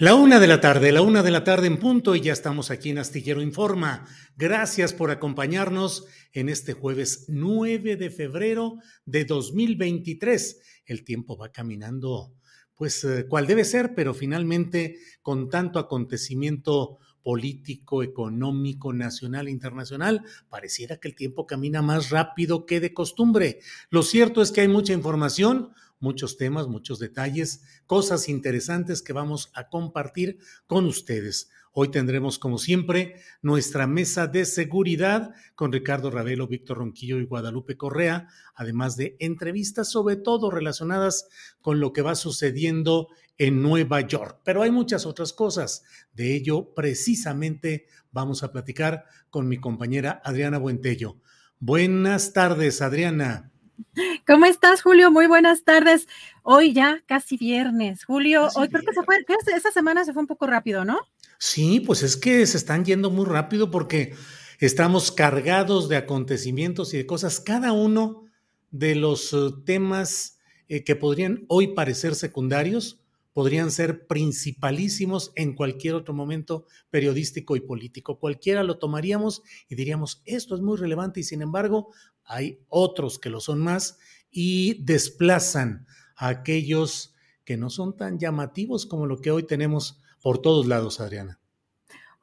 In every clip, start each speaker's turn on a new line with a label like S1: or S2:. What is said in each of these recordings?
S1: La una de la tarde, la una de la tarde en punto y ya estamos aquí en Astillero Informa. Gracias por acompañarnos en este jueves 9 de febrero de 2023. El tiempo va caminando, pues, eh, cual debe ser, pero finalmente con tanto acontecimiento político, económico, nacional e internacional, pareciera que el tiempo camina más rápido que de costumbre. Lo cierto es que hay mucha información, muchos temas, muchos detalles, cosas interesantes que vamos a compartir con ustedes. Hoy tendremos, como siempre, nuestra mesa de seguridad con Ricardo Ravelo, Víctor Ronquillo y Guadalupe Correa, además de entrevistas sobre todo relacionadas con lo que va sucediendo en Nueva York. Pero hay muchas otras cosas. De ello, precisamente, vamos a platicar con mi compañera Adriana Buentello. Buenas tardes, Adriana.
S2: ¿Cómo estás, Julio? Muy buenas tardes. Hoy ya casi viernes. Julio, hoy creo que se fue, esa semana se fue un poco rápido, ¿no?
S1: Sí, pues es que se están yendo muy rápido porque estamos cargados de acontecimientos y de cosas, cada uno de los eh, temas eh, que podrían hoy parecer secundarios, podrían ser principalísimos en cualquier otro momento periodístico y político. Cualquiera lo tomaríamos y diríamos, esto es muy relevante y sin embargo hay otros que lo son más y desplazan a aquellos que no son tan llamativos como lo que hoy tenemos por todos lados, Adriana.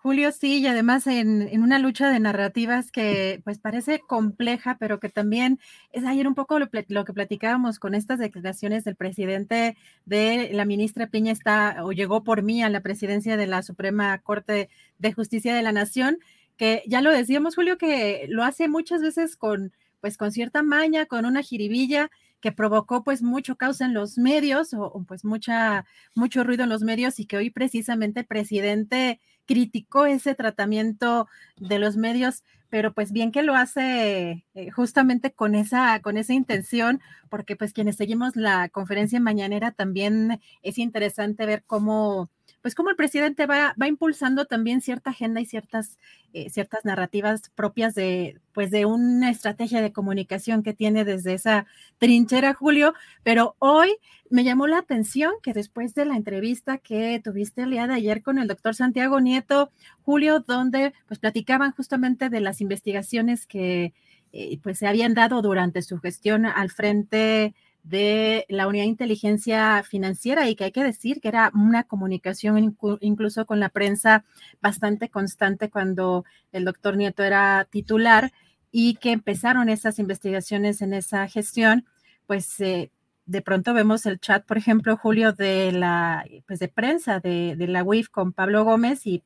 S2: Julio, sí, y además en, una lucha de narrativas que pues parece compleja, pero que también es ayer un poco lo, que platicábamos con estas declaraciones del presidente de la ministra Piña está o llegó por mí a la presidencia de la Suprema Corte de Justicia de la Nación, que ya lo decíamos, Julio, que lo hace muchas veces con pues con cierta maña, con una jiribilla que provocó pues mucho causa en los medios o, pues mucha, mucho ruido en los medios y que hoy precisamente el presidente criticó ese tratamiento de los medios, pero pues bien que lo hace eh, justamente con esa, con esa intención, porque pues quienes seguimos la conferencia mañanera también es interesante ver cómo pues como el presidente va, va impulsando también cierta agenda y ciertas, eh, ciertas narrativas propias de, pues de una estrategia de comunicación que tiene desde esa trinchera, Julio. Pero hoy me llamó la atención que después de la entrevista que tuviste el día de ayer con el doctor Santiago Nieto, Julio, donde pues platicaban justamente de las investigaciones que eh, pues se habían dado durante su gestión al frente de la unidad de inteligencia financiera y que hay que decir que era una comunicación incluso con la prensa bastante constante cuando el doctor Nieto era titular y que empezaron esas investigaciones en esa gestión, pues eh, de pronto vemos el chat, por ejemplo, Julio, de la pues de prensa de, de la UIF con Pablo Gómez y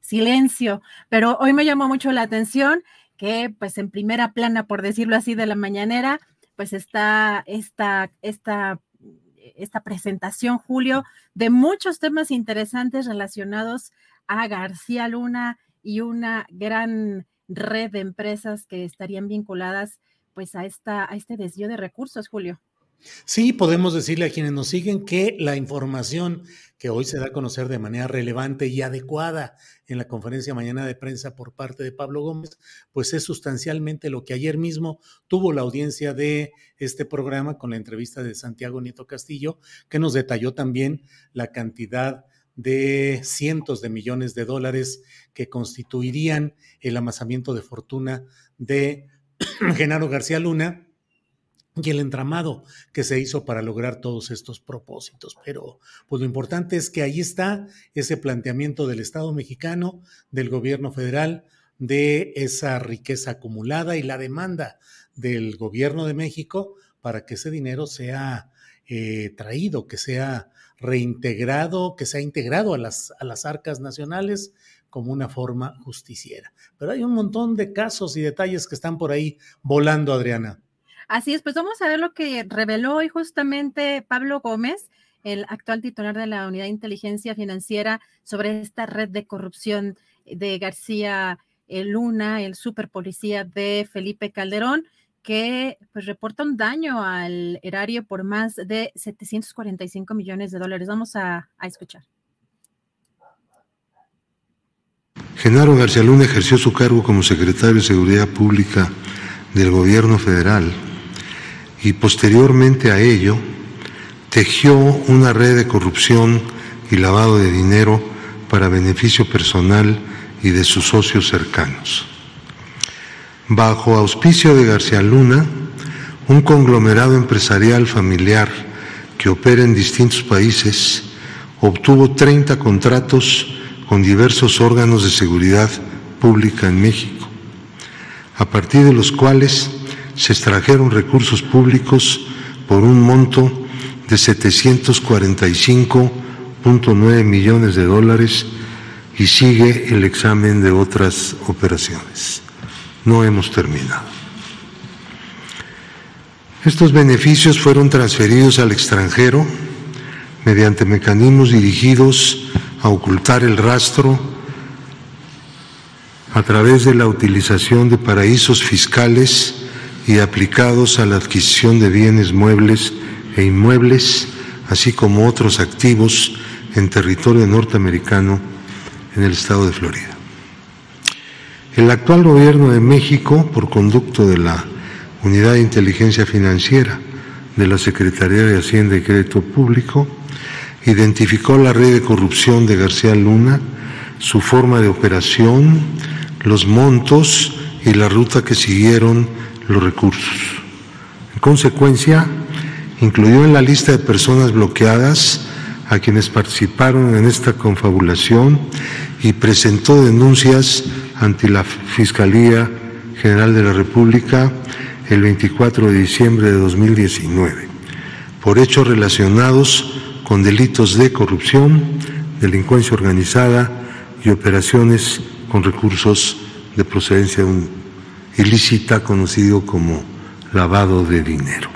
S2: silencio, pero hoy me llamó mucho la atención que pues en primera plana, por decirlo así, de la mañanera, pues está esta, esta, esta presentación, Julio, de muchos temas interesantes relacionados a García Luna y una gran red de empresas que estarían vinculadas pues a, esta, a este desvío de recursos, Julio.
S1: Sí, podemos decirle a quienes nos siguen que la información que hoy se da a conocer de manera relevante y adecuada en la conferencia mañana de prensa por parte de Pablo Gómez, pues es sustancialmente lo que ayer mismo tuvo la audiencia de este programa con la entrevista de Santiago Nieto Castillo, que nos detalló también la cantidad de cientos de millones de dólares que constituirían el amasamiento de fortuna de Genaro García Luna y el entramado que se hizo para lograr todos estos propósitos. Pero pues lo importante es que ahí está ese planteamiento del Estado mexicano, del gobierno federal, de esa riqueza acumulada y la demanda del gobierno de México para que ese dinero sea eh, traído, que sea reintegrado, que sea integrado a las, a las arcas nacionales como una forma justiciera. Pero hay un montón de casos y detalles que están por ahí volando, Adriana.
S2: Así es, pues vamos a ver lo que reveló hoy justamente Pablo Gómez, el actual titular de la Unidad de Inteligencia Financiera, sobre esta red de corrupción de García eh, Luna, el superpolicía de Felipe Calderón, que pues reporta un daño al erario por más de 745 millones de dólares. Vamos a, a escuchar.
S3: Genaro García Luna ejerció su cargo como secretario de Seguridad Pública del Gobierno Federal y posteriormente a ello tejió una red de corrupción y lavado de dinero para beneficio personal y de sus socios cercanos. Bajo auspicio de García Luna, un conglomerado empresarial familiar que opera en distintos países obtuvo 30 contratos con diversos órganos de seguridad pública en México, a partir de los cuales se extrajeron recursos públicos por un monto de 745.9 millones de dólares y sigue el examen de otras operaciones. No hemos terminado. Estos beneficios fueron transferidos al extranjero mediante mecanismos dirigidos a ocultar el rastro a través de la utilización de paraísos fiscales y aplicados a la adquisición de bienes muebles e inmuebles, así como otros activos en territorio norteamericano en el estado de Florida. El actual gobierno de México, por conducto de la Unidad de Inteligencia Financiera de la Secretaría de Hacienda y Crédito Público, identificó la red de corrupción de García Luna, su forma de operación, los montos y la ruta que siguieron los recursos. En consecuencia, incluyó en la lista de personas bloqueadas a quienes participaron en esta confabulación y presentó denuncias ante la Fiscalía General de la República el 24 de diciembre de 2019 por hechos relacionados con delitos de corrupción, delincuencia organizada y operaciones con recursos de procedencia ilícita conocido como lavado de dinero.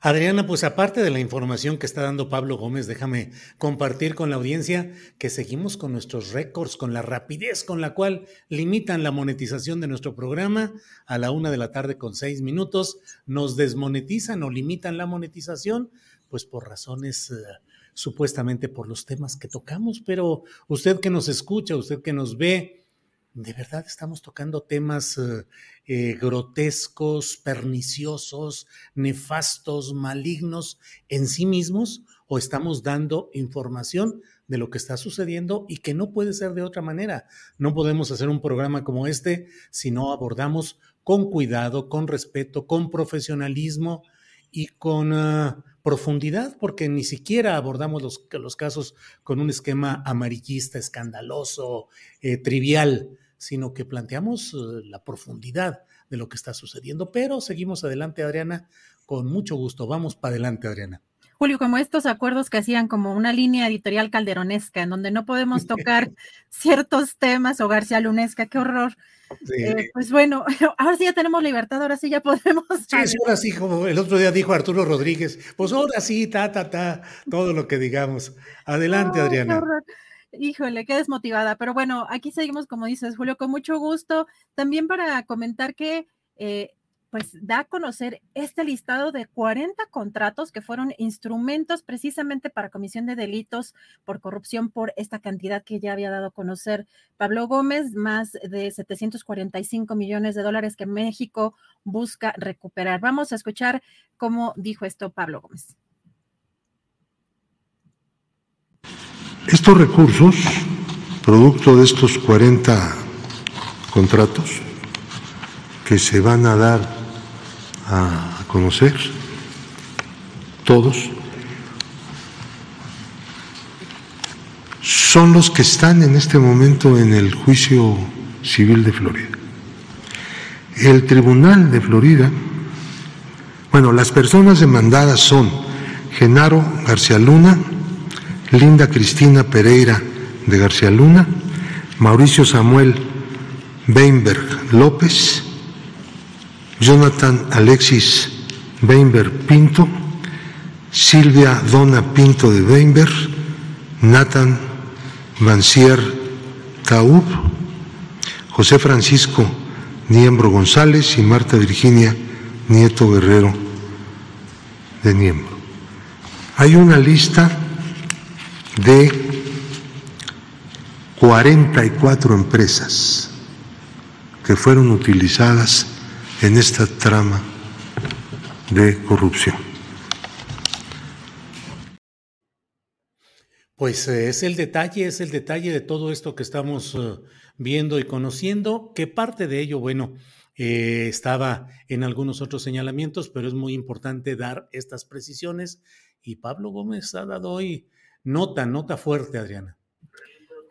S1: Adriana, pues aparte de la información que está dando Pablo Gómez, déjame compartir con la audiencia que seguimos con nuestros récords, con la rapidez con la cual limitan la monetización de nuestro programa a la una de la tarde con seis minutos. Nos desmonetizan o limitan la monetización, pues por razones... Uh, supuestamente por los temas que tocamos, pero usted que nos escucha, usted que nos ve, de verdad estamos tocando temas eh, eh, grotescos, perniciosos, nefastos, malignos en sí mismos, o estamos dando información de lo que está sucediendo y que no puede ser de otra manera. No podemos hacer un programa como este si no abordamos con cuidado, con respeto, con profesionalismo y con ah, profundidad, porque ni siquiera abordamos los, casos con un esquema amarillista, escandaloso, eh, trivial sino que planteamos eh, la profundidad de lo que está sucediendo. Pero seguimos adelante, Adriana, con mucho gusto. Vamos para adelante, Adriana.
S2: Julio, como estos acuerdos que hacían como una línea editorial calderonesca, en donde no podemos tocar ciertos temas o García Lunesca, qué horror. Eh, pues bueno, ahora sí ya tenemos libertad, ahora sí ya podemos.
S1: Sí, ahora sí, como el otro día dijo Arturo Rodríguez, pues ahora sí, ta, ta, ta, todo lo que digamos. Adelante, Adriana.
S2: Híjole, qué desmotivada. Pero bueno, aquí seguimos, como dices, Julio, con mucho gusto. También para comentar que eh, pues da a conocer este listado de 40 contratos que fueron instrumentos precisamente para comisión de delitos por corrupción por esta cantidad que ya había dado a conocer Pablo Gómez, más de 745 millones de dólares que México busca recuperar. Vamos a escuchar cómo dijo esto Pablo Gómez.
S3: Estos recursos, producto de estos 40 contratos que se van a dar a conocer todos, son los que están en este momento en el juicio civil de Florida. El Tribunal de Florida, bueno, las personas demandadas son Genaro García Luna, Linda Cristina Pereira de García Luna, Mauricio Samuel Weinberg López, Jonathan Alexis Weinberg Pinto, Silvia Dona Pinto de Weinberg, Nathan Mancier Taub, José Francisco Niembro González y Marta Virginia Nieto Guerrero de Niembro. Hay una lista de 44 empresas que fueron utilizadas en esta trama de corrupción.
S1: Pues eh, es el detalle, es el detalle de todo esto que estamos eh, viendo y conociendo, que parte de ello, bueno, eh, estaba en algunos otros señalamientos, pero es muy importante dar estas precisiones. Y Pablo Gómez ha dado hoy nota, nota fuerte, Adriana.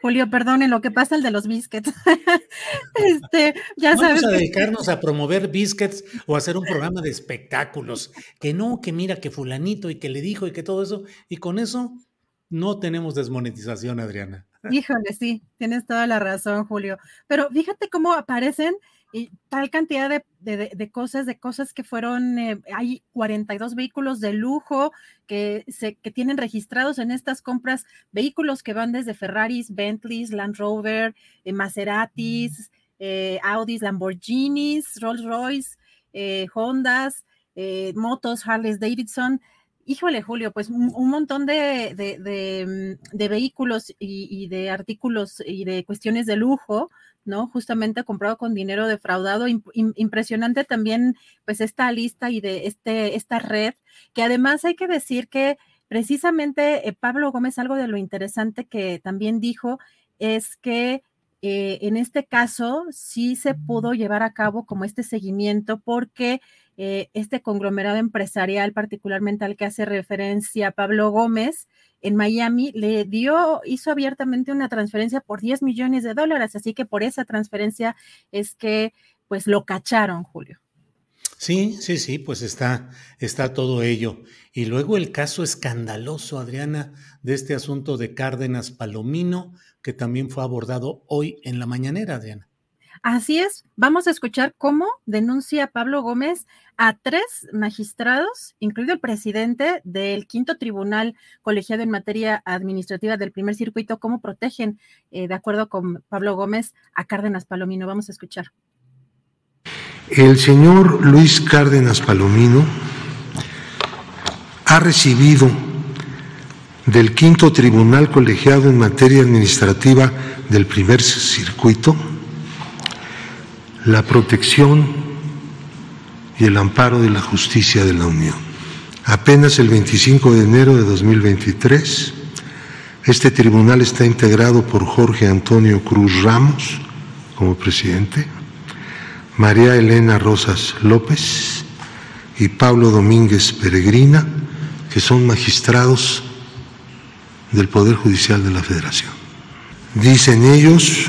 S2: Julio, perdone, lo que pasa el de los biscuits. este, ya
S1: Vamos a dedicarnos a promover biscuits o hacer un programa de espectáculos. Que no, que mira que fulanito y que le dijo y que todo eso. Y con eso no tenemos desmonetización, Adriana.
S2: Híjole, sí, tienes toda la razón, Julio. Pero fíjate cómo aparecen y tal cantidad de, cosas, de cosas que fueron, eh, hay 42 vehículos de lujo que, se, que tienen registrados en estas compras, vehículos que van desde Ferraris, Bentleys, Land Rover, eh, Maseratis, eh, Audis, Lamborghinis, Rolls Royce, Hondas, motos, Harley Davidson. Híjole, Julio, pues un, montón de, mm, vehículos y, y, de artículos y de cuestiones de lujo ¿no? Justamente comprado con dinero defraudado. impresionante también, pues, esta lista y de este, esta red, que además hay que decir que precisamente eh, Pablo Gómez, algo de lo interesante que también dijo es que eh, en este caso sí se pudo llevar a cabo como este seguimiento porque eh, este conglomerado empresarial, particularmente al que hace referencia Pablo Gómez, en Miami le dio, hizo abiertamente una transferencia por 10 millones de dólares, así que por esa transferencia es que pues lo cacharon, Julio.
S1: Sí, sí, sí, pues está, está todo ello. Y luego el caso escandaloso, Adriana, de este asunto de Cárdenas Palomino, que también fue abordado hoy en la mañanera, Adriana.
S2: Así es, vamos a escuchar cómo denuncia Pablo Gómez a tres magistrados, incluido el presidente del quinto tribunal colegiado en materia administrativa del primer circuito, cómo protegen, eh, de acuerdo con Pablo Gómez, a Cárdenas Palomino. Vamos a escuchar.
S3: El señor Luis Cárdenas Palomino ha recibido del quinto tribunal colegiado en materia administrativa del primer circuito la protección y el amparo de la justicia de la Unión. Apenas el 25 de enero de 2023, este tribunal está integrado por Jorge Antonio Cruz Ramos como presidente, María Elena Rosas López y Pablo Domínguez Peregrina, que son magistrados del Poder Judicial de la Federación. Dicen ellos,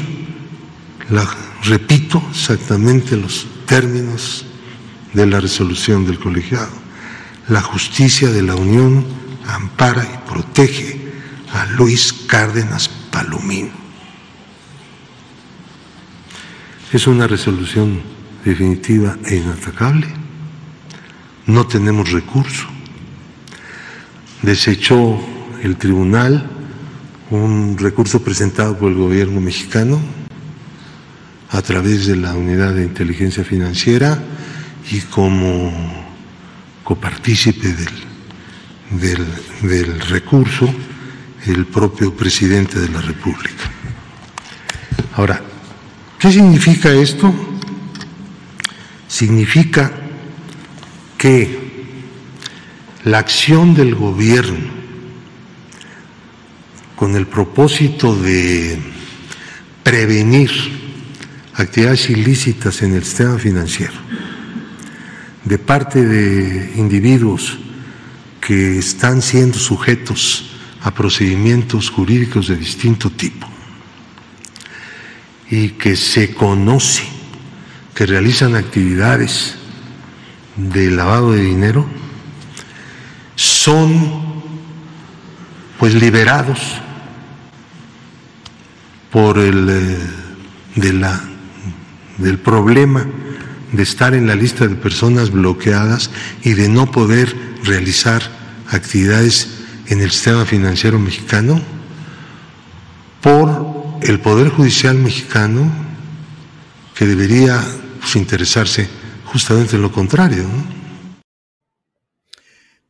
S3: la repito exactamente los términos de la resolución del colegiado. La justicia de la Unión ampara y protege a Luis Cárdenas Palomino. Es una resolución definitiva e inatacable. No tenemos recurso. Desechó el tribunal un recurso presentado por el gobierno mexicano a través de la unidad de inteligencia financiera y como copartícipe del, del, recurso el propio presidente de la República. Ahora, ¿qué significa esto? Significa que la acción del gobierno con el propósito de prevenir actividades ilícitas en el sistema financiero de parte de individuos que están siendo sujetos a procedimientos jurídicos de distinto tipo y que se conoce que realizan actividades de lavado de dinero son pues liberados por el eh, de la del problema de estar en la lista de personas bloqueadas y de no poder realizar actividades en el sistema financiero mexicano por el Poder Judicial mexicano que debería pues, interesarse justamente en lo contrario.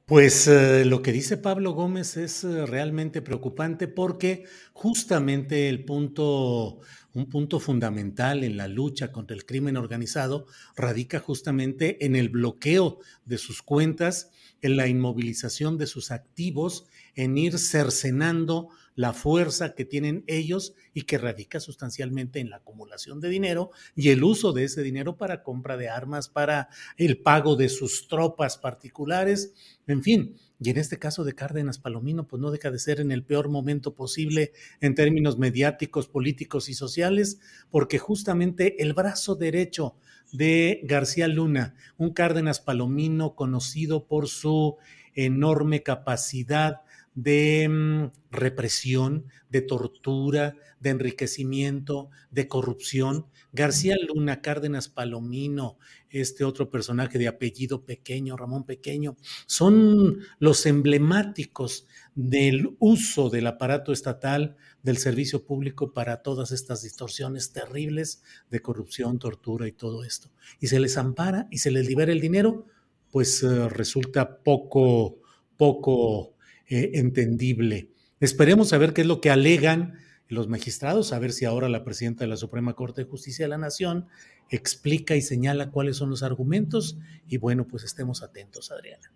S1: Pues eh, lo que dice Pablo Gómez es eh, realmente preocupante porque justamente el punto un punto fundamental en la lucha contra el crimen organizado radica justamente en el bloqueo de sus cuentas, en la inmovilización de sus activos, en ir cercenando la fuerza que tienen ellos y que radica sustancialmente en la acumulación de dinero y el uso de ese dinero para compra de armas, para el pago de sus tropas particulares, en fin, y en este caso de Cárdenas Palomino, pues no deja de ser en el peor momento posible en términos mediáticos, políticos y sociales, porque justamente el brazo derecho de García Luna, un Cárdenas Palomino conocido por su enorme capacidad de mm, represión, de tortura, de enriquecimiento, de corrupción. García Luna, Cárdenas Palomino, este otro personaje de apellido pequeño, Ramón Pequeño, son los emblemáticos del uso del aparato estatal, del servicio público para todas estas distorsiones terribles de corrupción, tortura y todo esto. Y se les ampara y se les libera el dinero, pues eh, resulta poco, poco eh, entendible. Esperemos a ver qué es lo que alegan los magistrados, a ver si ahora la presidenta de la Suprema Corte de Justicia de la Nación explica y señala cuáles son los argumentos y bueno, pues estemos atentos, Adriana.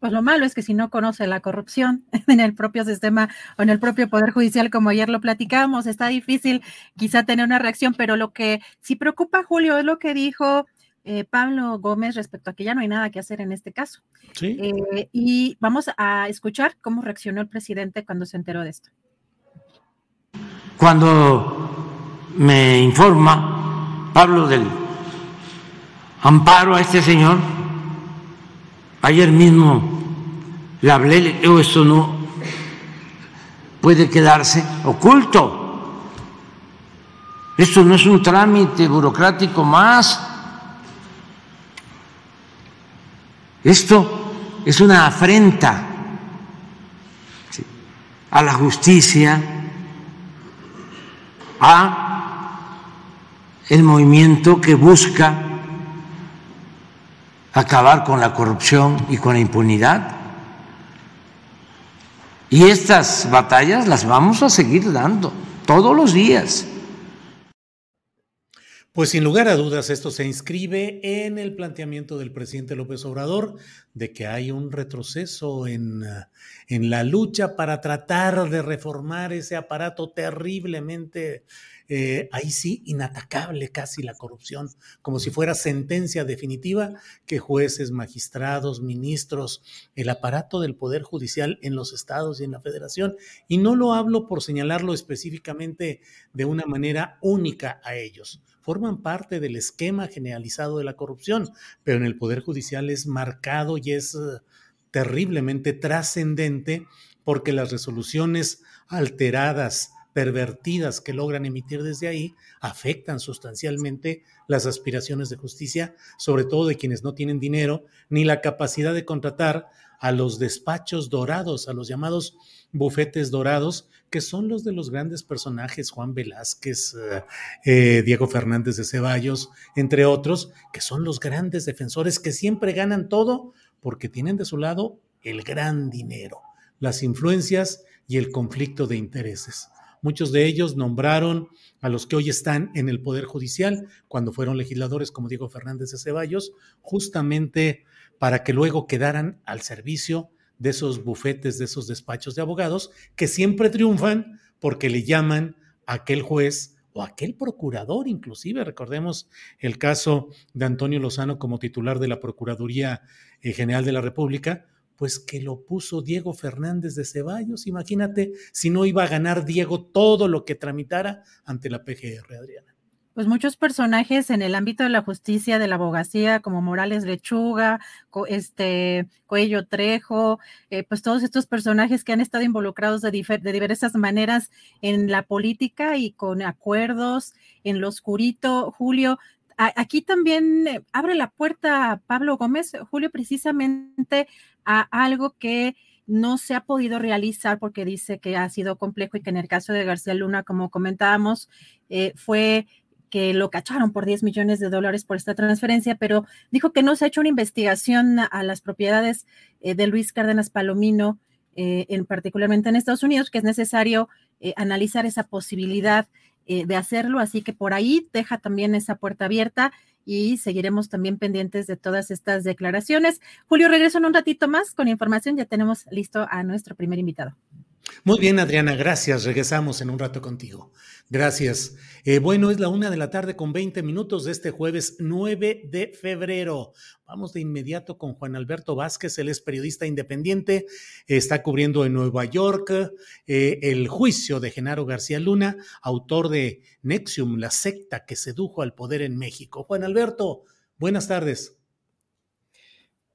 S2: Pues lo malo es que si no conoce la corrupción en el propio sistema o en el propio Poder Judicial, como ayer lo platicábamos, está difícil quizá tener una reacción, pero lo que sí preocupa, Julio, es lo que dijo eh, Pablo Gómez respecto a que ya no hay nada que hacer en este caso.
S1: Sí.
S2: Eh, y vamos a escuchar cómo reaccionó el presidente cuando se enteró de esto.
S4: Cuando me informa Pablo del amparo a este señor, ayer mismo le hablé, le digo, esto no puede quedarse oculto. Esto no es un trámite burocrático más Esto es una afrenta a la justicia, a el movimiento que busca acabar con la corrupción y con la impunidad. Y estas batallas las vamos a seguir dando todos los días.
S1: Pues sin lugar a dudas, esto se inscribe en el planteamiento del presidente López Obrador de que hay un retroceso en, en la lucha para tratar de reformar ese aparato terriblemente, eh, ahí sí, inatacable casi la corrupción, como si fuera sentencia definitiva que jueces, magistrados, ministros, el aparato del Poder Judicial en los estados y en la federación, y no lo hablo por señalarlo específicamente de una manera única a ellos forman parte del esquema generalizado de la corrupción, pero en el Poder Judicial es marcado y es terriblemente trascendente porque las resoluciones alteradas, pervertidas que logran emitir desde ahí afectan sustancialmente las aspiraciones de justicia, sobre todo de quienes no tienen dinero ni la capacidad de contratar a los despachos dorados, a los llamados bufetes dorados, que son los de los grandes personajes, Juan Velázquez, eh, eh, Diego Fernández de Ceballos, entre otros, que son los grandes defensores que siempre ganan todo porque tienen de su lado el gran dinero, las influencias y el conflicto de intereses. Muchos de ellos nombraron a los que hoy están en el Poder Judicial, cuando fueron legisladores como Diego Fernández de Ceballos, justamente para que luego quedaran al servicio de esos bufetes, de esos despachos de abogados, que siempre triunfan porque le llaman a aquel juez o aquel procurador, inclusive recordemos el caso de Antonio Lozano como titular de la Procuraduría eh, General de la República, pues que lo puso Diego Fernández de Ceballos. Imagínate si no iba a ganar Diego todo lo que tramitara ante la PGR, Adriana.
S2: Pues muchos personajes en el ámbito de la justicia, de la abogacía, como Morales Lechuga, este Cuello Trejo, eh, pues todos estos personajes que han estado involucrados de, de diversas maneras en la política y con acuerdos en lo oscurito. Julio, aquí también eh, abre la puerta Pablo Gómez, Julio, precisamente a algo que no se ha podido realizar porque dice que ha sido complejo y que en el caso de García Luna, como comentábamos, eh, fue que lo cacharon por 10 millones de dólares por esta transferencia, pero dijo que no se ha hecho una investigación a las propiedades eh, de Luis Cárdenas Palomino, en, particularmente en Estados Unidos, que es necesario analizar esa posibilidad eh, de hacerlo, así que por ahí deja también esa puerta abierta y seguiremos también pendientes de todas estas declaraciones. Julio, regreso en un ratito más con información, ya tenemos listo a nuestro primer invitado.
S1: Muy bien, Adriana, gracias. Regresamos en un rato contigo. Gracias. Eh, bueno, es la una de la tarde con 20 minutos de este jueves 9 de febrero. Vamos de inmediato con Juan Alberto Vázquez, él es periodista independiente, está cubriendo en Nueva York eh, el juicio de Genaro García Luna, autor de Nexium, la secta que sedujo al poder en México. Juan Alberto, buenas tardes.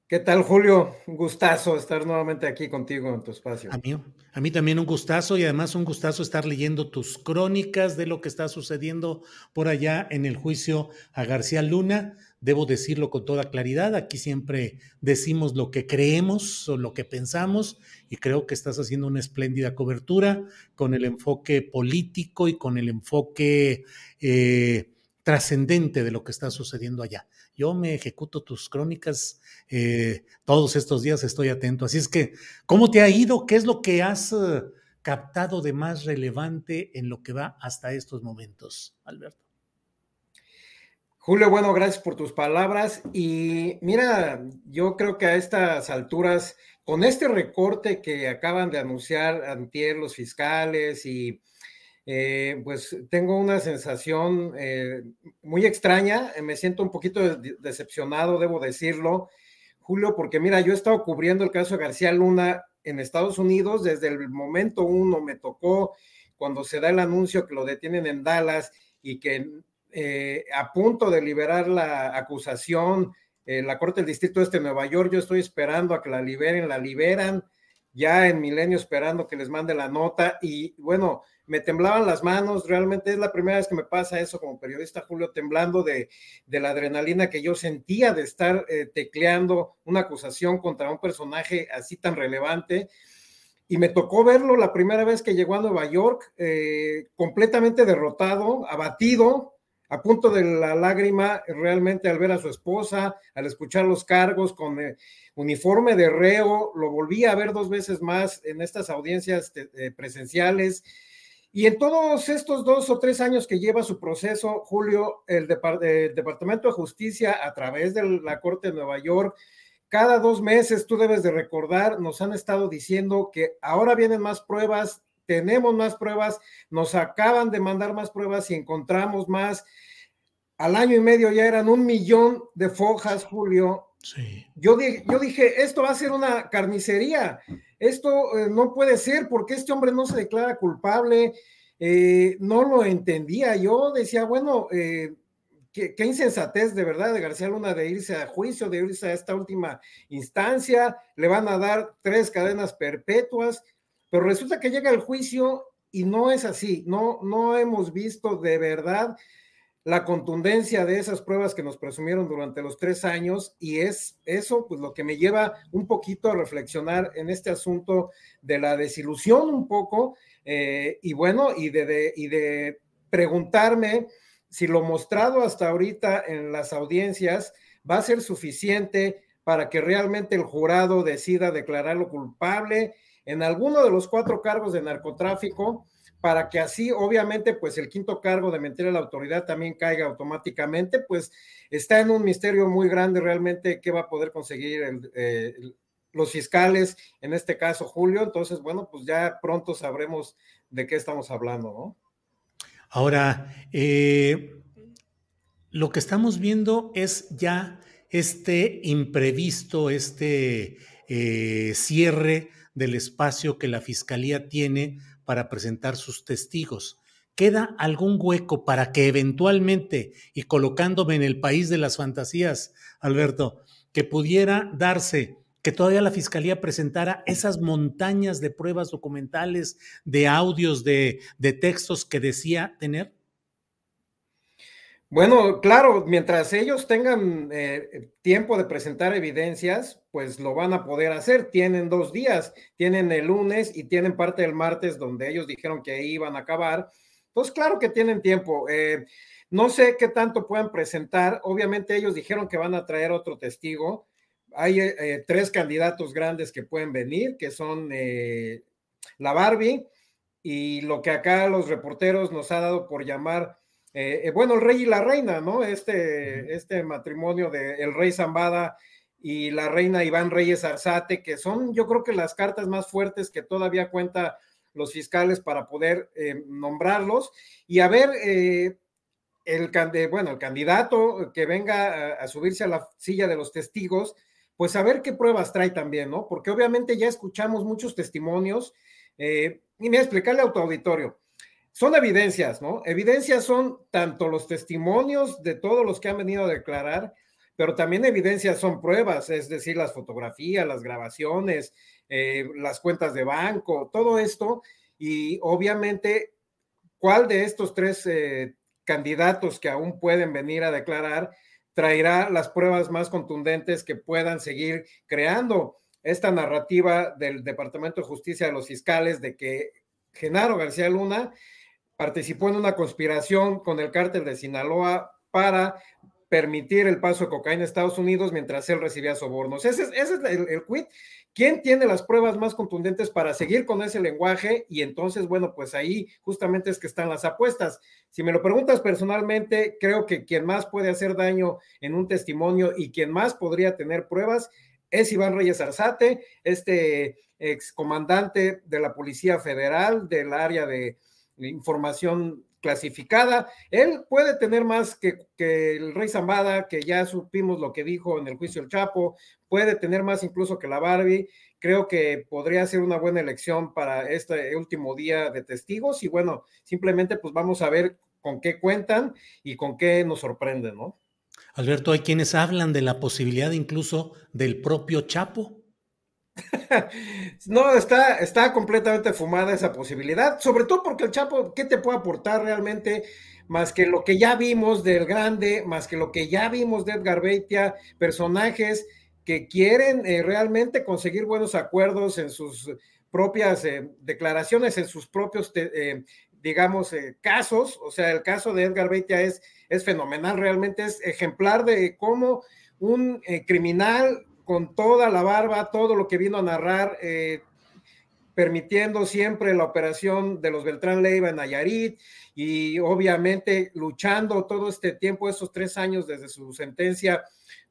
S5: ¿Qué tal, Julio? Un gustazo estar nuevamente aquí contigo en tu espacio.
S1: A mí, a mí también un gustazo y además un gustazo estar leyendo tus crónicas de lo que está sucediendo por allá en el juicio a García Luna. Debo decirlo con toda claridad, aquí siempre decimos lo que creemos o lo que pensamos y creo que estás haciendo una espléndida cobertura con el enfoque político y con el enfoque eh, trascendente de lo que está sucediendo allá. Yo me ejecuto tus crónicas eh, todos estos días, estoy atento. Así es que, ¿cómo te ha ido? ¿Qué es lo que has eh, captado de más relevante en lo que va hasta estos momentos, Alberto?
S5: Julio, bueno, gracias por tus palabras. Y mira, yo creo que a estas alturas, con este recorte que acaban de anunciar ante los fiscales y eh, pues tengo una sensación eh, muy extraña, eh, me siento un poquito decepcionado, debo decirlo, Julio, porque mira, yo he estado cubriendo el caso de García Luna en Estados Unidos desde el momento uno, me tocó cuando se da el anuncio que lo detienen en Dallas y que a punto de liberar la acusación, la Corte del Distrito Este de Nueva York, yo estoy esperando a que la liberen, la liberan, ya en Milenio esperando que les mande la nota y bueno, me temblaban las manos, realmente es la primera vez que me pasa eso como periodista, Julio, temblando de, la adrenalina que yo sentía de estar eh, tecleando una acusación contra un personaje así tan relevante. Y me tocó verlo la primera vez que llegó a Nueva York, eh, completamente derrotado, abatido, a punto de la lágrima, realmente al ver a su esposa, al escuchar los cargos con eh, uniforme de reo, lo volví a ver dos veces más en estas audiencias presenciales y en todos estos dos o tres años que lleva su proceso, Julio, el, Departamento de Justicia, a través de la Corte de Nueva York, cada dos meses, tú debes de recordar, nos han estado diciendo que ahora vienen más pruebas, tenemos más pruebas, nos acaban de mandar más pruebas y encontramos más. Al año y medio ya eran un millón de fojas, Julio. Sí. Yo, dije, yo dije, esto va a ser una carnicería esto eh, no puede ser porque este hombre no se declara culpable, eh, no lo entendía. Yo decía, bueno, eh, qué, insensatez de verdad de García Luna de irse a juicio, de irse a esta última instancia, le van a dar tres cadenas perpetuas, pero resulta que llega el juicio y no es así, no, no hemos visto de verdad la contundencia de esas pruebas que nos presumieron durante los tres años y es eso pues lo que me lleva un poquito a reflexionar en este asunto de la desilusión un poco eh, y bueno y de, y de preguntarme si lo mostrado hasta ahorita en las audiencias va a ser suficiente para que realmente el jurado decida declararlo culpable en alguno de los cuatro cargos de narcotráfico para que así, obviamente, pues el quinto cargo de mentir a la autoridad también caiga automáticamente, pues está en un misterio muy grande realmente qué va a poder conseguir eh, los fiscales, en este caso Julio. Entonces, bueno, pues ya pronto sabremos de qué estamos hablando, ¿no?
S1: Ahora, eh, lo que estamos viendo es ya este imprevisto, este eh, cierre del espacio que la Fiscalía tiene para presentar sus testigos. ¿Queda algún hueco para que eventualmente, y colocándome en el país de las fantasías, Alberto, que pudiera darse que todavía la Fiscalía presentara esas montañas de pruebas documentales, de audios, de, de textos que decía tener?
S5: Bueno, claro, mientras ellos tengan eh, tiempo de presentar evidencias, pues lo van a poder hacer. Tienen dos días, tienen el lunes y tienen parte del martes donde ellos dijeron que iban a acabar. Pues claro que tienen tiempo. Eh, no sé qué tanto pueden presentar. Obviamente ellos dijeron que van a traer otro testigo. Hay eh, tres candidatos grandes que pueden venir, que son la Barbie y lo que acá los reporteros nos ha dado por llamar eh, eh, bueno, el rey y la reina, ¿no? Este, este matrimonio del el rey Zambada y la reina Iván Reyes Arzate, que son yo creo que las cartas más fuertes que todavía cuenta los fiscales para poder eh, nombrarlos y a ver el, bueno, el candidato que venga a, subirse a la silla de los testigos, pues a ver qué pruebas trae también, ¿no? Porque obviamente ya escuchamos muchos testimonios y me explicarle a tu auditorio son evidencias, ¿no? Evidencias son tanto los testimonios de todos los que han venido a declarar, pero también evidencias son pruebas, es decir, las fotografías, las grabaciones, eh, las cuentas de banco, todo esto. Y obviamente, ¿cuál de estos tres eh, candidatos que aún pueden venir a declarar traerá las pruebas más contundentes que puedan seguir creando esta narrativa del Departamento de Justicia de los fiscales de que Genaro García Luna participó en una conspiración con el cártel de Sinaloa para permitir el paso de cocaína a Estados Unidos mientras él recibía sobornos. Ese es, el, el. ¿Quién tiene las pruebas más contundentes para seguir con ese lenguaje? Y entonces, bueno, pues ahí justamente es que están las apuestas. Si me lo preguntas personalmente, creo que quien más puede hacer daño en un testimonio y quien más podría tener pruebas es Iván Reyes Arzate, este excomandante de la Policía Federal del área de, información clasificada. Él puede tener más que, el rey Zambada, que ya supimos lo que dijo en el juicio del Chapo, puede tener más incluso que la Barbie. Creo que podría ser una buena elección para este último día de testigos y bueno, simplemente pues vamos a ver con qué cuentan y con qué nos sorprenden, ¿no?
S1: Alberto, hay quienes hablan de la posibilidad incluso del propio Chapo.
S5: no, está, está completamente fumada esa posibilidad, sobre todo porque el Chapo, ¿qué te puede aportar realmente? Más que lo que ya vimos del grande, más que lo que ya vimos de Edgar Beitia, personajes que quieren eh, realmente conseguir buenos acuerdos en sus propias eh, declaraciones, en sus propios, eh, digamos, casos. O sea, el caso de Edgar Beitia es, es fenomenal, realmente es ejemplar de cómo un criminal con toda la barba, todo lo que vino a narrar, eh, permitiendo siempre la operación de los Beltrán Leiva en Nayarit y obviamente luchando todo este tiempo, esos tres años desde su sentencia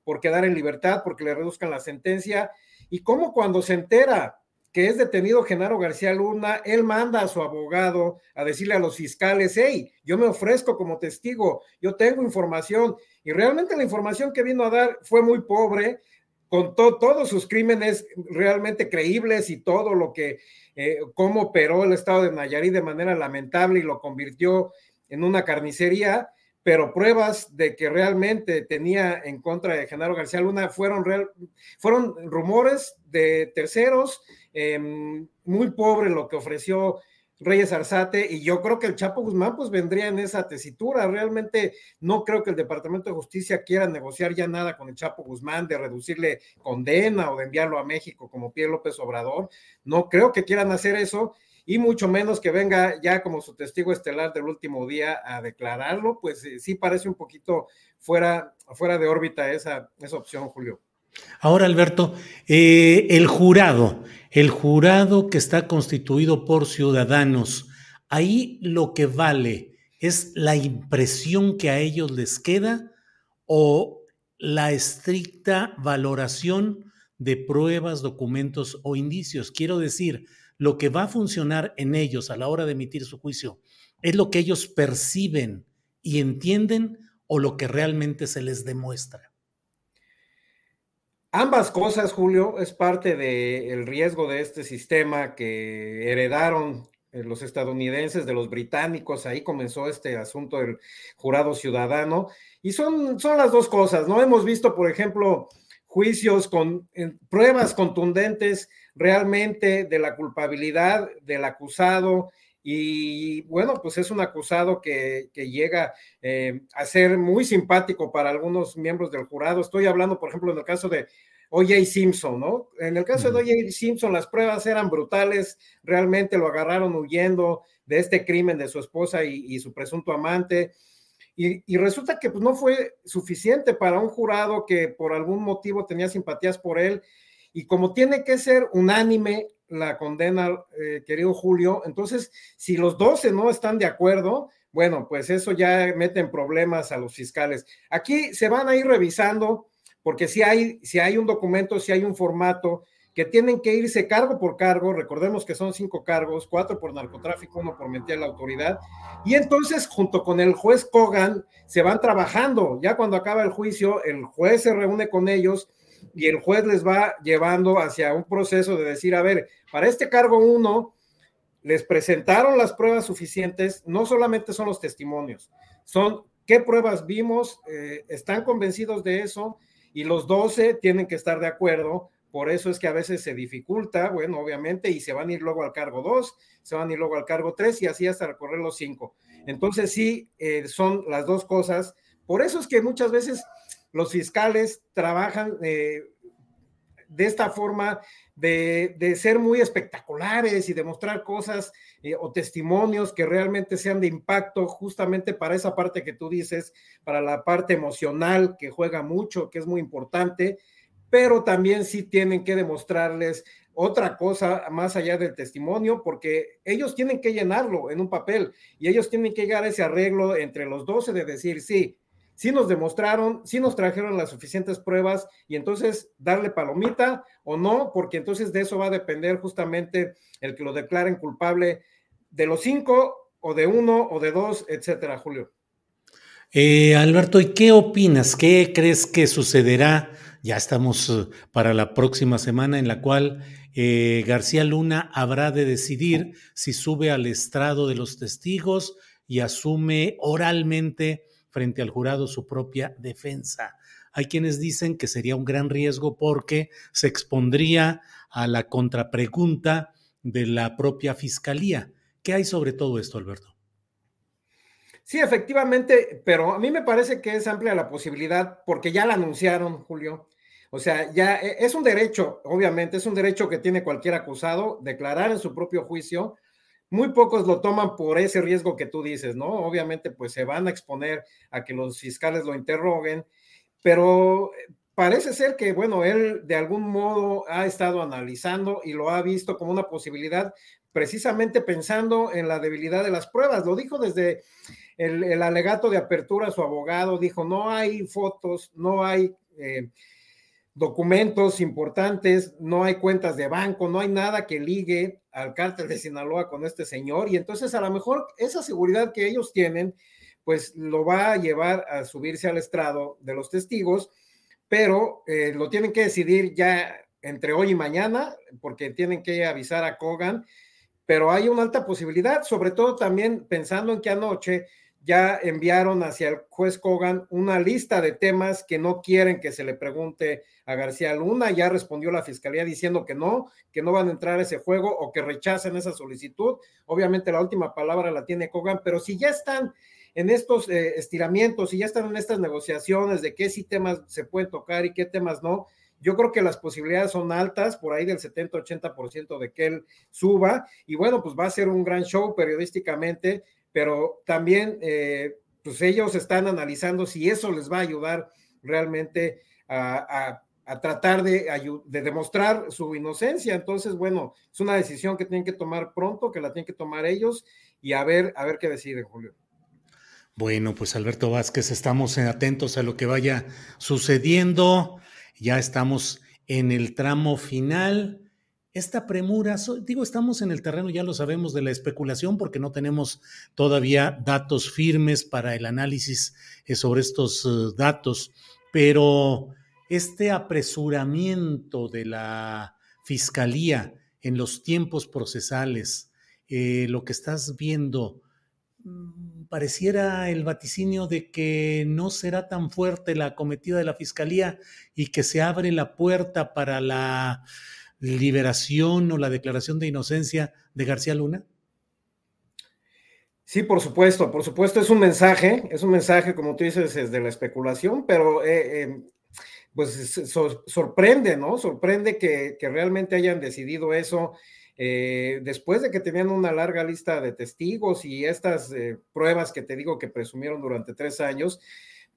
S5: por quedar en libertad, porque le reduzcan la sentencia, y cómo cuando se entera que es detenido Genaro García Luna, él manda a su abogado a decirle a los fiscales, hey, yo me ofrezco como testigo, yo tengo información, y realmente la información que vino a dar fue muy pobre, contó todos sus crímenes realmente creíbles y todo lo que, eh, cómo operó el estado de Nayarit de manera lamentable y lo convirtió en una carnicería, pero pruebas de que realmente tenía en contra de Genaro García Luna fueron, real, fueron rumores de terceros, em, muy pobre lo que ofreció Reyes Arzate, y yo creo que el Chapo Guzmán pues vendría en esa tesitura. Realmente no creo que el Departamento de Justicia quiera negociar ya nada con el Chapo Guzmán de reducirle condena o de enviarlo a México como Pierre López Obrador. No creo que quieran hacer eso y mucho menos que venga ya como su testigo estelar del último día a declararlo, pues eh, sí parece un poquito fuera, fuera de órbita esa, esa opción, Julio.
S1: Ahora, Alberto, eh, el jurado, el jurado que está constituido por ciudadanos, ahí lo que vale es la impresión que a ellos les queda o la estricta valoración de pruebas, documentos o indicios. Quiero decir, lo que va a funcionar en ellos a la hora de emitir su juicio es lo que ellos perciben y entienden o lo que realmente se les demuestra.
S5: Ambas cosas, Julio, es parte del riesgo de este sistema que heredaron eh, los estadounidenses de los británicos. Ahí comenzó este asunto del jurado ciudadano. Y son, son las dos cosas, ¿no? Hemos visto, por ejemplo, juicios con pruebas contundentes realmente de la culpabilidad del acusado. Y bueno, pues es un acusado que, llega eh, a ser muy simpático para algunos miembros del jurado. Estoy hablando, por ejemplo, en el caso de O.J. Simpson, ¿no? En el caso de O.J. Simpson, las pruebas eran brutales, realmente lo agarraron huyendo de este crimen de su esposa y, su presunto amante. Y, resulta que pues, no fue suficiente para un jurado que por algún motivo tenía simpatías por él. Y como tiene que ser unánime la condena, eh, querido Julio, entonces, si los 12 no están de acuerdo, bueno, pues eso ya mete en problemas a los fiscales. Aquí se van a ir revisando porque si hay, si hay un documento, si hay un formato que tienen que irse cargo por cargo, recordemos que son cinco cargos, cuatro por narcotráfico, uno por mentir a la autoridad, y entonces junto con el juez Kogan se van trabajando, ya cuando acaba el juicio, el juez se reúne con ellos y el juez les va llevando hacia un proceso de decir, a ver, para este cargo uno, les presentaron las pruebas suficientes, no solamente son los testimonios, son qué pruebas vimos, eh, están convencidos de eso, y los 12 tienen que estar de acuerdo. Por eso es que a veces se dificulta, bueno, obviamente, y se van a ir luego al cargo 2, se van a ir luego al cargo 3 y así hasta recorrer los 5. Entonces sí, eh, son las dos cosas. Por eso es que muchas veces los fiscales trabajan eh, de esta forma de, ser muy espectaculares y demostrar cosas eh, o testimonios que realmente sean de impacto justamente para esa parte que tú dices, para la parte emocional que juega mucho, que es muy importante, pero también sí tienen que demostrarles otra cosa más allá del testimonio, porque ellos tienen que llenarlo en un papel y ellos tienen que llegar a ese arreglo entre los 12 de decir, sí, sí nos demostraron, sí nos trajeron las suficientes pruebas y entonces darle palomita o no, porque entonces de eso va a depender justamente el que lo declaren culpable de los cinco o de uno o de dos, etcétera, Julio.
S1: Eh, Alberto, ¿y qué opinas? ¿Qué crees que sucederá? Ya estamos eh, para la próxima semana en la cual eh, García Luna habrá de decidir si sube al estrado de los testigos y asume oralmente frente al jurado su propia defensa. Hay quienes dicen que sería un gran riesgo porque se expondría a la contrapregunta de la propia fiscalía. ¿Qué hay sobre todo esto, Alberto?
S5: Sí, efectivamente, pero a mí me parece que es amplia la posibilidad porque ya la anunciaron, Julio. O sea, ya e, es un derecho, obviamente, es un derecho que tiene cualquier acusado declarar en su propio juicio muy pocos lo toman por ese riesgo que tú dices, ¿no? Obviamente, pues se van a exponer a que los fiscales lo interroguen, pero eh, parece ser que, bueno, él de algún modo ha estado analizando y lo ha visto como una posibilidad, precisamente pensando en la debilidad de las pruebas. Lo dijo desde el, alegato de apertura, su abogado dijo, no hay fotos, no hay... Eh, documentos importantes, no hay cuentas de banco, no hay nada que ligue al cártel de Sinaloa con este señor. Y entonces a lo mejor esa seguridad que ellos tienen, pues lo va a llevar a subirse al estrado de los testigos, pero eh, lo tienen que decidir ya entre hoy y mañana, porque tienen que avisar a Kogan, pero hay una alta posibilidad, sobre todo también pensando en que anoche ya enviaron hacia el juez Kogan una lista de temas que no quieren que se le pregunte a García Luna. Ya respondió la fiscalía diciendo que no, que no van a entrar a ese juego o que rechacen esa solicitud. Obviamente la última palabra la tiene Kogan, pero si ya están en estos eh, estiramientos, si ya están en estas negociaciones de qué sí temas se pueden tocar y qué temas no, yo creo que las posibilidades son altas, por ahí del 70-80% de que él suba. Y bueno, pues va a ser un gran show periodísticamente, pero también eh, pues ellos están analizando si eso les va a ayudar realmente a, tratar de, de, demostrar su inocencia. Entonces, bueno, es una decisión que tienen que tomar pronto, que la tienen que tomar ellos y a ver, a ver qué deciden, Julio.
S1: Bueno, pues Alberto Vázquez, estamos atentos a lo que vaya sucediendo. Ya estamos en el tramo final. Esta premura, digo, estamos en el terreno, ya lo sabemos, de la especulación porque no tenemos todavía datos firmes para el análisis eh, sobre estos eh, datos, pero este apresuramiento de la fiscalía en los tiempos procesales, eh, lo que estás viendo, Mm, pareciera el vaticinio de que no será tan fuerte la cometida de la Fiscalía y que se abre la puerta para la liberación o la declaración de inocencia de García Luna?
S5: Sí, por supuesto, por supuesto, es un mensaje, es un mensaje, como tú dices, es de la especulación, pero eh, eh, pues sorprende, ¿no? Sorprende que, que realmente hayan decidido eso eh, después de que tenían una larga lista de testigos y estas eh, pruebas que te digo que presumieron durante tres años,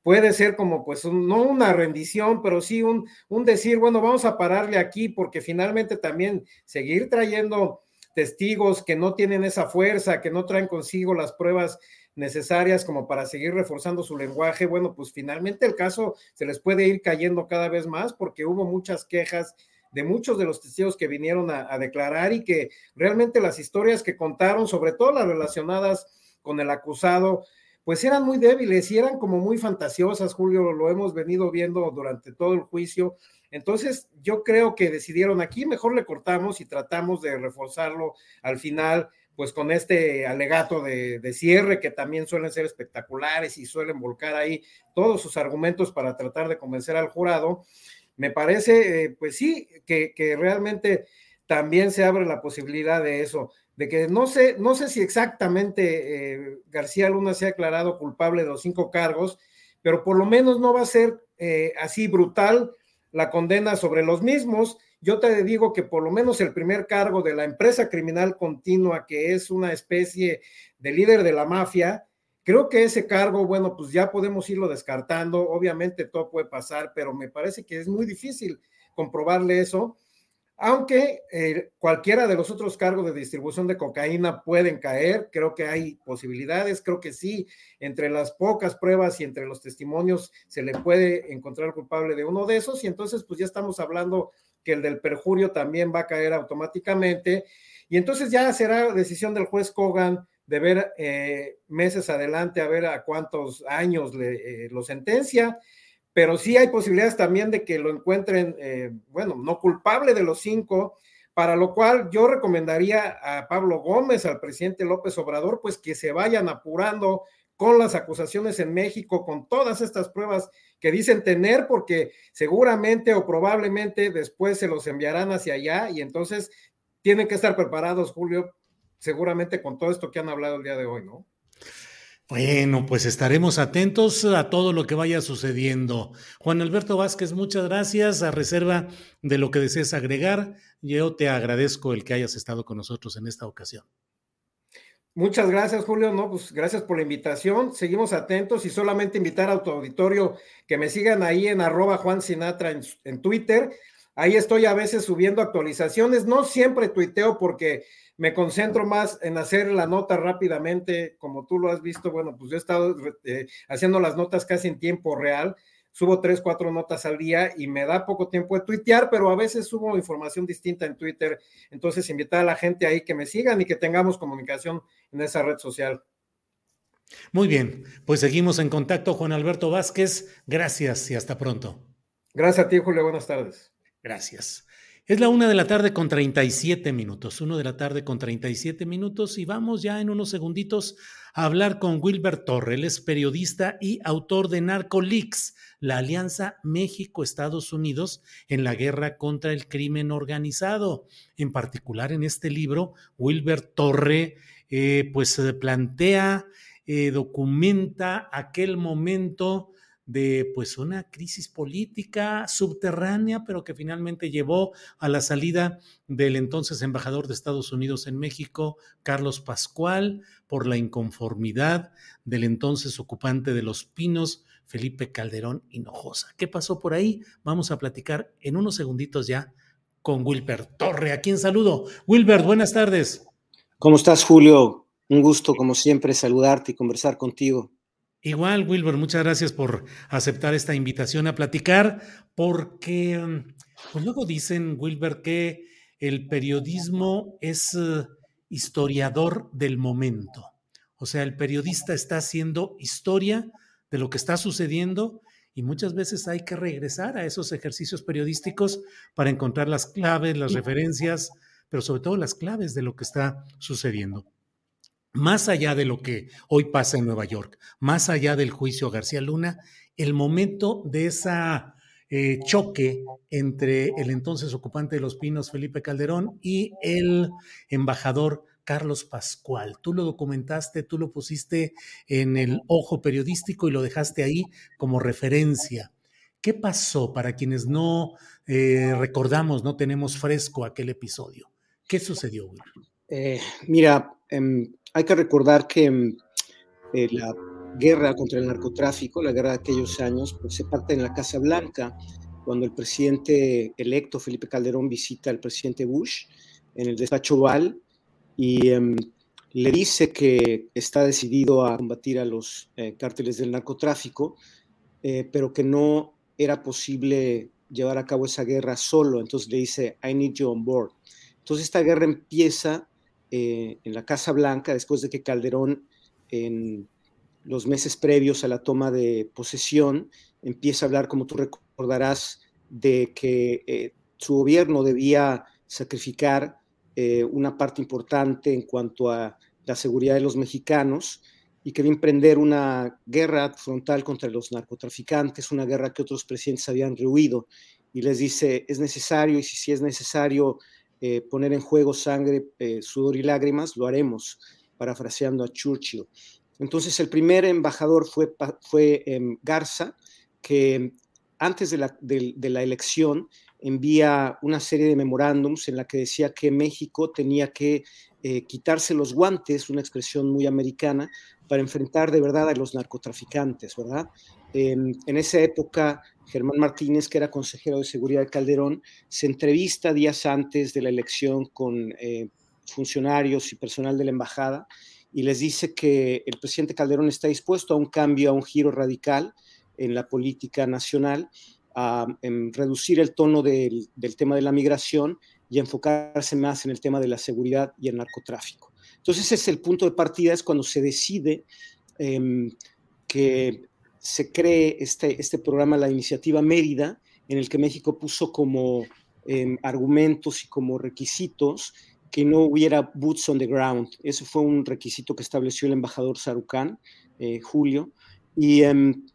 S5: puede ser como pues no una rendición, pero sí un, un decir, bueno, vamos a pararle aquí porque finalmente también seguir trayendo testigos que no tienen esa fuerza, que no traen consigo las pruebas necesarias como para seguir reforzando su lenguaje, bueno, pues finalmente el caso se les puede ir cayendo cada vez más porque hubo muchas quejas de muchos de los testigos que vinieron a, declarar y que realmente las historias que contaron, sobre todo las relacionadas con el acusado, pues eran muy débiles y eran como muy fantasiosas, Julio, lo hemos venido viendo durante todo el juicio. Entonces, yo creo que decidieron aquí, mejor le cortamos y tratamos de reforzarlo al final, pues con este alegato de, de, cierre, que también suelen ser espectaculares y suelen volcar ahí todos sus argumentos para tratar de convencer al jurado me parece, eh, pues sí, que, realmente también se abre la posibilidad de eso, de que no sé, no sé si exactamente eh, García Luna se ha declarado culpable de los cinco cargos, pero por lo menos no va a ser eh, así brutal la condena sobre los mismos. Yo te digo que por lo menos el primer cargo de la empresa criminal continua, que es una especie de líder de la mafia, Creo que ese cargo, bueno, pues ya podemos irlo descartando. Obviamente todo puede pasar, pero me parece que es muy difícil comprobarle eso. Aunque eh, cualquiera de los otros cargos de distribución de cocaína pueden caer, creo que hay posibilidades, creo que sí, entre las pocas pruebas y entre los testimonios se le puede encontrar culpable de uno de esos y entonces pues ya estamos hablando que el del perjurio también va a caer automáticamente. Y entonces ya será decisión del juez Kogan de ver eh, meses adelante a ver a cuántos años le, eh, lo sentencia, pero sí hay posibilidades también de que lo encuentren, eh, bueno, no culpable de los cinco, para lo cual yo recomendaría a Pablo Gómez, al presidente López Obrador, pues que se vayan apurando con las acusaciones en México, con todas estas pruebas que dicen tener, porque seguramente o probablemente después se los enviarán hacia allá y entonces tienen que estar preparados, Julio, seguramente con todo esto que han hablado el día de hoy, ¿no?
S1: Bueno, pues estaremos atentos a todo lo que vaya sucediendo. Juan Alberto Vázquez, muchas gracias. A reserva de lo que desees agregar, yo te agradezco el que hayas estado con nosotros en esta ocasión.
S5: Muchas gracias, Julio. No, pues gracias por la invitación. Seguimos atentos y solamente invitar a tu auditorio que me sigan ahí en arroba Juan Sinatra en, en Twitter. Ahí estoy a veces subiendo actualizaciones. No siempre tuiteo porque me concentro más en hacer la nota rápidamente, como tú lo has visto, bueno, pues yo he estado eh, haciendo las notas casi en tiempo real, subo tres, cuatro notas al día y me da poco tiempo de tuitear, pero a veces subo información distinta en Twitter, entonces invitar a la gente ahí que me sigan y que tengamos comunicación en esa red social.
S1: Muy bien, pues seguimos en contacto, Juan Alberto Vázquez, gracias y hasta pronto.
S5: Gracias a ti, Julio, buenas tardes.
S1: Gracias. Es la una de la tarde con 37 minutos, uno de la tarde con 37 minutos y vamos ya en unos segunditos a hablar con Wilber Torre. Él es periodista y autor de Narcoleaks, la alianza México-Estados Unidos en la guerra contra el crimen organizado. En particular en este libro, Wilber Torre eh, pues plantea, eh, documenta aquel momento de pues una crisis política subterránea, pero que finalmente llevó a la salida del entonces embajador de Estados Unidos en México, Carlos Pascual, por la inconformidad del entonces ocupante de Los Pinos, Felipe Calderón Hinojosa. ¿Qué pasó por ahí? Vamos a platicar en unos segunditos ya con Wilber Torre, a quien saludo. Wilber, buenas tardes.
S6: ¿Cómo estás, Julio? Un gusto, como siempre, saludarte y conversar contigo.
S1: Igual, Wilber, muchas gracias por aceptar esta invitación a platicar, porque pues luego dicen, Wilber, que el periodismo es eh, historiador del momento. O sea, el periodista está haciendo historia de lo que está sucediendo y muchas veces hay que regresar a esos ejercicios periodísticos para encontrar las claves, las referencias, pero sobre todo las claves de lo que está sucediendo más allá de lo que hoy pasa en Nueva York, más allá del juicio García Luna, el momento de esa eh, choque entre el entonces ocupante de Los Pinos, Felipe Calderón, y el embajador Carlos Pascual. Tú lo documentaste, tú lo pusiste en el ojo periodístico y lo dejaste ahí como referencia. ¿Qué pasó para quienes no eh, recordamos, no tenemos fresco aquel episodio? ¿Qué sucedió, Will?
S6: Eh, mira, em, hay que recordar que mm, eh, la guerra contra el narcotráfico, la guerra de aquellos años, pues se parte en la Casa Blanca, cuando el presidente electo Felipe Calderón visita al presidente Bush en el despacho Oval y em, le dice que está decidido a combatir a los eh, cárteles del narcotráfico, eh, pero que no era posible llevar a cabo esa guerra solo. Entonces le dice, I need you on board. Entonces esta guerra empieza eh, en la Casa Blanca después de que Calderón en los meses previos a la toma de posesión empieza a hablar, como tú recordarás, de que eh, su gobierno debía sacrificar eh, una parte importante en cuanto a la seguridad de los mexicanos y quería emprender una guerra frontal contra los narcotraficantes, una guerra que otros presidentes habían rehuido. Y les dice, es necesario, y si, si es necesario eh, poner en juego sangre, eh, sudor y lágrimas, lo haremos, parafraseando a Churchill. Entonces, el primer embajador fue, fue em, Garza, que antes de la, de la, elección envía una serie de memorándums en la que decía que México tenía que eh, quitarse los guantes, una expresión muy americana, para enfrentar de verdad a los narcotraficantes, ¿verdad? en esa época, Germán Martínez, que era consejero de seguridad de Calderón, se entrevista días antes de la elección con eh, funcionarios y personal de la embajada y les dice que el presidente Calderón está dispuesto a un cambio, a un giro radical en la política nacional, a reducir el tono del, tema de la migración y enfocarse más en el tema de la seguridad y el narcotráfico. Entonces, ese es el punto de partida, es cuando se decide em, que se cree este, este programa, la iniciativa Mérida, en el que México puso como em, argumentos y como requisitos que no hubiera boots on the ground. Ese fue un requisito que estableció el embajador Sarucán, eh, Julio. Y em,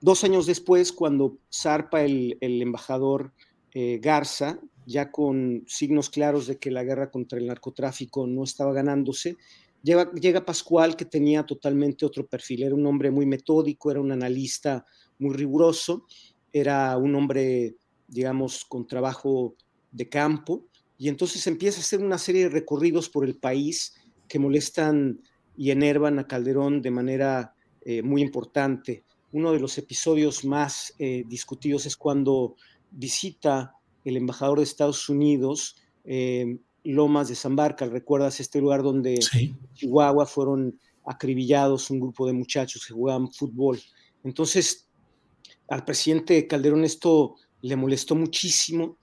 S6: dos años después, cuando zarpa el, embajador eh, Garza, ya con signos claros de que la guerra contra el narcotráfico no estaba ganándose, Llega, Pascual, que tenía totalmente otro perfil, era un hombre muy metódico, era un analista muy riguroso, era un hombre, digamos, con trabajo de campo, y entonces empieza a hacer una serie de recorridos por el país que molestan y enervan a Calderón de manera eh, muy importante. Uno de los episodios más eh, discutidos es cuando visita el embajador de Estados Unidos eh, Lomas de Zambarca, ¿recuerdas este lugar donde en Chihuahua fueron acribillados un grupo de muchachos que jugaban fútbol? Entonces, al presidente Calderón esto le molestó muchísimo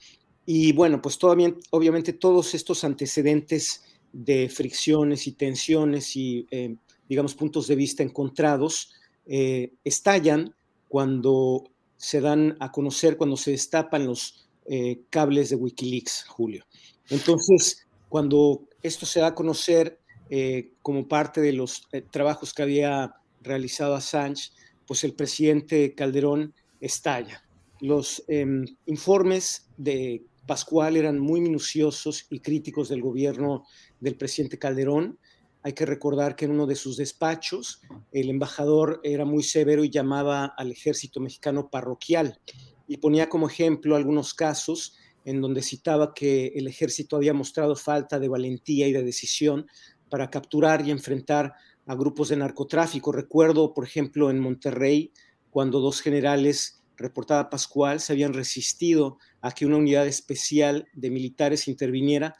S6: y bueno, pues todavía, obviamente todos estos antecedentes de fricciones y tensiones y, eh, digamos, puntos de vista encontrados eh, estallan cuando se dan a conocer, cuando se destapan los eh, cables de Wikileaks, Julio. Entonces, cuando esto se da a conocer eh, como parte de los eh, trabajos que había realizado Assange, pues el presidente Calderón estalla. Los em, informes de Pascual eran muy minuciosos y críticos del gobierno del presidente Calderón. Hay que recordar que en uno de sus despachos el embajador era muy severo y llamaba al ejército mexicano parroquial y ponía como ejemplo algunos casos en donde citaba que el ejército había mostrado falta de valentía y de decisión para capturar y enfrentar a grupos de narcotráfico. Recuerdo, por ejemplo, en Monterrey, cuando dos generales, reportada Pascual, se habían resistido a que una unidad especial de militares interviniera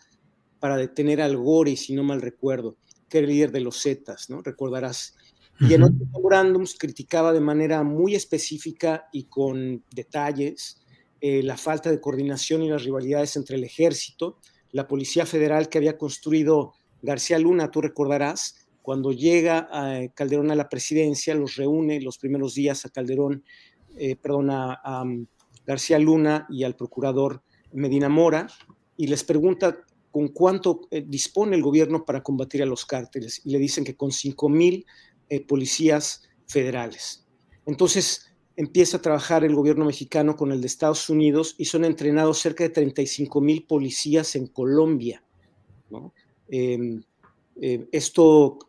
S6: para detener al Gori, si no mal recuerdo, que era el líder de los Zetas, ¿no? Recordarás. Y en otros memorándums criticaba de manera muy específica y con detalles eh, la falta de coordinación y las rivalidades entre el ejército, la Policía Federal que había construido García Luna, tú recordarás, cuando llega a Calderón a la presidencia, los reúne los primeros días a Calderón, eh, perdón, a, um, García Luna y al procurador Medina Mora, y les pregunta con cuánto eh, dispone el gobierno para combatir a los cárteles, y le dicen que con 5 mil eh, policías federales. Entonces empieza a trabajar el gobierno mexicano con el de Estados Unidos y son entrenados cerca de 35 mil policías en Colombia. Em, esto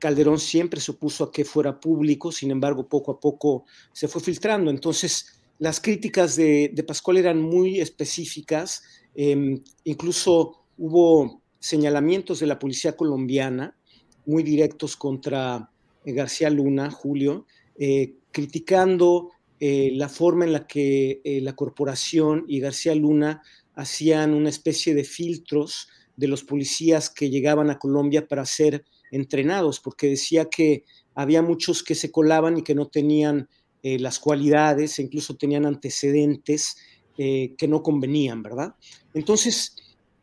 S6: Calderón siempre a que fuera público, sin embargo, poco a poco se fue filtrando. Entonces, las críticas de, Pascual eran muy específicas, em, incluso hubo señalamientos de la policía colombiana muy directos contra García Luna, Julio, eh, criticando eh, la forma en la que la corporación y García Luna hacían una especie de filtros de los policías que llegaban a Colombia para ser entrenados, porque decía que había muchos que se colaban y que no tenían eh, las cualidades, e incluso tenían antecedentes eh, que no convenían, ¿verdad? Entonces,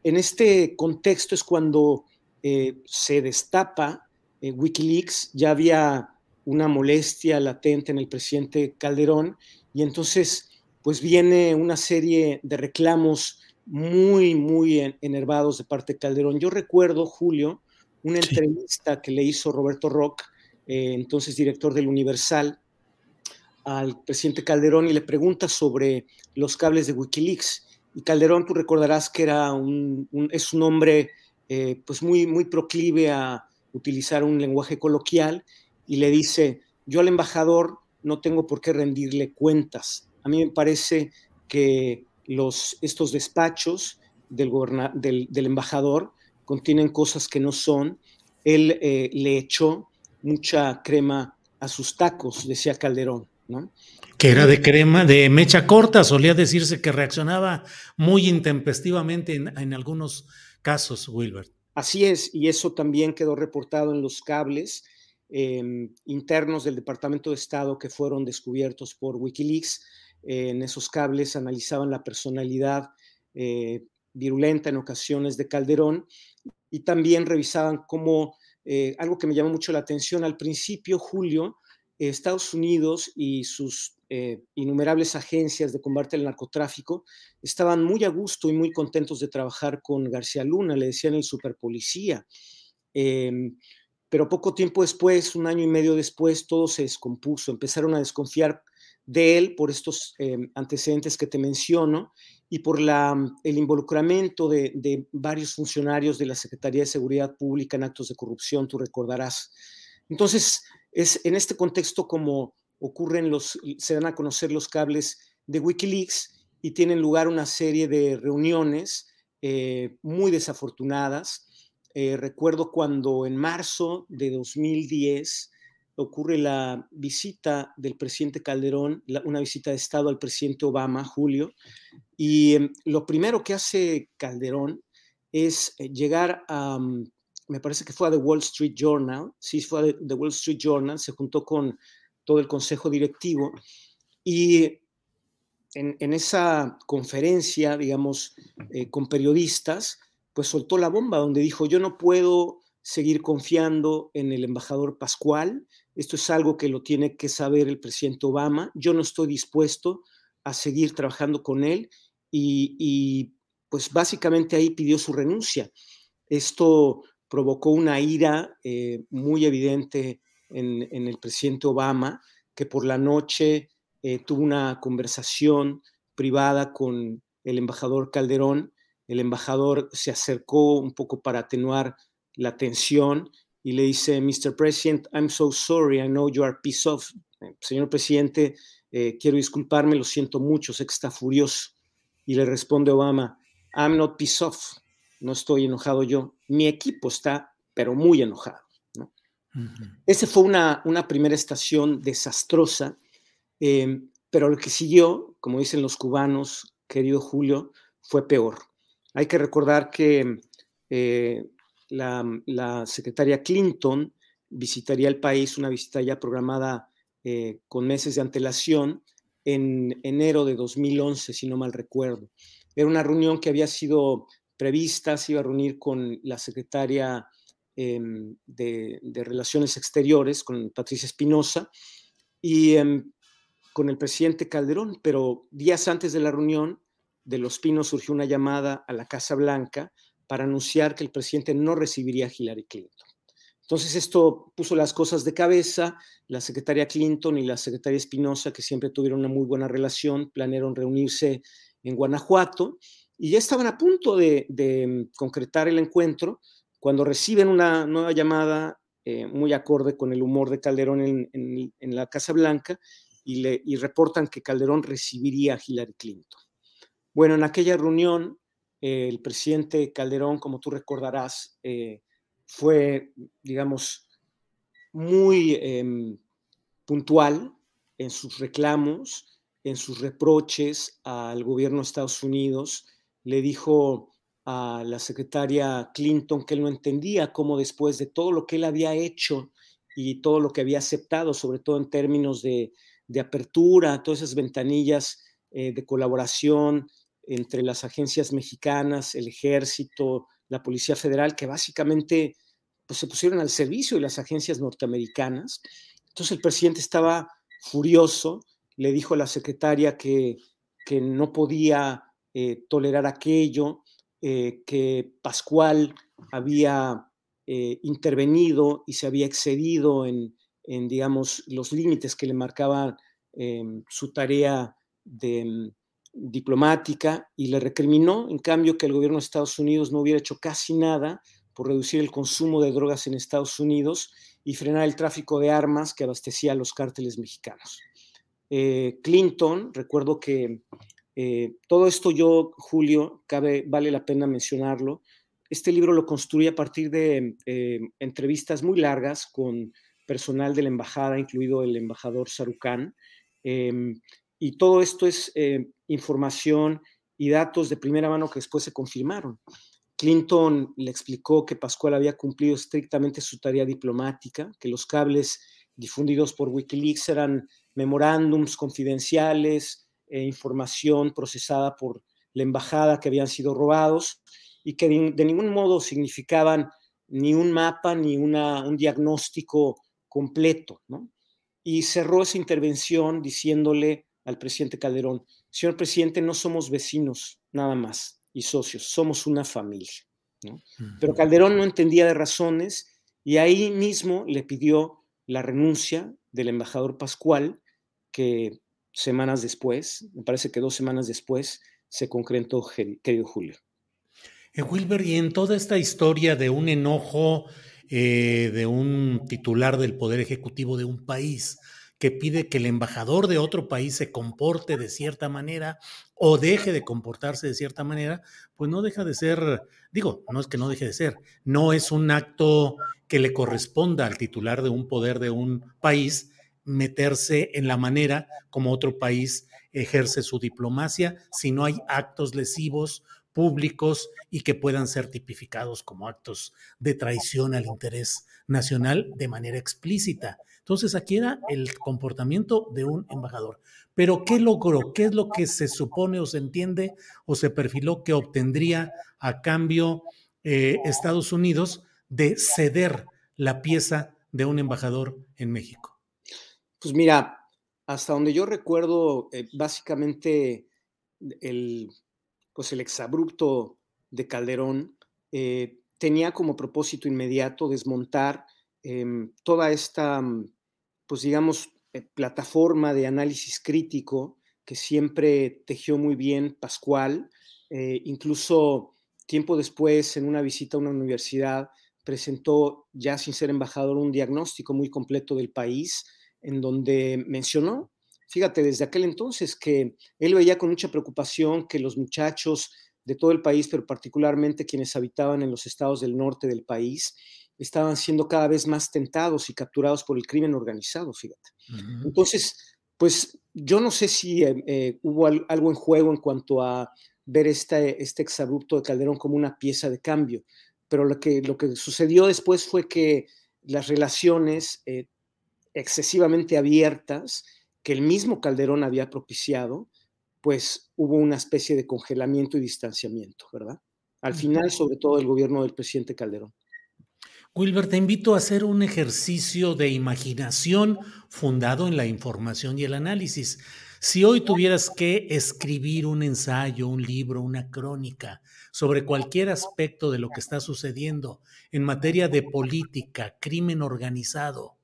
S6: en este contexto es cuando eh, se destapa Wikileaks, ya había una molestia latente en el presidente Calderón y entonces pues viene una serie de reclamos muy, muy enervados de parte de Calderón. Yo recuerdo, Julio, una entrevista que le hizo Roberto Rock, eh, entonces director del Universal, al presidente Calderón y le pregunta sobre los cables de Wikileaks. Y Calderón, tú recordarás que era un, es un hombre eh, pues muy, muy proclive a utilizar un lenguaje coloquial y le dice, yo al embajador no tengo por qué rendirle cuentas. A mí me parece que los, estos despachos del, del, del embajador contienen cosas que no son. Él eh, le echó mucha crema a sus tacos, decía Calderón, ¿no?
S1: Que era de crema, de mecha corta, solía decirse que reaccionaba muy intempestivamente en, algunos casos, Wilbert.
S6: Así es, y eso también quedó reportado en los cables em, internos del Departamento de Estado que fueron descubiertos por Wikileaks. en esos cables analizaban la personalidad eh, virulenta en ocasiones de Calderón y también revisaban cómo, eh, algo que me llamó mucho la atención al principio, Julio, Estados Unidos y sus eh, innumerables agencias de combate al narcotráfico estaban muy a gusto y muy contentos de trabajar con García Luna, le decían el superpolicía. Em, pero poco tiempo después, un año y medio después, todo se descompuso, empezaron a desconfiar de él por estos em, antecedentes que te menciono y por la, mm, el involucramiento de, varios funcionarios de la Secretaría de Seguridad Pública en actos de corrupción, tú recordarás. Entonces, es en este contexto como ocurren los, se dan a conocer los cables de Wikileaks y tienen lugar una serie de reuniones eh, muy desafortunadas. Eh, recuerdo cuando en marzo de 2010 ocurre la visita del presidente Calderón, una visita de Estado al presidente Obama, Julio, y em, lo primero que hace Calderón es eh, llegar a, mm, me parece que fue a The Wall Street Journal, sí, fue a The Wall Street Journal, se juntó con todo el consejo directivo y en, esa conferencia, digamos, eh, con periodistas, pues soltó la bomba donde dijo, yo no puedo seguir confiando en el embajador Pascual, esto es algo que lo tiene que saber el presidente Obama, yo no estoy dispuesto a seguir trabajando con él y, pues básicamente ahí pidió su renuncia. Esto provocó una ira eh, muy evidente en, el presidente Obama, que por la noche eh, tuvo una conversación privada con el embajador Calderón. El embajador se acercó un poco para atenuar la tensión y le dice, Mr. President, I'm so sorry, I know you are pissed off. Eh, señor presidente, quiero disculparme, lo siento mucho, sé que está furioso. Y le responde Obama, I'm not pissed off, no estoy enojado yo, mi equipo está, pero muy enojado. ¿no? Esa fue una, una, primera estación desastrosa, em, pero lo que siguió, como dicen los cubanos, querido Julio, fue peor. Hay que recordar que eh, la, la, secretaria Clinton visitaría el país, una visita ya programada eh, con meses de antelación, en enero de 2011, si no mal recuerdo. Era una reunión que había sido prevista, se iba a reunir con la secretaria em, de, Relaciones Exteriores, con Patricia Espinosa, y em, con el presidente Calderón, pero días antes de la reunión de Los Pinos surgió una llamada a la Casa Blanca para anunciar que el presidente no recibiría a Hillary Clinton. Entonces esto puso las cosas de cabeza. La secretaria Clinton y la secretaria Espinosa, que siempre tuvieron una muy buena relación, planearon reunirse en Guanajuato y ya estaban a punto de, concretar el encuentro cuando reciben una nueva llamada eh, muy acorde con el humor de Calderón en, la Casa Blanca y, le, reportan que Calderón recibiría a Hillary Clinton. Bueno, en aquella reunión, eh, el presidente Calderón, como tú recordarás, eh, fue, digamos, muy em, puntual en sus reclamos, en sus reproches al gobierno de Estados Unidos. Le dijo a la secretaria Clinton que él no entendía cómo después de todo lo que él había hecho y todo lo que había aceptado, sobre todo en términos de, apertura, todas esas ventanillas eh, de colaboración entre las agencias mexicanas, el ejército, la Policía Federal, que básicamente pues, se pusieron al servicio de las agencias norteamericanas. Entonces el presidente estaba furioso, le dijo a la secretaria que, que no podía eh, tolerar aquello, eh, que Pascual había eh, intervenido y se había excedido en, digamos, los límites que le marcaban em, su tarea em, diplomática y le recriminó, en cambio, que el gobierno de Estados Unidos no hubiera hecho casi nada por reducir el consumo de drogas en Estados Unidos y frenar el tráfico de armas que abastecía a los cárteles mexicanos. Clinton, recuerdo que eh, todo esto yo, Julio, vale la pena mencionarlo. Este libro lo construí a partir de eh, entrevistas muy largas con personal de la embajada, incluido el embajador Sarucán. Em, y todo esto es información y datos de primera mano que después se confirmaron. Clinton le explicó que Pascual había cumplido estrictamente su tarea diplomática, que los cables difundidos por Wikileaks eran memorándums confidenciales e información procesada por la embajada que habían sido robados y que de, ningún modo significaban ni un mapa ni un diagnóstico completo. Y cerró esa intervención diciéndole al presidente Calderón, señor presidente, no somos vecinos nada más y socios, somos una familia. Pero Calderón no entendía de razones y ahí mismo le pidió la renuncia del embajador Pascual, que semanas después, me parece que dos semanas después, se concretó, querido Julio.
S1: Eh, Wilber, y en toda esta historia de un enojo eh, de un titular del Poder Ejecutivo de un país que pide que el embajador de otro país se comporte de cierta manera o deje de comportarse de cierta manera, pues no deja de ser, digo, no es que no deje de ser, no es un acto que le corresponda al titular de un poder de un país meterse en la manera como otro país ejerce su diplomacia si no hay actos lesivos públicos y que puedan ser tipificados como actos de traición al interés nacional de manera explícita. Entonces aquí era el comportamiento de un embajador. Pero ¿qué logró? ¿Qué es lo que se supone o se entiende o se perfiló que obtendría a cambio eh, Estados Unidos de ceder la pieza de un embajador en México?
S6: Pues mira, hasta donde yo recuerdo, eh, básicamente el pues el exabrupto de Calderón eh, tenía como propósito inmediato desmontar em, toda esta, mm, pues digamos, eh, plataforma de análisis crítico que siempre tejió muy bien Pascual, incluso tiempo después, en una visita a una universidad, presentó, ya sin ser embajador, un diagnóstico muy completo del país, en donde mencionó, fíjate, desde aquel entonces que él veía con mucha preocupación que los muchachos de todo el país, pero particularmente quienes habitaban en los estados del norte del país, estaban siendo cada vez más tentados y capturados por el crimen organizado, fíjate. Entonces, pues yo no sé si eh, eh, hubo algo en juego en cuanto a ver este, este exabrupto de Calderón como una pieza de cambio, pero lo que, lo que sucedió después fue que las relaciones eh, excesivamente abiertas que el mismo Calderón había propiciado, pues hubo una especie de congelamiento y distanciamiento, ¿verdad? Al final, sobre todo, el gobierno del presidente Calderón.
S1: Wilber, te invito a hacer un ejercicio de imaginación fundado en la información y el análisis. Si hoy tuvieras que escribir un ensayo, un libro, una crónica sobre cualquier aspecto de lo que está sucediendo en materia de política, crimen organizado,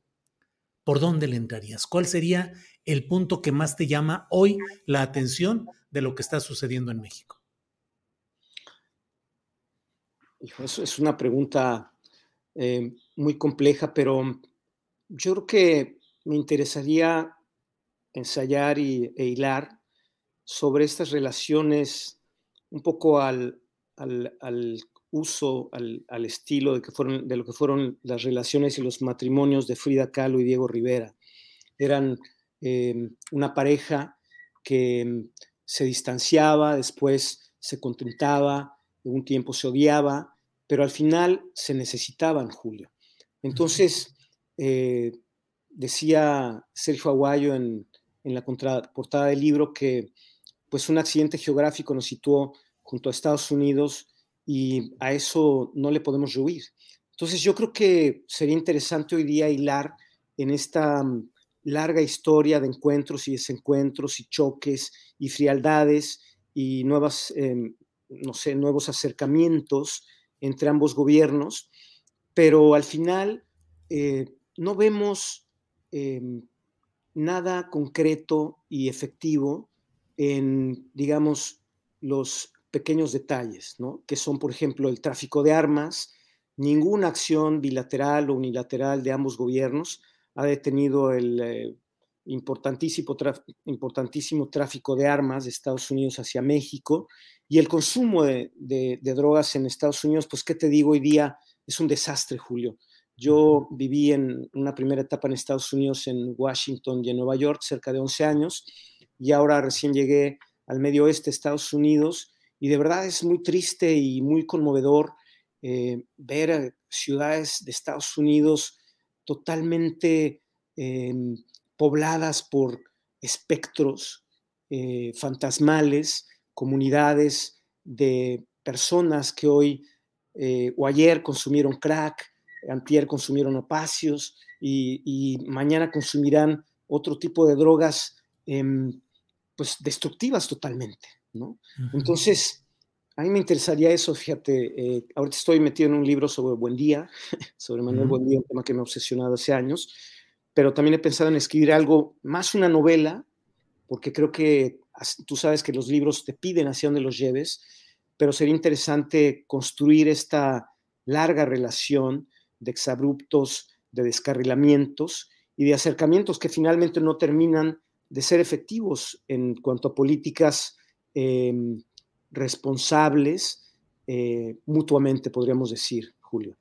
S1: ¿por dónde le entrarías? ¿Cuál sería el punto que más te llama hoy la atención de lo que está sucediendo en México?
S6: Eso es una pregunta eh, muy compleja, pero yo creo que me interesaría ensayar y, e hilar sobre estas relaciones un poco al, uso, al, estilo de, que fueron, de lo que fueron las relaciones y los matrimonios de Frida Kahlo y Diego Rivera. Eran Em, una pareja que se distanciaba, después se contentaba, un tiempo se odiaba, pero al final se necesitaban, Julio. Entonces, eh, decía Sergio Aguayo en, la portada del libro que pues un accidente geográfico nos situó junto a Estados Unidos y a eso no le podemos rehuir. Entonces yo creo que sería interesante hoy día hilar en esta larga historia de encuentros y desencuentros y choques y frialdades y nuevas, em, no sé, nuevos acercamientos entre ambos gobiernos, pero al final eh, no vemos em, nada concreto y efectivo en, digamos, los pequeños detalles, ¿no? que son, por ejemplo, el tráfico de armas, ninguna acción bilateral o unilateral de ambos gobiernos ha detenido el eh, importantísimo, importantísimo tráfico de armas de Estados Unidos hacia México y el consumo de, drogas en Estados Unidos, pues qué te digo, hoy día es un desastre, Julio. Yo viví en una primera etapa en Estados Unidos, en Washington y en Nueva York, cerca de 11 años, y ahora recién llegué al medio oeste de Estados Unidos, y de verdad es muy triste y muy conmovedor eh, ver ciudades de Estados Unidos totalmente em, pobladas por espectros eh, fantasmales, comunidades de personas que hoy eh, o ayer consumieron crack, antier consumieron opacios y, mañana consumirán otro tipo de drogas em, pues destructivas totalmente, ¿no? Entonces, a mí me interesaría eso, fíjate, eh, ahorita estoy metido en un libro sobre Buen Día, sobre Manuel Buen Día, un tema que me ha obsesionado hace años, pero también he pensado en escribir algo, más una novela, porque creo que tú sabes que los libros te piden hacia dónde los lleves, pero sería interesante construir esta larga relación de exabruptos, de descarrilamientos y de acercamientos que finalmente no terminan de ser efectivos en cuanto a políticas eh, responsables eh, mutuamente, podríamos decir, Julio.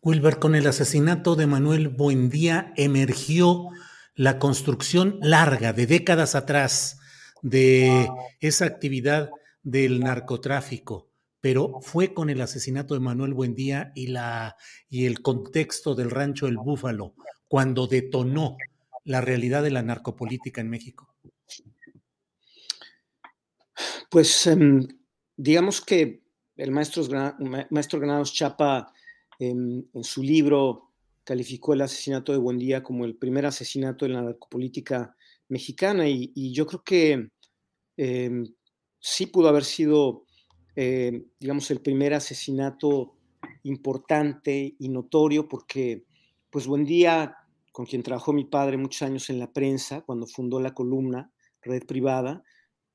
S1: Wilber, con el asesinato de Manuel Buendía emergió la construcción larga de décadas atrás de esa actividad del narcotráfico, pero fue con el asesinato de Manuel Buendía y, la, y el contexto del rancho El Búfalo cuando detonó la realidad de la narcopolítica en México.
S6: Pues em, digamos que el maestro, maestro Granados Chapa en, su libro calificó el asesinato de Buendía como el primer asesinato en la narcopolítica mexicana y, yo creo que em, sí pudo haber sido eh, digamos, el primer asesinato importante y notorio porque, pues, buen día, con quien trabajó mi padre muchos años en la prensa, cuando fundó la columna Red Privada,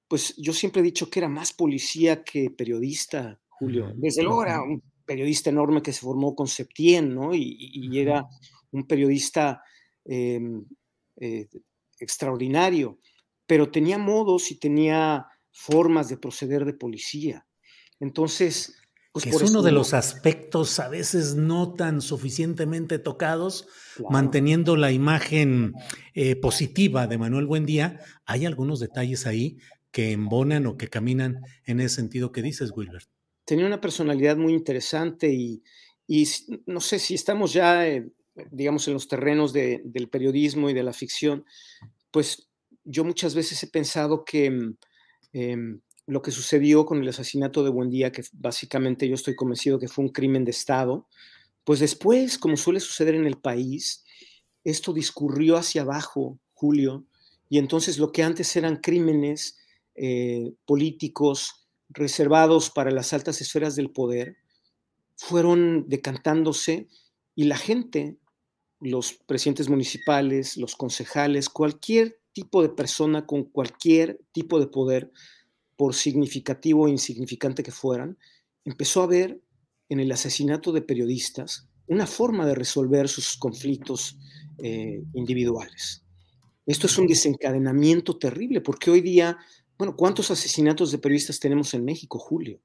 S6: pues yo siempre he dicho que era más policía que periodista, Julio. Desde luego era un periodista enorme que se formó con Septién, ¿no? Y, era un periodista em, eh, extraordinario, pero tenía modos y tenía formas de proceder de policía. Entonces,
S1: pues es uno de los aspectos a veces no tan suficientemente tocados, manteniendo la imagen eh, positiva de Manuel Buendía. Hay algunos detalles ahí que embonan o que caminan en ese sentido que dices, Wilbert.
S6: Tenía una personalidad muy interesante y, no sé si estamos ya, digamos, en los terrenos del periodismo y de la ficción, pues yo muchas veces he pensado que mm, em, lo que sucedió con el asesinato de Buendía, que básicamente yo estoy convencido que fue un crimen de Estado, pues después, como suele suceder en el país, esto discurrió hacia abajo, Julio, y entonces lo que antes eran crímenes eh, políticos reservados para las altas esferas del poder, fueron decantándose y la gente, los presidentes municipales, los concejales, cualquier tipo de persona con cualquier tipo de poder, por significativo o insignificante que fueran, empezó a ver en el asesinato de periodistas una forma de resolver sus conflictos eh, individuales. Esto es un desencadenamiento terrible, porque hoy día, bueno, ¿cuántos asesinatos de periodistas tenemos en México, Julio?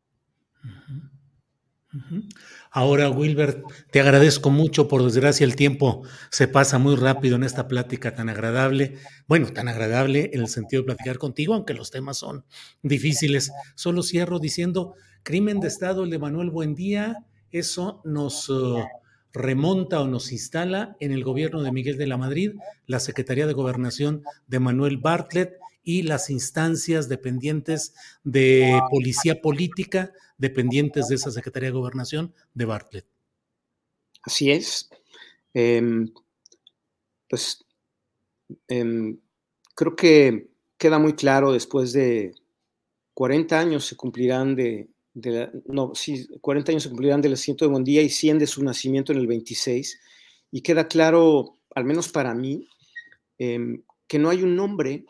S1: Ahora, Wilbert, te agradezco mucho. Por desgracia, el tiempo se pasa muy rápido en esta plática tan agradable. Bueno, tan agradable en el sentido de platicar contigo, aunque los temas son difíciles. Solo cierro diciendo, crimen de Estado, el de Manuel Buendía, eso nos uh, remonta o nos instala en el gobierno de Miguel de la Madrid, la Secretaría de Gobernación de Manuel Bartlett y las instancias dependientes de policía política, dependientes de esa Secretaría de Gobernación de Bartlett.
S6: Así es. Em, pues em, creo que queda muy claro después de 40 años se cumplirán de, no, sí, 40 años se cumplirán del asiento de Bondía y 100 de su nacimiento en el 26. Y queda claro, al menos para mí, em, que no hay un nombre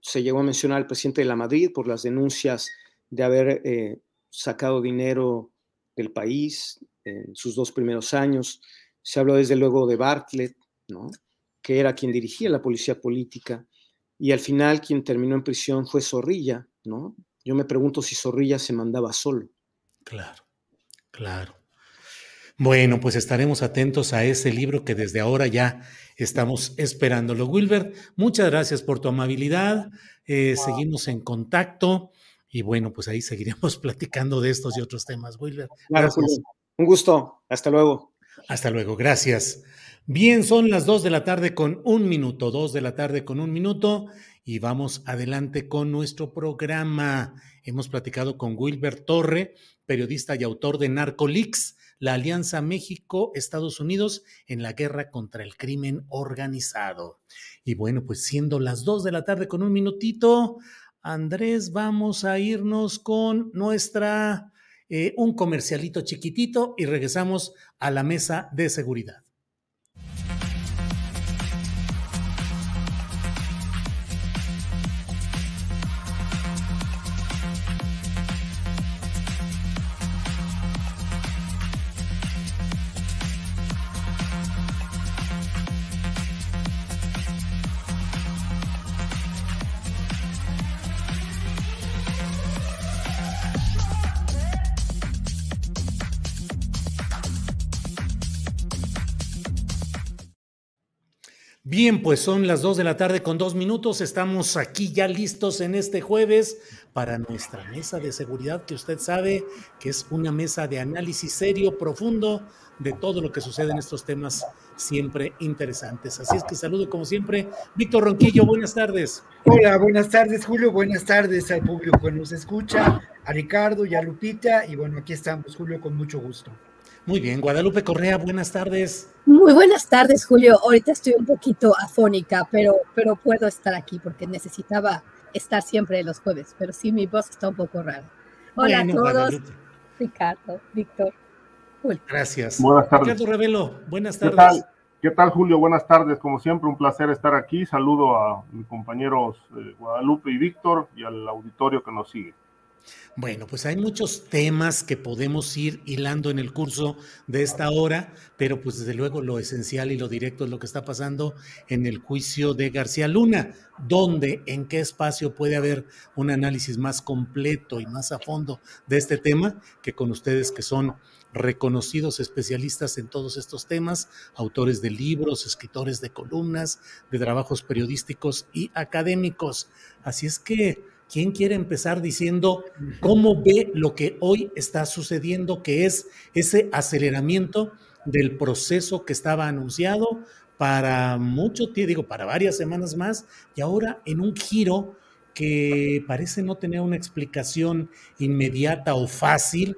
S6: se llegó a mencionar al presidente de la Madrid por las denuncias de haber eh, sacado dinero del país en sus dos primeros años. Se habló desde luego de Bartlett, ¿no? que era quien dirigía la policía política. Y al final quien terminó en prisión fue Zorrilla. ¿no? Yo me pregunto si Zorrilla se mandaba solo.
S1: Claro, claro. Bueno, pues estaremos atentos a ese libro que desde ahora ya estamos esperándolo. Wilbert, muchas gracias por tu amabilidad. Eh, seguimos en contacto y bueno, pues ahí seguiremos platicando de estos y otros temas. Wilbert,
S6: gracias. Un gusto. Hasta luego.
S1: Hasta luego. Gracias. Bien, son las dos de la tarde con un minuto, dos de la tarde con un minuto y vamos adelante con nuestro programa. Hemos platicado con Wilbert Torre, periodista y autor de Narcolix la Alianza México-Estados Unidos en la guerra contra el crimen organizado. Y bueno, pues siendo las dos de la tarde con un minutito, Andrés, vamos a irnos con nuestra, eh, un comercialito chiquitito y regresamos a la mesa de seguridad. Bien, pues son las dos de la tarde con dos minutos. Estamos aquí ya listos en este jueves para nuestra mesa de seguridad, que usted sabe que es una mesa de análisis serio, profundo de todo lo que sucede en estos temas siempre interesantes. Así es que saludo como siempre. Víctor Ronquillo, buenas tardes.
S7: Hola, buenas tardes, Julio. Buenas tardes al público que nos escucha, a Ricardo y a Lupita. Y bueno, aquí estamos, Julio, con mucho gusto.
S1: Muy bien, Guadalupe Correa, buenas tardes.
S8: Muy buenas tardes, Julio. Ahorita estoy un poquito afónica, pero, pero puedo estar aquí porque necesitaba estar siempre los jueves. Pero sí, mi voz está un poco rara. Hola a todos. Ricardo, Víctor.
S1: Gracias.
S9: Buenas tardes.
S1: Ricardo Ravelo, buenas
S9: ¿Qué
S1: tardes.
S9: tal? ¿Qué tal, Julio? Buenas tardes. Como siempre, un placer estar aquí. Saludo a mis compañeros eh, Guadalupe y Víctor y al auditorio que nos sigue.
S1: Bueno, pues hay muchos temas que podemos ir hilando en el curso de esta hora, pero pues desde luego lo esencial y lo directo es lo que está pasando en el juicio de García Luna, donde, en qué espacio puede haber un análisis más completo y más a fondo de este tema que con ustedes que son reconocidos especialistas en todos estos temas, autores de libros, escritores de columnas, de trabajos periodísticos y académicos. Así es que ¿Quién quiere empezar diciendo cómo ve lo que hoy está sucediendo, que es ese aceleramiento del proceso que estaba anunciado para mucho tiempo, digo, para varias semanas más, y ahora en un giro que parece no tener una explicación inmediata o fácil?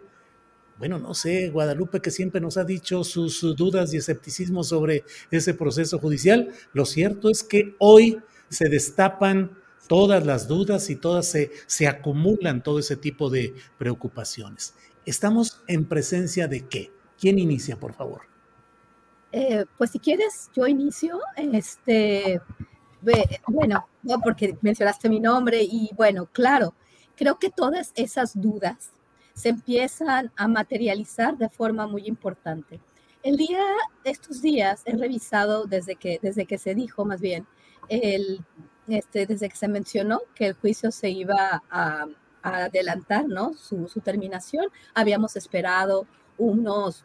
S1: Bueno, no sé, Guadalupe, que siempre nos ha dicho sus dudas y escepticismo sobre ese proceso judicial, lo cierto es que hoy se destapan todas las dudas y todas se, se acumulan todo ese tipo de preocupaciones. ¿Estamos en presencia de qué? ¿Quién inicia, por favor?
S8: Eh, pues si quieres, yo inicio. Este, bueno, no porque mencionaste mi nombre y bueno, claro, creo que todas esas dudas se empiezan a materializar de forma muy importante. El día, estos días, he revisado desde que, desde que se dijo más bien el este, desde que se mencionó que el juicio se iba a, adelantar, ¿no? Su, terminación, habíamos esperado unos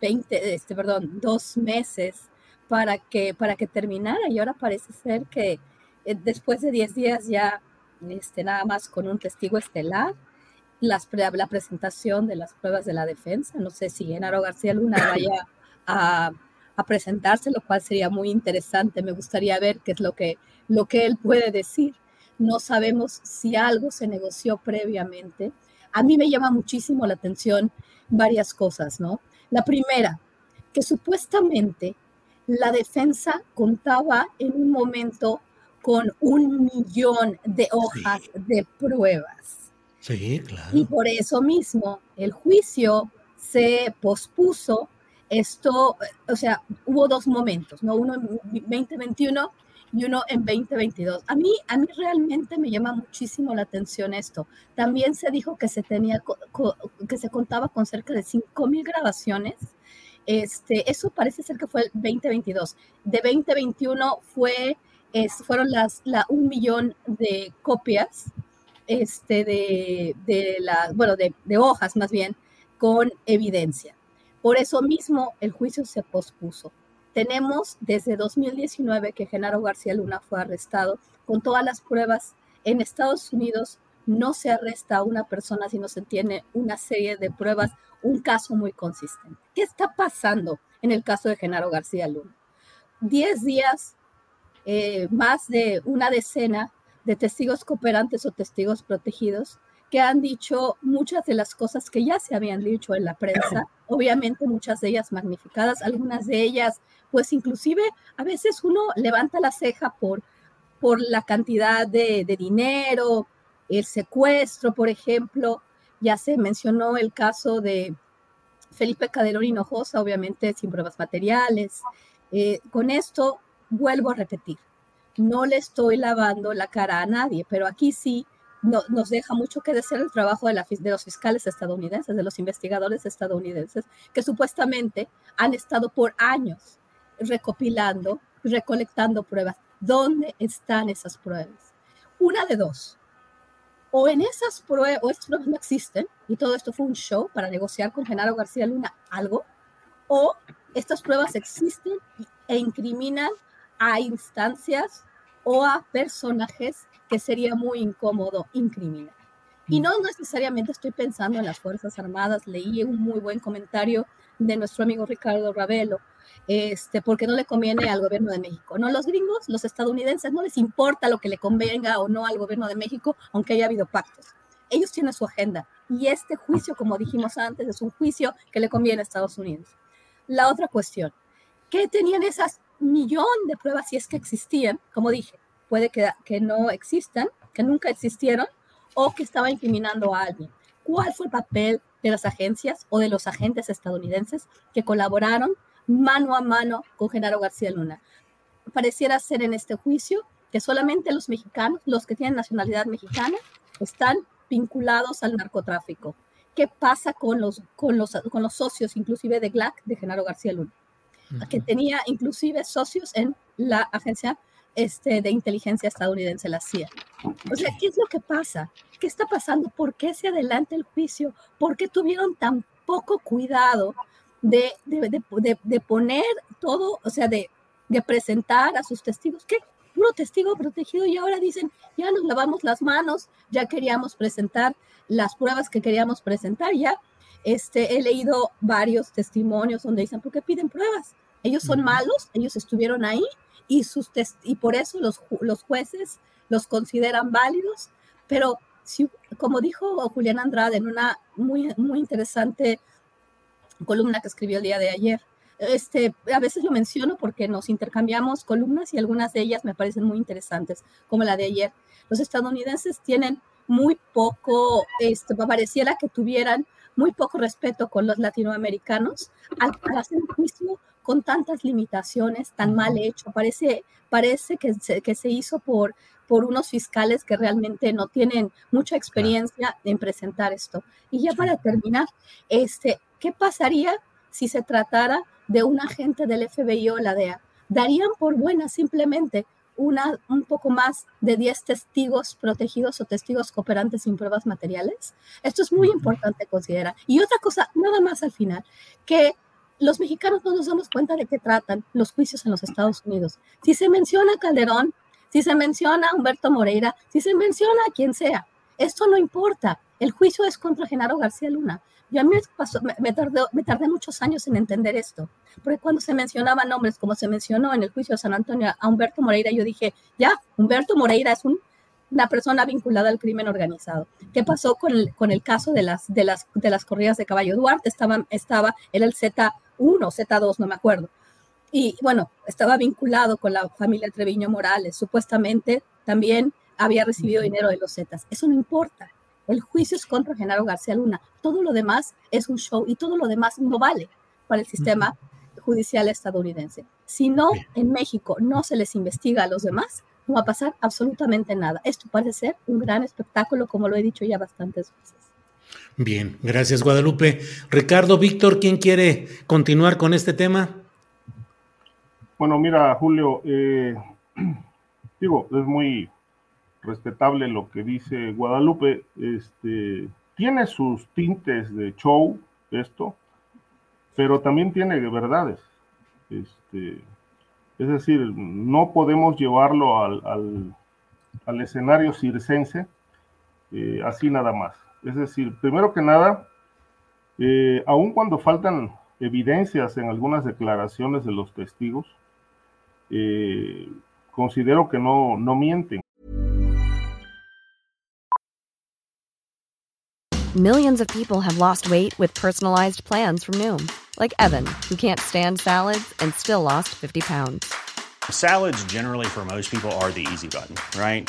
S8: 20, este, perdón, dos meses para que, para que terminara y ahora parece ser que eh, después de 10 días ya este, nada más con un testigo estelar, las, la presentación de las pruebas de la defensa, no sé si Genaro García Luna vaya a a presentarse, lo cual sería muy interesante. Me gustaría ver qué es lo que, lo que él puede decir. No sabemos si algo se negoció previamente. A mí me llama muchísimo la atención varias cosas, ¿no? La primera, que supuestamente la defensa contaba en un momento con un millón de hojas de pruebas.
S1: Sí, claro.
S8: Y por eso mismo el juicio se pospuso esto, o sea, hubo dos momentos, ¿no? Uno en 2021 y uno en 2022. A mí, a mí realmente me llama muchísimo la atención esto. También se dijo que se tenía, que se contaba con cerca de 5.000 grabaciones. Este, eso parece ser que fue el 2022. De 2021 fue, fueron las, la, un millón de copias este, de, la, bueno, de hojas más bien, con evidencia. Por eso mismo el juicio se pospuso. Tenemos desde 2019 que Genaro García Luna fue arrestado con todas las pruebas. En Estados Unidos no se arresta a una persona si no se tiene una serie de pruebas, un caso muy consistente. ¿Qué está pasando en el caso de Genaro García Luna? Diez días, eh, más de una decena de testigos cooperantes o testigos protegidos que han dicho muchas de las cosas que ya se habían dicho en la prensa, obviamente muchas de ellas magnificadas, algunas de ellas, pues inclusive a veces uno levanta la ceja por, por la cantidad de, de dinero, el secuestro, por ejemplo, ya se mencionó el caso de Felipe Calderón Hinojosa, obviamente sin pruebas materiales. Eh, con esto vuelvo a repetir, no le estoy lavando la cara a nadie, pero aquí sí nos deja mucho que desear el trabajo de, los fiscales estadounidenses, de los investigadores estadounidenses, que supuestamente han estado por años recopilando, recolectando pruebas. ¿Dónde están esas pruebas? Una de dos. O en esas pruebas, o estas pruebas no existen, y todo esto fue un show para negociar con Genaro García Luna algo, o estas pruebas existen e incriminan a instancias o a personajes que sería muy incómodo incriminar. Y no necesariamente estoy pensando en las Fuerzas Armadas, leí un muy buen comentario de nuestro amigo Ricardo Ravelo, este, porque no le conviene al gobierno de México. No, los gringos, los estadounidenses, no les importa lo que le convenga o no al gobierno de México, aunque haya habido pactos. Ellos tienen su agenda y este juicio, como dijimos antes, es un juicio que le conviene a Estados Unidos. La otra cuestión, ¿qué tenían esas millón de pruebas si es que existían? Como dije, puede que, que no existan, que nunca existieron, o que estaba incriminando a alguien. cuál fue el papel de las agencias o de los agentes estadounidenses que colaboraron mano a mano con Genaro García Luna. Pareciera ser en este juicio que solamente los mexicanos, los que tienen nacionalidad mexicana, están vinculados al narcotráfico. ¿Qué pasa con los, con los, con los socios, inclusive de GLAC, de Genaro García Luna? Que tenía inclusive socios en la agencia este, de inteligencia estadounidense, la CIA. O sea, ¿qué es lo que pasa? ¿Qué está pasando? ¿Por qué se adelanta el juicio? ¿Por qué tuvieron tan poco cuidado de, de, de, de poner todo, o sea, de, presentar a sus testigos? ¿Qué? Puro testigo protegido y ahora dicen, ya nos lavamos las manos, ya queríamos presentar las pruebas que queríamos presentar, ya este, he leído varios testimonios donde dicen, ¿por qué piden pruebas? Ellos son malos, ellos estuvieron ahí y, sus y por eso los, los jueces los consideran válidos, pero si, como dijo Julián Andrade en una muy, muy interesante columna que escribió el día de ayer, este, a veces lo menciono porque nos intercambiamos columnas y algunas de ellas me parecen muy interesantes, como la de ayer. Los estadounidenses tienen muy poco, este, pareciera que tuvieran muy poco respeto con los latinoamericanos al, hacer un juicio con tantas limitaciones, tan mal hecho. Parece, parece que, se, que se hizo por, por unos fiscales que realmente no tienen mucha experiencia en presentar esto. Y ya para terminar, este, ¿qué pasaría si se tratara de un agente del FBI o la DEA? Darían por buena simplemente una, un poco más de 10 testigos protegidos o testigos cooperantes sin pruebas materiales. Esto es muy importante considerar. Y otra cosa, nada más al final, que los mexicanos no nos damos cuenta de qué tratan los juicios en los Estados Unidos. Si se menciona a Calderón, si se menciona a Humberto Moreira, si se menciona a quien sea, esto no importa. El juicio es contra Genaro García Luna. Yo a mí me, me, tardé, muchos años en entender esto, porque cuando se mencionaban nombres, como se mencionó en el juicio de San Antonio a Humberto Moreira, yo dije, ya, Humberto Moreira es un, una persona vinculada al crimen organizado. ¿Qué pasó con el, caso de las, de, las, de las corridas de caballo? Duarte estaba, estaba, el Z1, Z2, no me acuerdo. Y bueno, estaba vinculado con la familia Treviño Morales. Supuestamente también había recibido dinero de los Zetas. Eso no importa. El juicio es contra Genaro García Luna. Todo lo demás es un show y todo lo demás no vale para el sistema judicial estadounidense. Si no, en México no se les investiga a los demás, no va a pasar absolutamente nada. Esto parece ser un gran espectáculo, como lo he dicho ya bastantes veces.
S1: Bien, gracias Guadalupe. Ricardo, Víctor, ¿quién quiere continuar con este tema?
S9: Bueno, mira, Julio, eh, digo, es muy respetable lo que dice Guadalupe. Este, tiene sus tintes de show esto, pero también tiene verdades. Este, es decir, no podemos llevarlo al, al, escenario circense eh, así nada más. Es decir, primero que nada, eh, aun cuando faltan evidencias en algunas declaraciones de los testigos, eh, considero que no, no mienten.
S10: Millions of people have lost weight with personalized plans from Noom, like Evan, who can't stand salads and still lost 50 pounds.
S11: Salads, generally, for most people, are the easy button, right?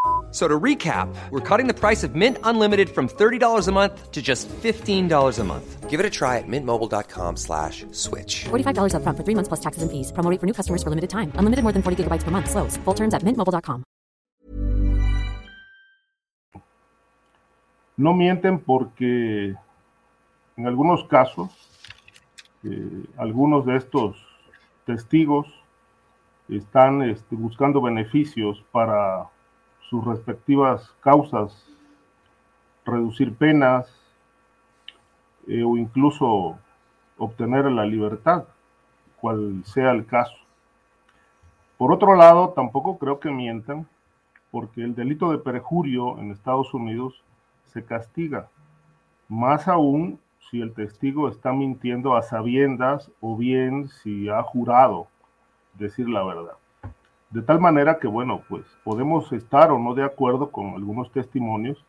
S12: So to recap, we're cutting the price of Mint Unlimited from $30 a month to just $15 a month. Give it a try at mintmobile.com slash switch.
S13: $45 up front for three months plus taxes and fees. Promo for new customers for limited time. Unlimited more than 40 gigabytes per month. Slows. Full terms at mintmobile.com.
S9: No mienten porque en algunos casos, eh, algunos de estos testigos están este, buscando beneficios para sus respectivas causas, reducir penas eh, o incluso obtener la libertad, cual sea el caso. Por otro lado, tampoco creo que mientan porque el delito de perjurio en Estados Unidos se castiga, más aún si el testigo está mintiendo a sabiendas o bien si ha jurado decir la verdad. De tal manera que, bueno, pues podemos estar o no de acuerdo con algunos testimonios,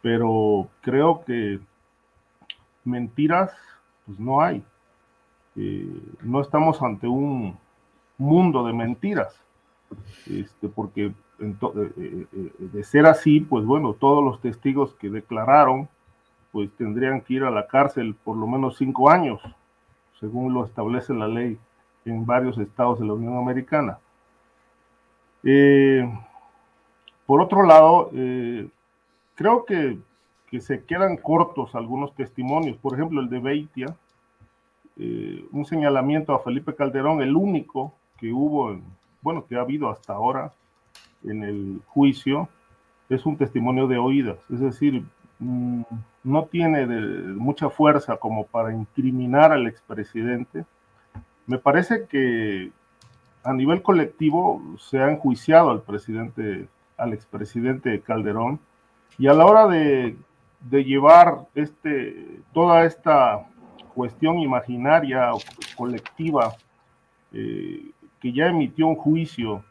S9: pero creo que mentiras, pues no hay. Eh, no estamos ante un mundo de mentiras, este, porque eh, eh, de ser así, pues bueno, todos los testigos que declararon, pues tendrían que ir a la cárcel por lo menos cinco años, según lo establece la ley en varios estados de la Unión Americana. Por otro lado, creo que que se quedan cortos algunos testimonios, por ejemplo el de Beitia, eh, un señalamiento a Felipe Calderón, el único que hubo, bueno, que ha habido hasta ahora en el juicio, es un testimonio de oídas, es decir, mm, no tiene mucha fuerza como para incriminar al expresidente. Me parece que a nivel colectivo se ha enjuiciado al presidente, al expresidente Calderón, y a la hora de llevar este, toda esta cuestión imaginaria o colectiva eh, que ya emitió un juicio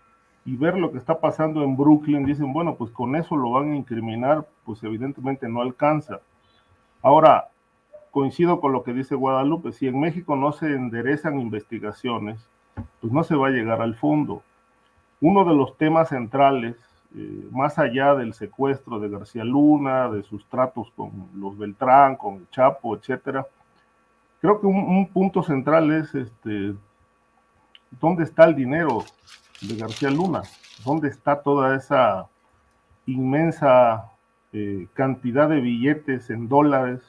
S9: y ver lo que está pasando en Brooklyn, dicen, bueno, pues con eso lo van a incriminar, pues evidentemente no alcanza. Ahora, coincido con lo que dice Guadalupe, si en México no se enderezan investigaciones, pues no se va a llegar al fondo. Uno de los temas centrales eh, más allá del secuestro de García Luna, de sus tratos con los Beltrán, con el Chapo, etcétera, creo que un, punto central es este, dónde está el dinero de García Luna, dónde está toda esa inmensa eh, cantidad de billetes en dólares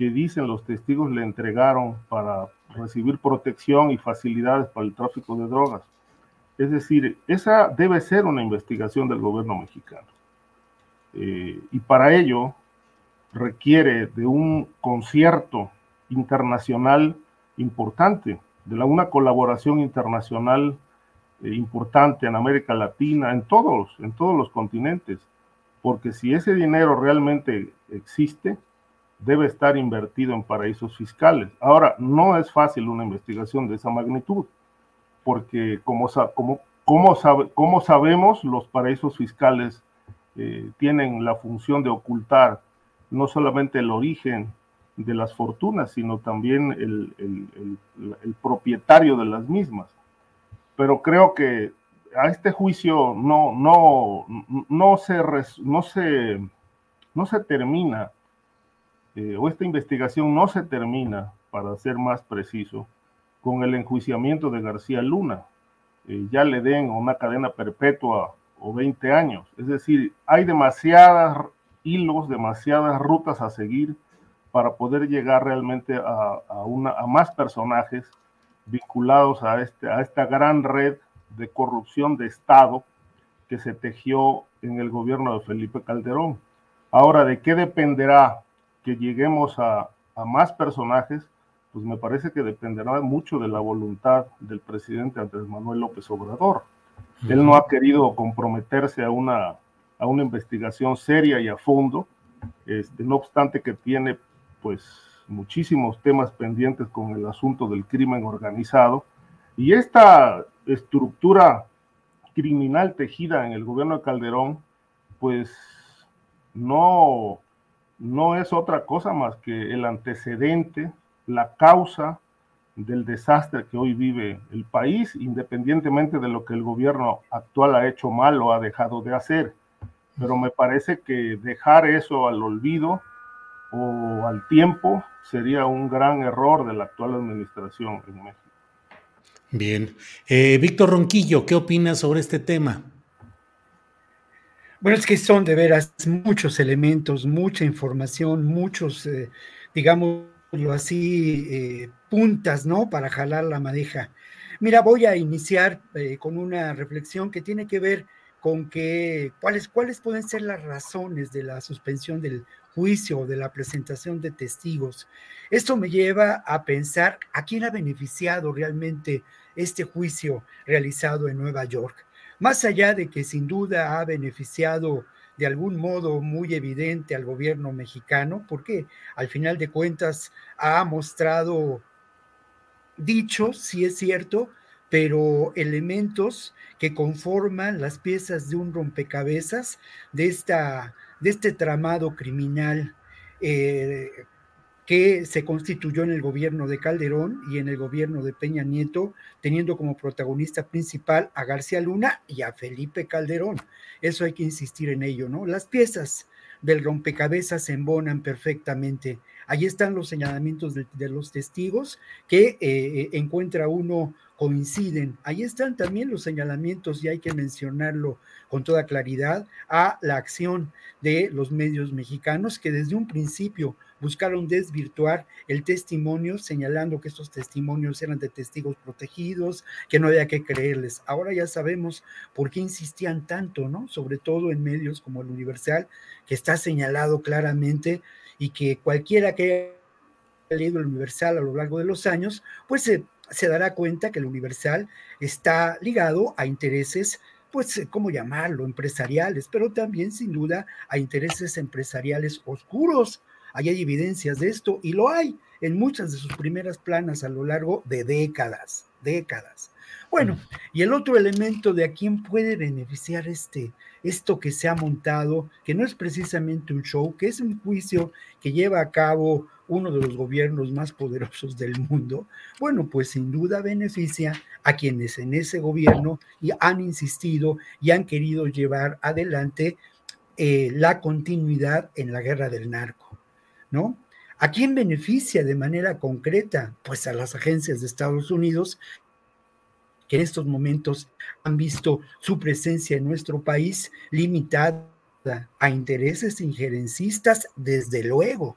S9: que dicen los testigos le entregaron para recibir protección y facilidades para el tráfico de drogas. Es decir, esa debe ser una investigación del gobierno mexicano. Eh, y para ello requiere de un concierto internacional importante, de una colaboración internacional eh, importante en América Latina, en todos, en todos los continentes, porque si ese dinero realmente existe, debe estar invertido en paraísos fiscales. Ahora, no es fácil una investigación de esa magnitud porque como, como, como, sabe, como sabemos, los paraísos fiscales eh, tienen la función de ocultar no solamente el origen de las fortunas, sino también el, el, propietario de las mismas. Pero creo que a este juicio no, no, no, se, no, se, no se termina, eh, o esta investigación no se termina, para ser más preciso, con el enjuiciamiento de García Luna. Eh, ya le den una cadena perpetua o 20 años. Es decir, hay demasiadas hilos, demasiadas rutas a seguir para poder llegar realmente a, más personajes vinculados este, a esta gran red de corrupción de Estado que se tejió en el gobierno de Felipe Calderón. Ahora, ¿de qué dependerá que lleguemos a, a más personajes? pues me parece que dependerá mucho de la voluntad del presidente Andrés Manuel López Obrador. Él no ha querido comprometerse a una, a una investigación seria y a fondo, este, no obstante que tiene pues muchísimos temas pendientes con el asunto del crimen organizado. Y esta estructura criminal tejida en el gobierno de Calderón, pues no, no es otra cosa más que el antecedente la causa del desastre que hoy vive el país, independientemente de lo que el gobierno actual ha hecho mal o ha dejado de hacer. Pero me parece que dejar eso al olvido o al tiempo sería un gran error de la actual administración en México.
S1: Bien. Eh, Víctor Ronquillo, ¿qué opinas sobre este tema?
S7: Bueno, es que son de veras muchos elementos, mucha información, muchos, eh, digamos, así, eh, puntas, ¿no? Para jalar la madeja. Mira, voy a iniciar eh, con una reflexión que tiene que ver con que cuáles, cuáles pueden ser las razones de la suspensión del juicio o de la presentación de testigos. Esto me lleva a pensar a quién ha beneficiado realmente este juicio realizado en Nueva York. Más allá de que sin duda ha beneficiado de algún modo muy evidente al gobierno mexicano, porque al final de cuentas ha mostrado dichos, sí es cierto, pero elementos que conforman las piezas de un rompecabezas de, esta, de este tramado criminal eh, que se constituyó en el gobierno de Calderón y en el gobierno de Peña Nieto, teniendo como protagonista principal a García Luna y a Felipe Calderón. Eso hay que insistir en ello, ¿no? Las piezas del rompecabezas se embonan perfectamente. Allí están los señalamientos de, los testigos que eh, encuentra uno coinciden. Ahí están también los señalamientos, y hay que mencionarlo con toda claridad, a la acción de los medios mexicanos que desde un principio buscaron desvirtuar el testimonio, señalando que estos testimonios eran de testigos protegidos, que no había que creerles. Ahora ya sabemos por qué insistían tanto, ¿no? Sobre todo en medios como el Universal, que está señalado claramente y que cualquiera que haya leído el Universal a lo largo de los años, pues se se dará cuenta que el Universal está ligado a intereses, pues, ¿cómo llamarlo?, empresariales, pero también sin duda a intereses empresariales oscuros. Ahí hay evidencias de esto y lo hay en muchas de sus primeras planas a lo largo de décadas, décadas. Bueno, y el otro elemento de a quién puede beneficiar este, esto que se ha montado, que no es precisamente un show, que es un juicio que lleva a cabo uno de los gobiernos más poderosos del mundo, bueno, pues sin duda beneficia a quienes en ese gobierno y han insistido y han querido llevar adelante eh, la continuidad en la guerra del narco, ¿no? ¿A quién beneficia de manera concreta? Pues a las agencias de Estados Unidos que en estos momentos han visto su presencia en nuestro país limitada a intereses injerencistas, desde luego,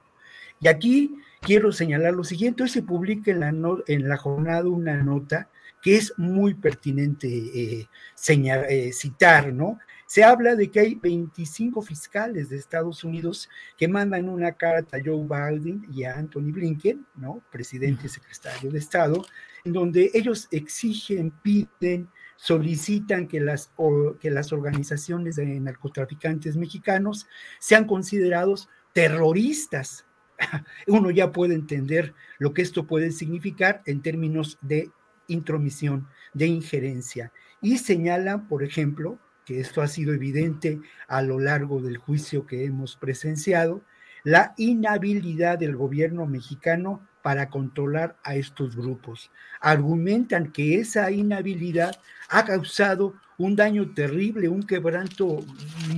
S7: y aquí quiero señalar lo siguiente, hoy se publica en la, en la jornada una nota que es muy pertinente eh, eh, citar, ¿no? Se habla de que hay 25 fiscales de Estados Unidos que mandan una carta a Joe Biden y a Anthony Blinken, ¿no? Presidente y secretario de Estado, en donde ellos exigen, piden, solicitan que las, que las organizaciones de narcotraficantes mexicanos sean considerados terroristas uno ya puede entender lo que esto puede significar en términos de intromisión, de injerencia. Y señala, por ejemplo, que esto ha sido evidente a lo largo del juicio que hemos presenciado, la inhabilidad del gobierno mexicano para controlar a estos grupos. Argumentan que esa inhabilidad ha causado un daño terrible, un quebranto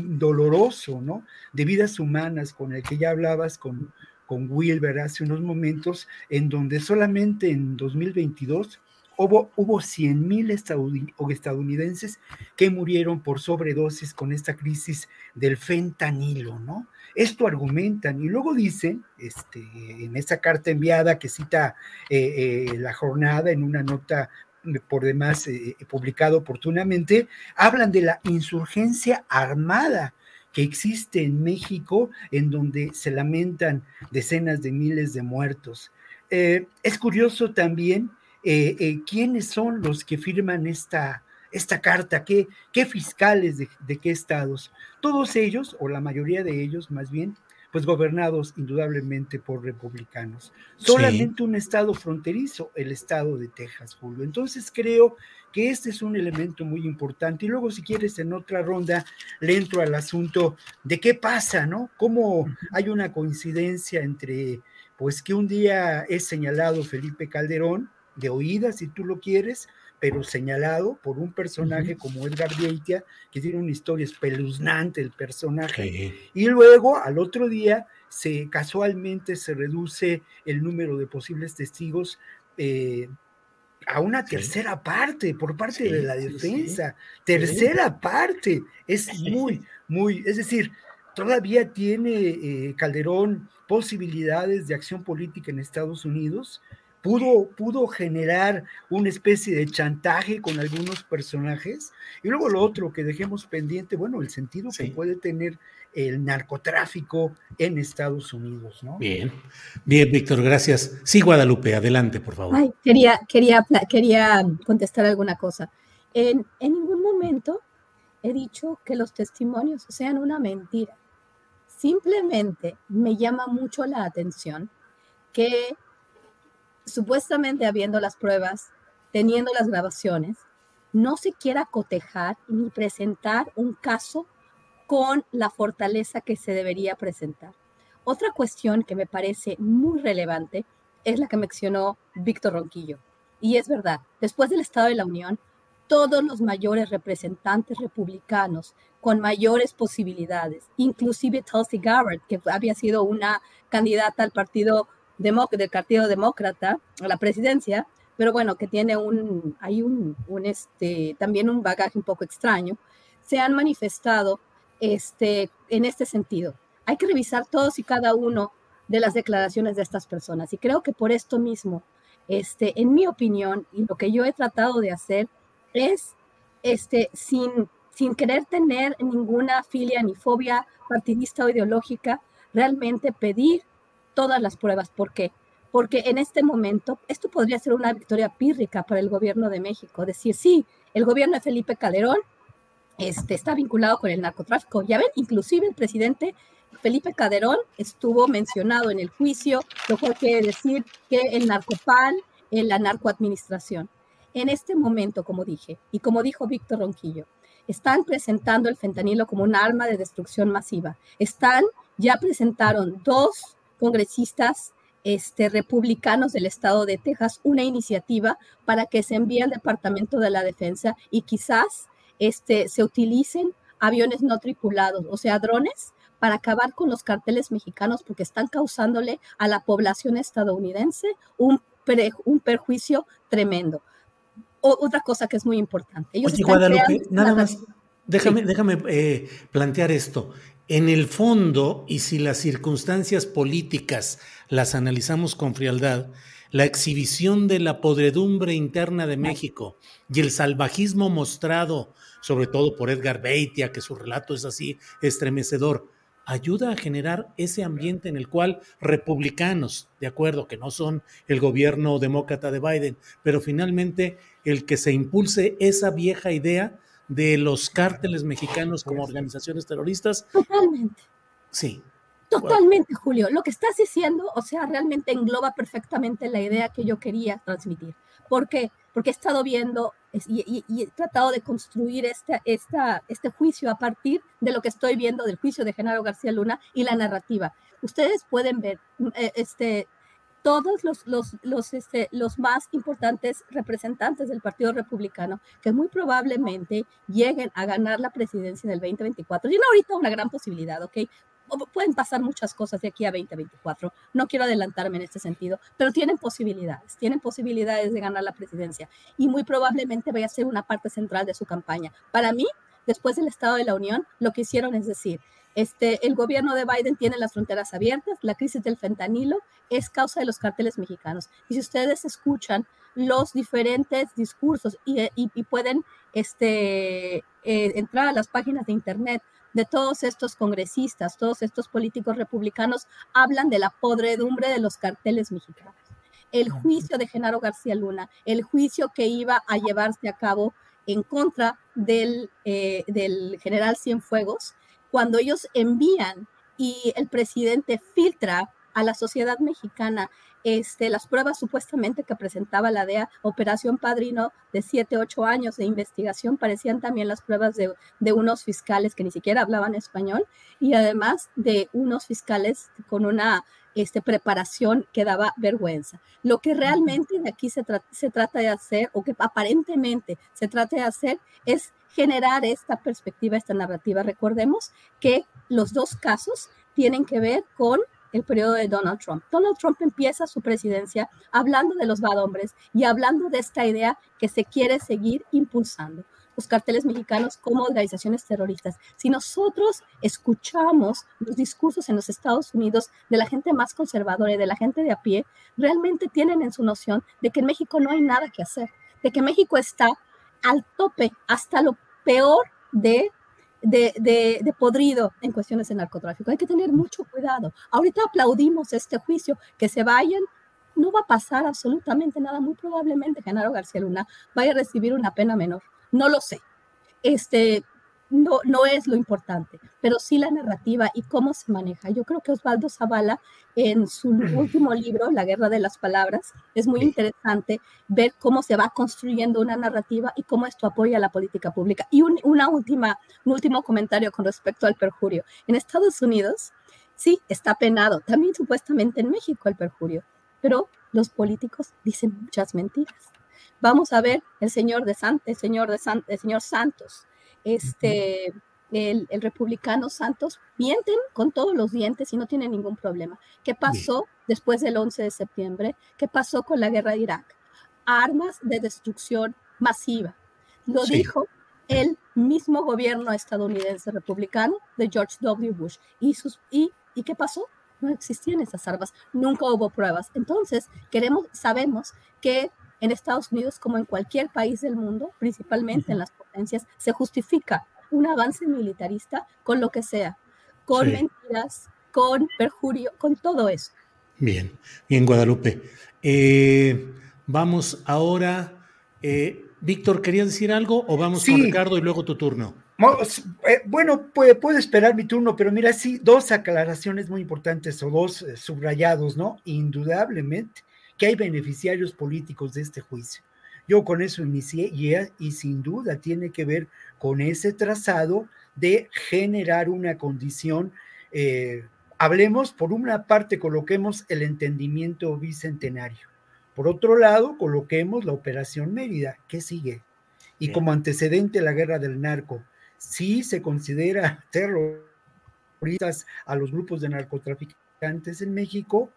S7: doloroso, ¿no? De vidas humanas, con el que ya hablabas con, con Wilber hace unos momentos, en donde solamente en 2022 hubo, hubo 100 mil estadounidenses que murieron por sobredosis con esta crisis del fentanilo, ¿no? Esto argumentan y luego dicen, este, en esa carta enviada que cita eh, eh, la jornada en una nota por demás eh, publicado oportunamente, hablan de la insurgencia armada que existe en México en donde se lamentan decenas de miles de muertos. Eh, es curioso también eh, eh, quiénes son los que firman esta, esta carta, qué, qué fiscales de, de, qué estados. Todos ellos, o la mayoría de ellos más bien, pues gobernados indudablemente por republicanos. Solamente un estado fronterizo, el estado de Texas, Julio. Entonces creo que este es un elemento muy importante. Y luego, si quieres, en otra ronda le entro al asunto de qué pasa, ¿no? Cómo hay una coincidencia entre, pues que un día es señalado Felipe Calderón, de oídas, si tú lo quieres, pero señalado por un personaje como Edgar Beitia, que tiene una historia espeluznante el personaje. Y luego, al otro día, se casualmente se reduce el número de posibles testigos eh, a una tercera parte por parte de la defensa. tercera parte. Es muy, muy, es decir, todavía tiene eh, Calderón posibilidades de acción política en Estados Unidos pudo, pudo generar una especie de chantaje con algunos personajes. Y luego lo otro que dejemos pendiente, bueno, el sentido que puede tener el narcotráfico en Estados Unidos, ¿no?
S1: Bien, bien, Víctor, gracias. Sí, Guadalupe, adelante, por favor.
S8: Ay, quería, quería, quería contestar alguna cosa. En, en ningún momento he dicho que los testimonios sean una mentira. Simplemente me llama mucho la atención que supuestamente habiendo las pruebas, teniendo las grabaciones, no se quiera cotejar ni presentar un caso con la fortaleza que se debería presentar. Otra cuestión que me parece muy relevante es la que mencionó Víctor Ronquillo. Y es verdad, después del Estado de la Unión, todos los mayores representantes republicanos con mayores posibilidades, inclusive Tulsi Gabbard, que había sido una candidata al partido del Partido Demócrata a la presidencia, pero bueno, que tiene un, hay un, un, este, también un bagaje un poco extraño, se han manifestado este, en este sentido. Hay que revisar todos y cada uno de las declaraciones de estas personas y creo que por esto mismo, este, en mi opinión, y lo que yo he tratado de hacer es, este, sin, sin querer tener ninguna filia ni fobia partidista o ideológica, realmente pedir todas las pruebas. ¿Por qué? Porque en este momento esto podría ser una victoria pírrica para el gobierno de México. Decir, sí, el gobierno de Felipe Calderón este, está vinculado con el narcotráfico. Ya ven, inclusive el presidente Felipe Calderón estuvo mencionado en el juicio, lo cual quiere decir que el narcopal, en la narcoadministración. En este momento, como dije, y como dijo Víctor Ronquillo, están presentando el fentanilo como un arma de destrucción masiva. Están, ya presentaron dos congresistas este, republicanos del estado de Texas una iniciativa para que se envíe al Departamento de la Defensa y quizás este, se utilicen aviones no tripulados, o sea, drones, para acabar con los carteles mexicanos porque están causándole a la población estadounidense un, un perjuicio tremendo. otra cosa que es muy importante.
S1: Oye, Guadalupe, nada más, déjame, déjame eh, plantear esto. En el fondo, y si las circunstancias políticas las analizamos con frialdad, la exhibición de la podredumbre interna de México y el salvajismo mostrado, sobre todo por Edgar Beitia, que su relato es así estremecedor, ayuda a generar ese ambiente en el cual republicanos, de acuerdo, que no son el gobierno demócrata de Biden, pero finalmente el que se impulse esa vieja idea de los cárteles mexicanos como organizaciones terroristas.
S8: Totalmente.
S1: Sí.
S8: Totalmente, Julio. Lo que estás diciendo, o sea, realmente engloba perfectamente la idea que yo quería transmitir. ¿Por qué? Porque he estado viendo y, he tratado de construir este, esta, este juicio a partir de lo que estoy viendo del juicio de Genaro García Luna y la narrativa. Ustedes pueden ver eh, este, todos los, los, los, este, los más importantes representantes del Partido Republicano que muy probablemente lleguen a ganar la presidencia en el 2024. Tiene ahorita una gran posibilidad, ¿ok? pueden pasar muchas cosas de aquí a 2024. No quiero adelantarme en este sentido, pero tienen posibilidades, tienen posibilidades de ganar la presidencia y muy probablemente vaya a ser una parte central de su campaña. Para mí, después del Estado de la Unión, lo que hicieron es decir, este, el gobierno de Biden tiene las fronteras abiertas, la crisis del fentanilo es causa de los carteles mexicanos. Y si ustedes escuchan los diferentes discursos y, pueden este, eh, entrar a las páginas de internet de todos estos congresistas, todos estos políticos republicanos, hablan de la podredumbre de los carteles mexicanos. El juicio de Genaro García Luna, el juicio que iba a llevarse a cabo en contra del, eh, del general Cienfuegos, cuando ellos envían y el presidente filtra a la sociedad mexicana este, las pruebas supuestamente que presentaba la DEA, Operación Padrino de 7, 8 años de investigación, parecían también las pruebas de, de, unos fiscales que ni siquiera hablaban español y además de unos fiscales con una este, preparación que daba vergüenza. Lo que realmente de aquí se, se trata de hacer, o que aparentemente se trata de hacer, es generar esta perspectiva, esta narrativa. Recordemos que los dos casos tienen que ver con el periodo de Donald Trump. Donald Trump empieza su presidencia hablando de los bad hombres y hablando de esta idea que se quiere seguir impulsando los carteles mexicanos como organizaciones terroristas. Si nosotros escuchamos los discursos en los Estados Unidos de la gente más conservadora y de la gente de a pie, realmente tienen en su noción de que en México no hay nada que hacer, de que México está al tope, hasta lo peor de de, podrido en cuestiones de narcotráfico. Hay que tener mucho cuidado. Ahorita aplaudimos este juicio, que se vayan, no va a pasar absolutamente nada. Muy probablemente Genaro García Luna vaya a recibir una pena menor. No lo sé. Este, no, no es lo importante, pero sí la narrativa y cómo se maneja. Yo creo que Osvaldo Zavala, en su último libro, La Guerra de las Palabras, es muy interesante ver cómo se va construyendo una narrativa y cómo esto apoya la política pública. Y un, una última, un último comentario con respecto al perjurio. En Estados Unidos, sí, está penado, también supuestamente en México el perjurio, pero los políticos dicen muchas mentiras. Vamos a ver el señor de Santos, el señor de el señor Santos, este, el, republicano Santos, mienten con todos los dientes y no tienen ningún problema. ¿Qué pasó después del 11 de septiembre? ¿Qué pasó con la guerra de Irak? Armas de destrucción masiva. Lo dijo el mismo gobierno estadounidense republicano de George W. Bush. ¿Y, sus, y, ¿Y qué pasó? No existían esas armas, nunca hubo pruebas. Entonces, queremos, sabemos que en Estados Unidos, como en cualquier país del mundo, principalmente en las potencias, se justifica un avance militarista con lo que sea, con mentiras, con perjurio, con todo eso.
S1: Bien, bien, Guadalupe. Eh, vamos ahora. Eh, Víctor, ¿querías decir algo o vamos con Ricardo y luego tu turno?
S7: Eh, bueno, puede, puede, esperar mi turno, pero mira, sí, dos aclaraciones muy importantes o dos subrayados, ¿no? Indudablemente que hay beneficiarios políticos de este juicio. Yo con eso inicié y, sin duda tiene que ver con ese trazado de generar una condición. Eh, hablemos, por una parte, coloquemos el entendimiento bicentenario. Por otro lado, coloquemos la operación Mérida. ¿Qué sigue? Y como antecedente la guerra del narco, si se considera terroristas a los grupos de narcotraficantes en México,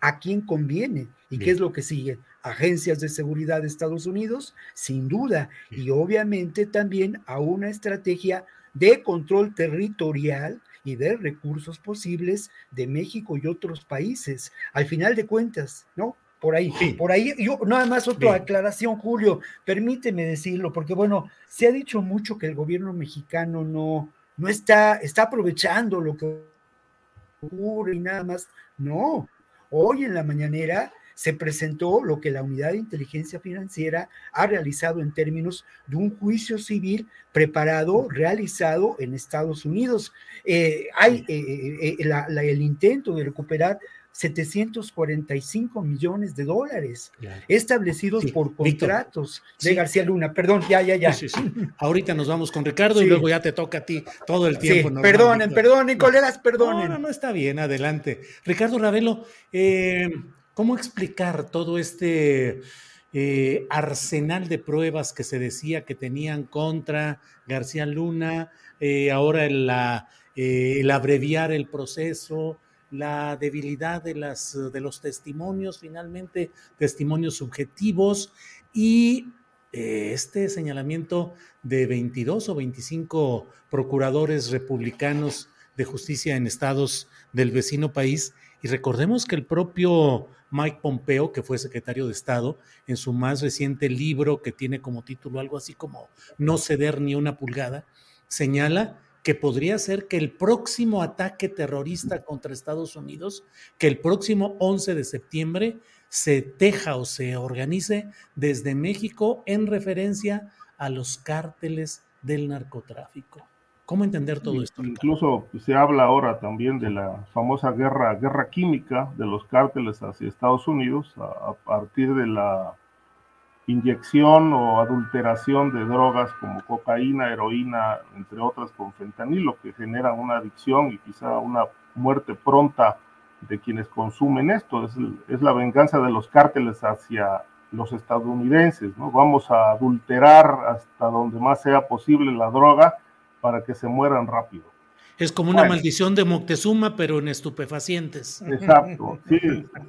S7: ¿a quién conviene? ¿Y qué es lo que sigue? Agencias de seguridad de Estados Unidos, sin duda, y obviamente también a una estrategia de control territorial y de recursos posibles de México y otros países. Al final de cuentas, ¿no? Por ahí, por ahí, yo nada más otra aclaración, Julio, permíteme decirlo, porque bueno, se ha dicho mucho que el gobierno mexicano no, no está, está aprovechando lo que ocurre y nada más. No, Hoy en la mañanera se presentó lo que la Unidad de Inteligencia Financiera ha realizado en términos de un juicio civil preparado, realizado en Estados Unidos. Eh, hay eh, eh, el intento de recuperar 745 millones de dólares establecidos por contratos de García Luna. Perdón, ya, ya, ya.
S1: Ahorita nos vamos con Ricardo y luego ya te toca a ti todo el tiempo.
S7: perdonen, perdonen, colegas, perdonen.
S1: No, no, no, está bien, adelante. Ricardo Ravelo, eh, ¿cómo explicar todo este eh, arsenal de pruebas que se decía que tenían contra García Luna, eh, ahora el abreviar el proceso? La debilidad de, las, de los testimonios, finalmente testimonios subjetivos y eh, este señalamiento de 22 o 25 procuradores republicanos de justicia en estados del vecino país. Y recordemos que el propio Mike Pompeo, que fue secretario de Estado, en su más reciente libro que tiene como título algo así como No ceder ni una pulgada, señala que podría ser que el próximo ataque terrorista contra Estados Unidos, que el próximo 11 de septiembre se teja o se organice desde México en referencia a los cárteles del narcotráfico. ¿Cómo entender todo esto?
S9: Incluso se habla ahora también de la famosa guerra, guerra química de los cárteles hacia Estados Unidos a partir de la inyección o adulteración de drogas como cocaína, heroína, entre otras con fentanilo, que generan una adicción y quizá una muerte pronta de quienes consumen esto. Es, la venganza de los cárteles hacia los estadounidenses, ¿no? Vamos a adulterar hasta donde más sea posible la droga para que se mueran rápido.
S1: Es como una maldición de Moctezuma, pero en estupefacientes.
S9: Exacto, sí,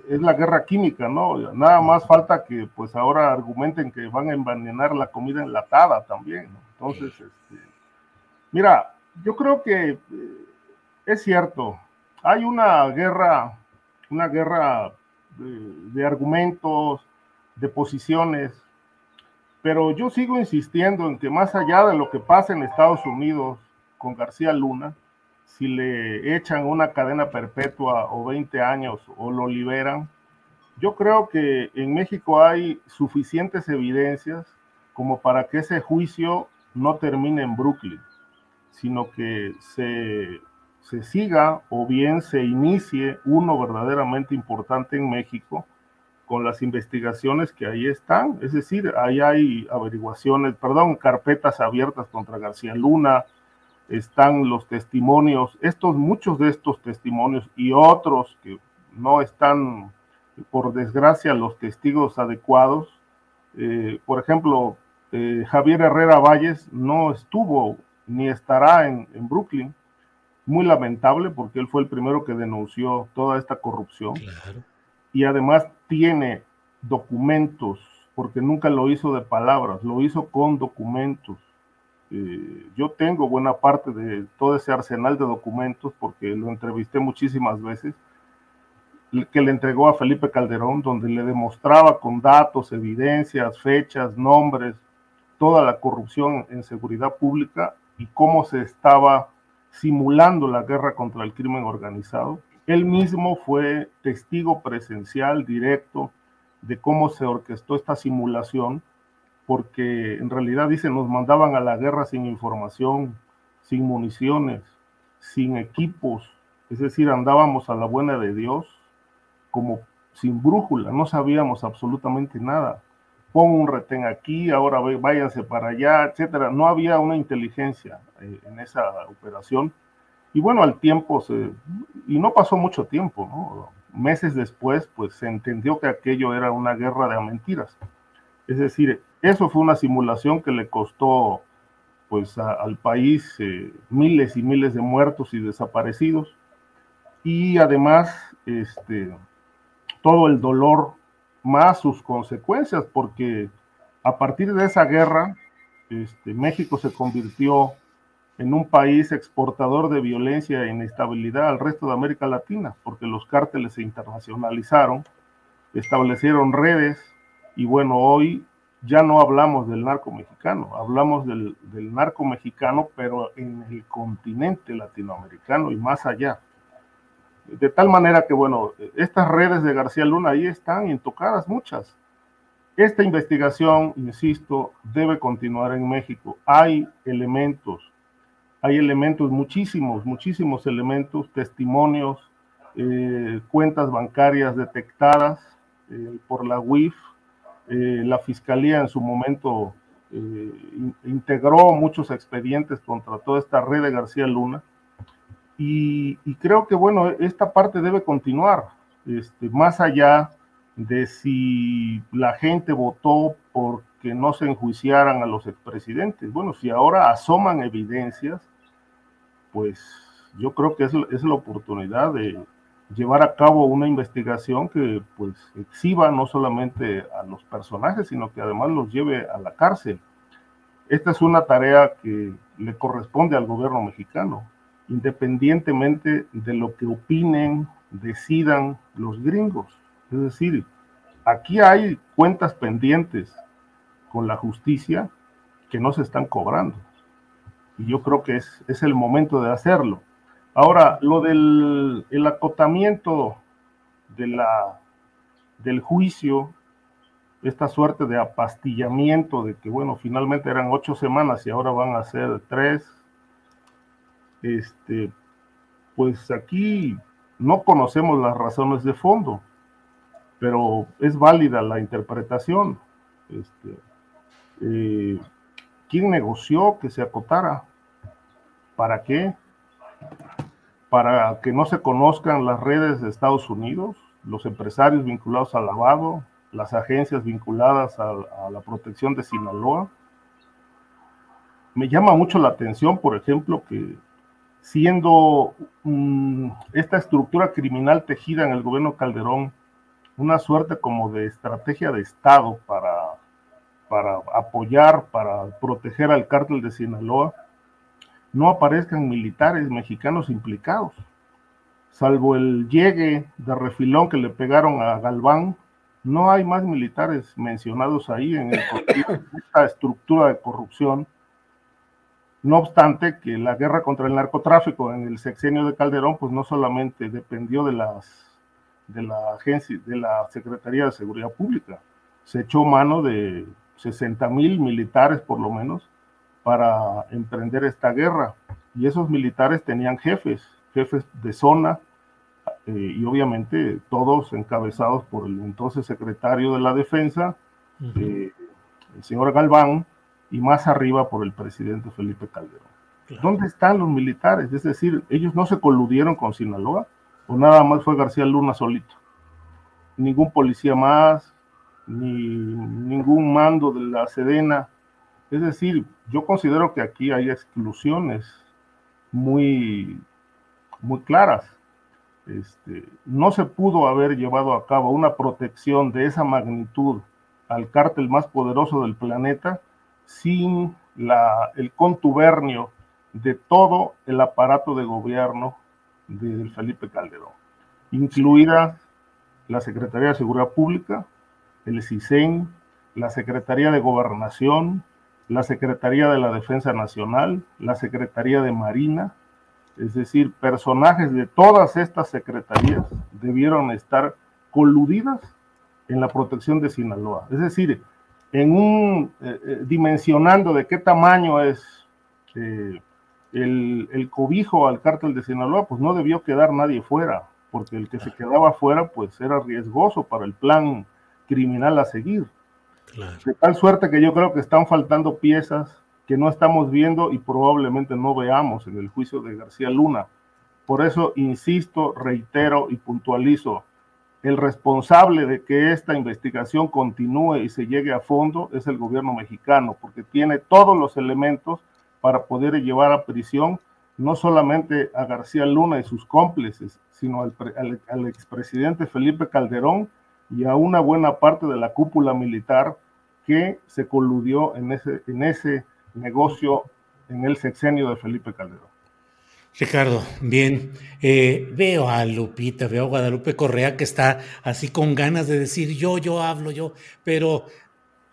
S9: es la guerra química, ¿no? Nada más falta que pues ahora argumenten que van a envenenar la comida enlatada también, ¿no? Entonces, este, mira, yo creo que eh, es cierto, hay una guerra, una guerra de argumentos, de posiciones, pero yo sigo insistiendo en que más allá de lo que pasa en Estados Unidos con García Luna, si le echan una cadena perpetua o 20 años o lo liberan, yo creo que en México hay suficientes evidencias como para que ese juicio no termine en Brooklyn. sino que se, se siga o bien se inicie uno verdaderamente importante en México con las investigaciones que ahí están. Es decir, ahí hay averiguaciones, perdón, carpetas abiertas contra García Luna, están los testimonios, estos, muchos de estos testimonios y otros que no están, por desgracia, los testigos adecuados. Eh, por ejemplo, eh, Javier Herrera Valles no estuvo ni estará en, en, Brooklyn. Muy lamentable porque él fue el primero que denunció toda esta corrupción.
S1: Claro.
S9: Y además tiene documentos, porque nunca lo hizo de palabras, lo hizo con documentos. Eh, yo tengo buena parte de todo ese arsenal de documentos porque lo entrevisté muchísimas veces que le entregó a Felipe Calderón, donde le demostraba con datos, evidencias, fechas, nombres, toda la corrupción en seguridad pública y cómo se estaba simulando la guerra contra el crimen organizado. Él mismo fue testigo presencial directo de cómo se orquestó esta simulación, porque en realidad dice, nos mandaban a la guerra sin información, sin municiones, sin equipos, es decir, andábamos a la buena de Dios como sin brújula, no sabíamos absolutamente nada. Pon un retén aquí, ahora váyanse para allá, etcétera. No había una inteligencia eh, en esa operación. Y bueno, al tiempo se, y no pasó mucho tiempo, ¿no? Meses después, pues se entendió que aquello era una guerra de mentiras. Es decir, eso fue una simulación que le costó pues al país eh, miles y miles de muertos y desaparecidos. Y además, este, todo el dolor más sus consecuencias, porque a partir de esa guerra, este, México se convirtió en un país exportador de violencia e inestabilidad al resto de América Latina, porque los cárteles se internacionalizaron, establecieron redes y bueno, hoy ya no hablamos del narco mexicano, hablamos del, del narco mexicano, pero en el continente latinoamericano y más allá. De tal manera que, bueno, estas redes de García Luna ahí están intocadas muchas. Esta investigación, insisto, debe continuar en México. Hay elementos, hay elementos, muchísimos, muchísimos elementos, testimonios, eh, cuentas bancarias detectadas eh, por la UIF. Eh, la fiscalía en su momento eh, integró muchos expedientes contra toda esta red de García Luna y, creo que, bueno, esta parte debe continuar, este, más allá de si la gente votó porque no se enjuiciaran a los expresidentes. Bueno, si ahora asoman evidencias, pues yo creo que es, es la oportunidad de llevar a cabo una investigación que pues exhiba no solamente a los personajes, sino que además los lleve a la cárcel. Esta es una tarea que le corresponde al gobierno mexicano independientemente de lo que opinen, decidan los gringos. Es decir, aquí hay cuentas pendientes con la justicia que no se están cobrando. Y yo creo que es, es el momento de hacerlo. Ahora, lo del el acotamiento de la, del juicio, esta suerte de apastillamiento de que, bueno, finalmente eran ocho semanas y ahora van a ser tres, este, pues aquí no conocemos las razones de fondo, pero es válida la interpretación. Este, eh, ¿Quién negoció que se acotara? ¿Para qué? Para que no se conozcan las redes de Estados Unidos, los empresarios vinculados al lavado, las agencias vinculadas a, la protección de Sinaloa. Me llama mucho la atención, por ejemplo, que siendo esta estructura criminal tejida en el gobierno Calderón una suerte como de estrategia de Estado para, para apoyar, para proteger al cártel de Sinaloa, no aparezcan militares mexicanos implicados, salvo el llegue de refilón que le pegaron a Galván, no hay más militares mencionados ahí en esta estructura de corrupción. No obstante, que la guerra contra el narcotráfico en el sexenio de Calderón, pues no solamente dependió de las de la agencia, de la Secretaría de Seguridad Pública, se echó mano de 60 mil militares por lo menos para emprender esta guerra. y esos militares tenían jefes, jefes de zona, eh, y obviamente todos encabezados por el entonces secretario de la defensa, eh, el señor Galván, y más arriba por el presidente Felipe Calderón. ¿Dónde están los militares? Es decir, ellos no se coludieron con Sinaloa, o nada más fue García Luna solito. Ningún policía más, ni ningún mando de la Sedena. Es decir, yo considero que aquí hay exclusiones muy, muy claras. Este, no se pudo haber llevado a cabo una protección de esa magnitud al cártel más poderoso del planeta sin la, el contubernio de todo el aparato de gobierno de Felipe Calderón, incluida la Secretaría de Seguridad Pública, el CISEN, la Secretaría de Gobernación, la Secretaría de la Defensa Nacional, la Secretaría de Marina, es decir, personajes de todas estas secretarías debieron estar coludidas en la protección de Sinaloa. Es decir, en un eh, eh, dimensionando de qué tamaño es eh, el, el, cobijo al cártel de Sinaloa, pues no debió quedar nadie fuera, porque el que se quedaba fuera, pues era riesgoso para el plan criminal a seguir. De tal suerte que yo creo que están faltando piezas que no estamos viendo y probablemente no veamos en el juicio de García Luna. Por eso insisto, reitero y puntualizo, el responsable de que esta investigación continúe y se llegue a fondo es el gobierno mexicano, porque tiene todos los elementos para poder llevar a prisión no solamente a García Luna y sus cómplices, sino al, al expresidente Felipe Calderón y a una buena parte de la cúpula militar que se coludió en ese, en ese negocio en el sexenio de Felipe Calderón.
S1: Ricardo, bien, eh, veo a Lupita, veo a Guadalupe Correa que está así con ganas de decir yo, yo hablo, yo, pero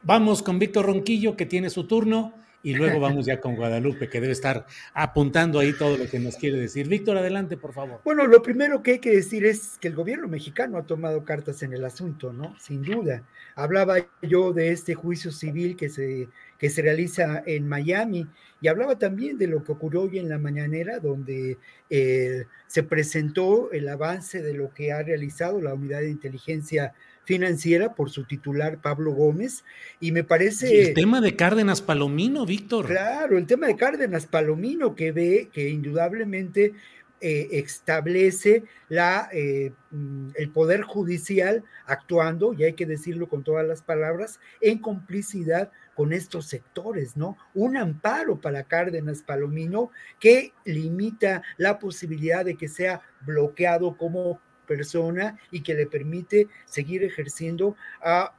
S1: vamos con Víctor Ronquillo que tiene su turno y luego vamos ya con Guadalupe, que debe estar apuntando ahí todo lo que nos quiere decir. Víctor, adelante, por favor.
S7: Bueno, lo primero que hay que decir es que el gobierno mexicano ha tomado cartas en el asunto, ¿no? Sin duda. Hablaba yo de este juicio civil que se, que se realiza en Miami y hablaba también de lo que ocurrió hoy en la mañanera, donde eh, se presentó el avance de lo que ha realizado la unidad de inteligencia financiera por su titular Pablo Gómez y me parece...
S1: el tema de Cárdenas Palomino, Víctor.
S7: Claro, el tema de Cárdenas Palomino que ve que indudablemente eh, establece la, eh, mm, el Poder Judicial actuando, y hay que decirlo con todas las palabras, en complicidad con estos sectores, ¿no? Un amparo para Cárdenas Palomino que limita la posibilidad de que sea bloqueado como persona y que le permite seguir ejerciendo a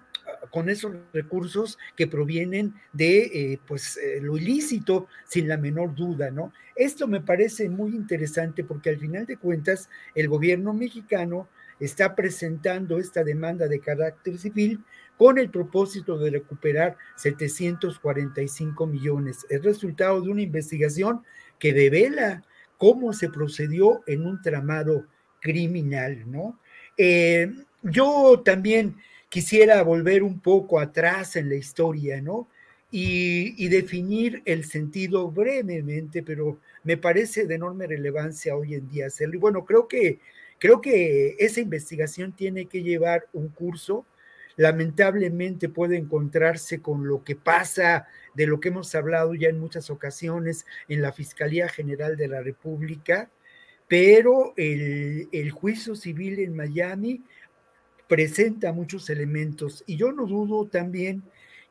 S7: con esos recursos que provienen de eh, pues eh, lo ilícito sin la menor duda, ¿no? Esto me parece muy interesante porque al final de cuentas el gobierno mexicano está presentando esta demanda de carácter civil con el propósito de recuperar 745 millones. Es resultado de una investigación que devela cómo se procedió en un tramado criminal, ¿no? Eh, yo también quisiera volver un poco atrás en la historia, ¿no? Y, definir el sentido brevemente, pero me parece de enorme relevancia hoy en día hacerlo. Y bueno, creo que, creo que esa investigación tiene que llevar un curso. Lamentablemente puede encontrarse con lo que pasa, de lo que hemos hablado ya en muchas ocasiones en la Fiscalía General de la República, pero el, juicio civil en Miami presenta muchos elementos. Y yo no dudo también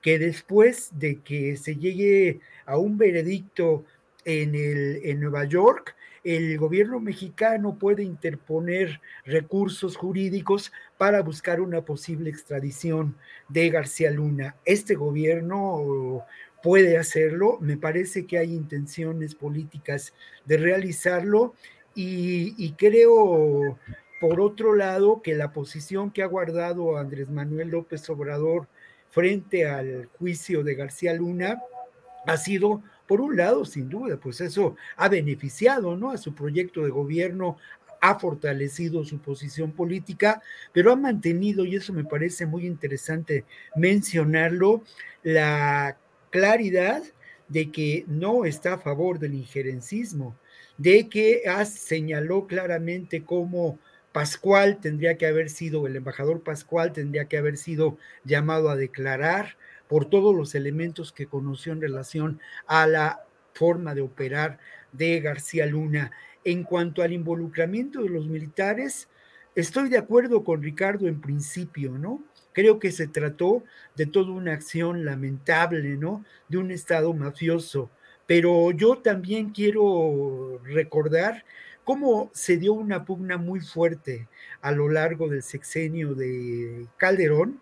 S7: que después de que se llegue a un veredicto en, el, en Nueva York, el gobierno mexicano puede interponer recursos jurídicos para buscar una posible extradición de García Luna. Este gobierno puede hacerlo, me parece que hay intenciones políticas de realizarlo y, creo, por otro lado, que la posición que ha guardado Andrés Manuel López Obrador frente al juicio de García Luna ha sido, por un lado, sin duda, pues eso ha beneficiado, ¿no? A su proyecto de gobierno, ha fortalecido su posición política, pero ha mantenido, y eso me parece muy interesante mencionarlo, la claridad de que no está a favor del injerencismo, de que señaló claramente cómo Pascual tendría que haber sido, el embajador Pascual tendría que haber sido llamado a declarar por todos los elementos que conoció en relación a la forma de operar de García Luna. En cuanto al involucramiento de los militares, estoy de acuerdo con Ricardo en principio, ¿no? Creo que se trató de toda una acción lamentable, ¿no? De un Estado mafioso. Pero yo también quiero recordar cómo se dio una pugna muy fuerte a lo largo del sexenio de Calderón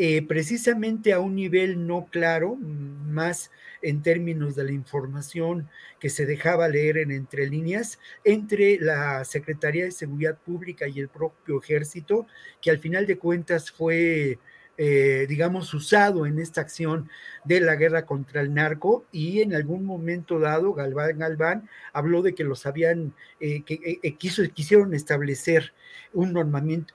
S7: eh, precisamente a un nivel no claro, más en términos de la información que se dejaba leer en entre líneas, entre la Secretaría de Seguridad Pública y el propio ejército, que al final de cuentas fue, eh, digamos, usado en esta acción de la guerra contra el narco y en algún momento dado, Galván Galván habló de que los habían, eh, que quisieron establecer un normamiento,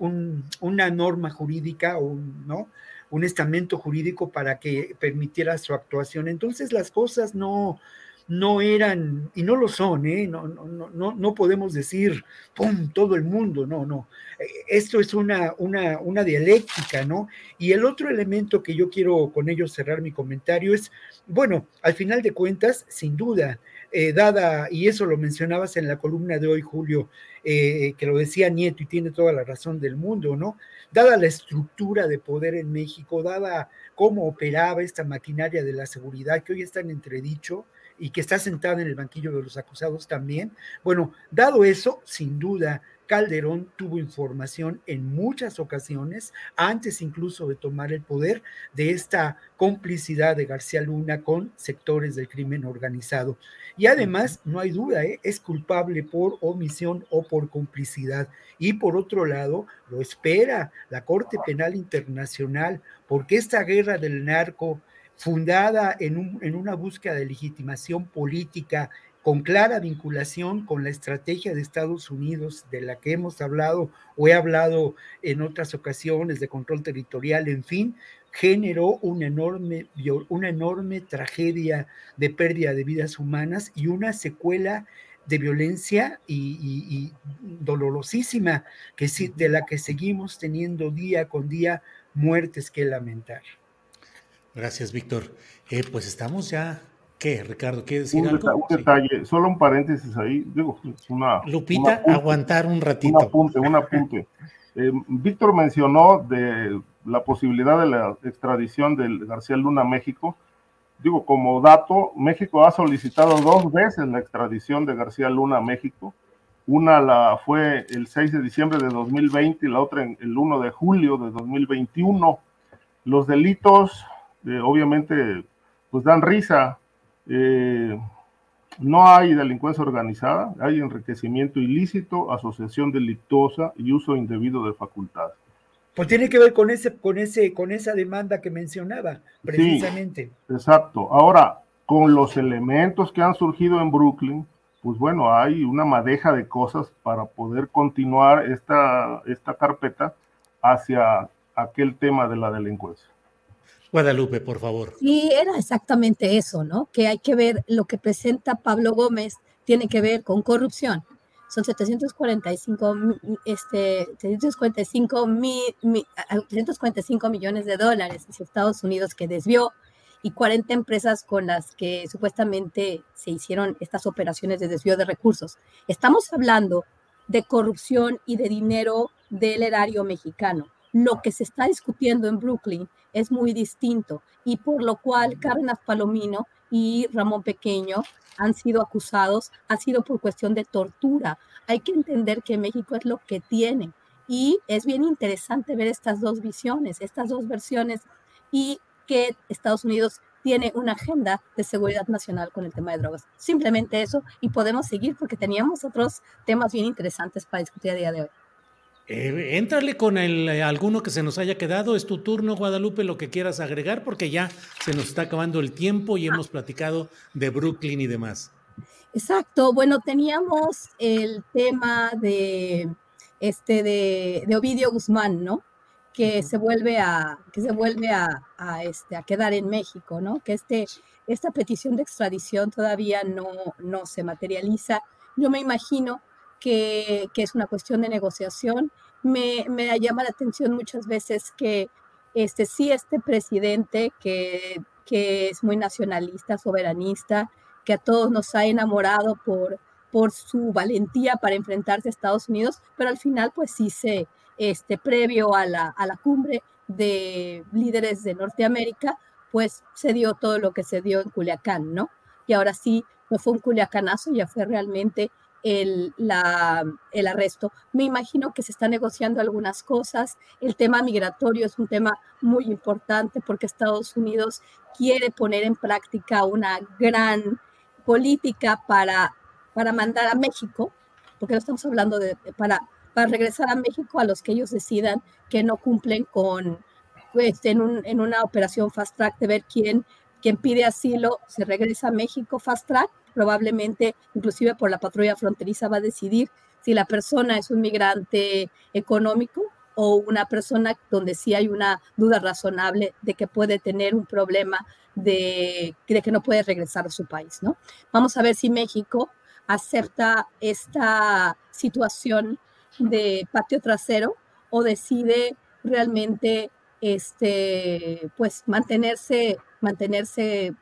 S7: una norma jurídica, un, ¿no? un estamento jurídico para que permitiera su actuación. Entonces las cosas no, no eran, y no lo son, ¿eh? no, no, no, no podemos decir, ¡pum!, todo el mundo, no, no. Eh, esto es una, una, una dialéctica, ¿no? Y el otro elemento que yo quiero con ello cerrar mi comentario es, bueno, al final de cuentas, sin duda, eh, dada, y eso lo mencionabas en la columna de hoy, Julio, que lo decía Nieto y tiene toda la razón del mundo, ¿no? dada la estructura de poder en México, dada cómo operaba esta maquinaria de la seguridad que hoy está en entredicho y que está sentada en el banquillo de los acusados también, bueno, dado eso, sin duda, Calderón tuvo información en muchas ocasiones, antes incluso de tomar el poder, de esta complicidad de García Luna con sectores del crimen organizado. Y además, no hay duda, ¿eh? es culpable por omisión o por complicidad. Y por otro lado, lo espera la Corte Penal Internacional, porque esta guerra del narco, fundada en, en una búsqueda de legitimación política con clara vinculación con la estrategia de Estados Unidos de la que hemos hablado o he hablado en otras ocasiones de control territorial, en fin, generó una enorme, una enorme tragedia de pérdida de vidas humanas y una secuela de violencia y, dolorosísima que de la que seguimos teniendo día con día muertes que lamentar.
S1: Gracias, Víctor. Eh, pues estamos ya ¿Qué, Ricardo? ¿Quieres decir
S9: un
S1: algo?
S9: un detalle, solo un paréntesis ahí, digo, una...
S1: Lupita, aguantar un ratito.
S9: Un apunte, un apunte. Eh, Víctor mencionó de la posibilidad de la extradición de García Luna a México. Digo, como dato, México ha solicitado dos veces la extradición de García Luna a México. Una la fue el 6 de diciembre de 2020 y la otra el 1 de julio de 2021. Los delitos, eh, obviamente, pues dan risa, eh, no hay delincuencia organizada, hay enriquecimiento ilícito, asociación delictuosa y uso indebido de facultades.
S7: Pues tiene que ver con ese, con ese, con esa demanda que mencionaba, precisamente.
S9: exacto. Ahora, con los elementos que han surgido en Brooklyn, pues bueno, hay una madeja de cosas para poder continuar esta, esta carpeta hacia aquel tema de la delincuencia.
S1: Guadalupe, por favor.
S8: Sí, era exactamente eso, ¿no? Que hay que ver lo que presenta Pablo Gómez, tiene que ver con corrupción. Son 745, este, 745, 745 millones de dólares en Estados Unidos que desvió y 40 empresas con las que supuestamente se hicieron estas operaciones de desvío de recursos. Estamos hablando de corrupción y de dinero del erario mexicano lo que se está discutiendo en Brooklyn es muy distinto y por lo cual Cárdenas Palomino y Ramón Pequeño han sido acusados, ha sido por cuestión de tortura. Hay que entender que México es lo que tiene y es bien interesante ver estas dos visiones, estas dos versiones y que Estados Unidos tiene una agenda de seguridad nacional con el tema de drogas. Simplemente eso y podemos seguir porque teníamos otros temas bien interesantes para discutir a día de hoy.
S1: Eh, éntrale con el, eh, alguno que se nos haya quedado. Es tu turno, Guadalupe, lo que quieras agregar, porque ya se nos está acabando el tiempo y hemos platicado de Brooklyn y demás.
S8: Exacto. Bueno, teníamos el tema de este de, Ovidio Guzmán, ¿no? que se vuelve a, que se vuelve a, este, a quedar en México, ¿no? Que este, esta petición de extradición todavía no, no se materializa. Yo me imagino que, es una cuestión de negociación. Me, me, llama la atención muchas veces que este, sí, este presidente que, que es muy nacionalista, soberanista, que a todos nos ha enamorado por, por su valentía para enfrentarse a Estados Unidos, pero al final pues sí se, este, previo a la, a la cumbre de líderes de Norteamérica, pues se dio todo lo que se dio en Culiacán, ¿no? Y ahora sí, no fue un culiacanazo, ya fue realmente el, arresto. Me imagino que se están negociando algunas cosas. El tema migratorio es un tema muy importante porque Estados Unidos quiere poner en práctica una gran política para, para mandar a México, porque no estamos hablando de para para regresar a México a los que ellos decidan que no cumplen con, pues, en, un, en una operación fast track de ver quién, quién pide asilo, se regresa a México fast track, probablemente inclusive por la patrulla fronteriza va a decidir si la persona es un migrante económico o una persona donde sí hay una duda razonable de que puede tener un problema de, de que no puede regresar a su país, ¿no? Vamos a ver si México acepta esta situación de patio trasero o decide realmente este pues mantenerse mantenerse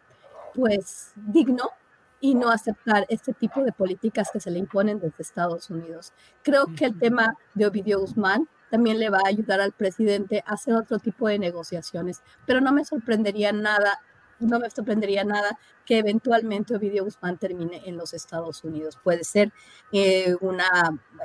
S8: pues digno y no aceptar este tipo de políticas que se le imponen desde Estados Unidos. Creo que el tema de Ovidio Guzmán también le va a ayudar al presidente a hacer otro tipo de negociaciones, pero no me sorprendería nada no me sorprendería nada que eventualmente Ovidio Guzmán termine en los Estados Unidos. Puede ser eh, una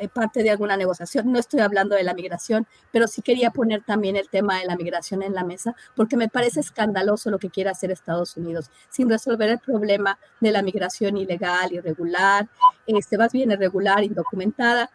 S8: eh, parte de alguna negociación. No estoy hablando de la migración, pero sí quería poner también el tema de la migración en la mesa, porque me parece escandaloso lo que quiere hacer Estados Unidos, sin resolver el problema de la migración ilegal, irregular, este, más bien irregular, indocumentada,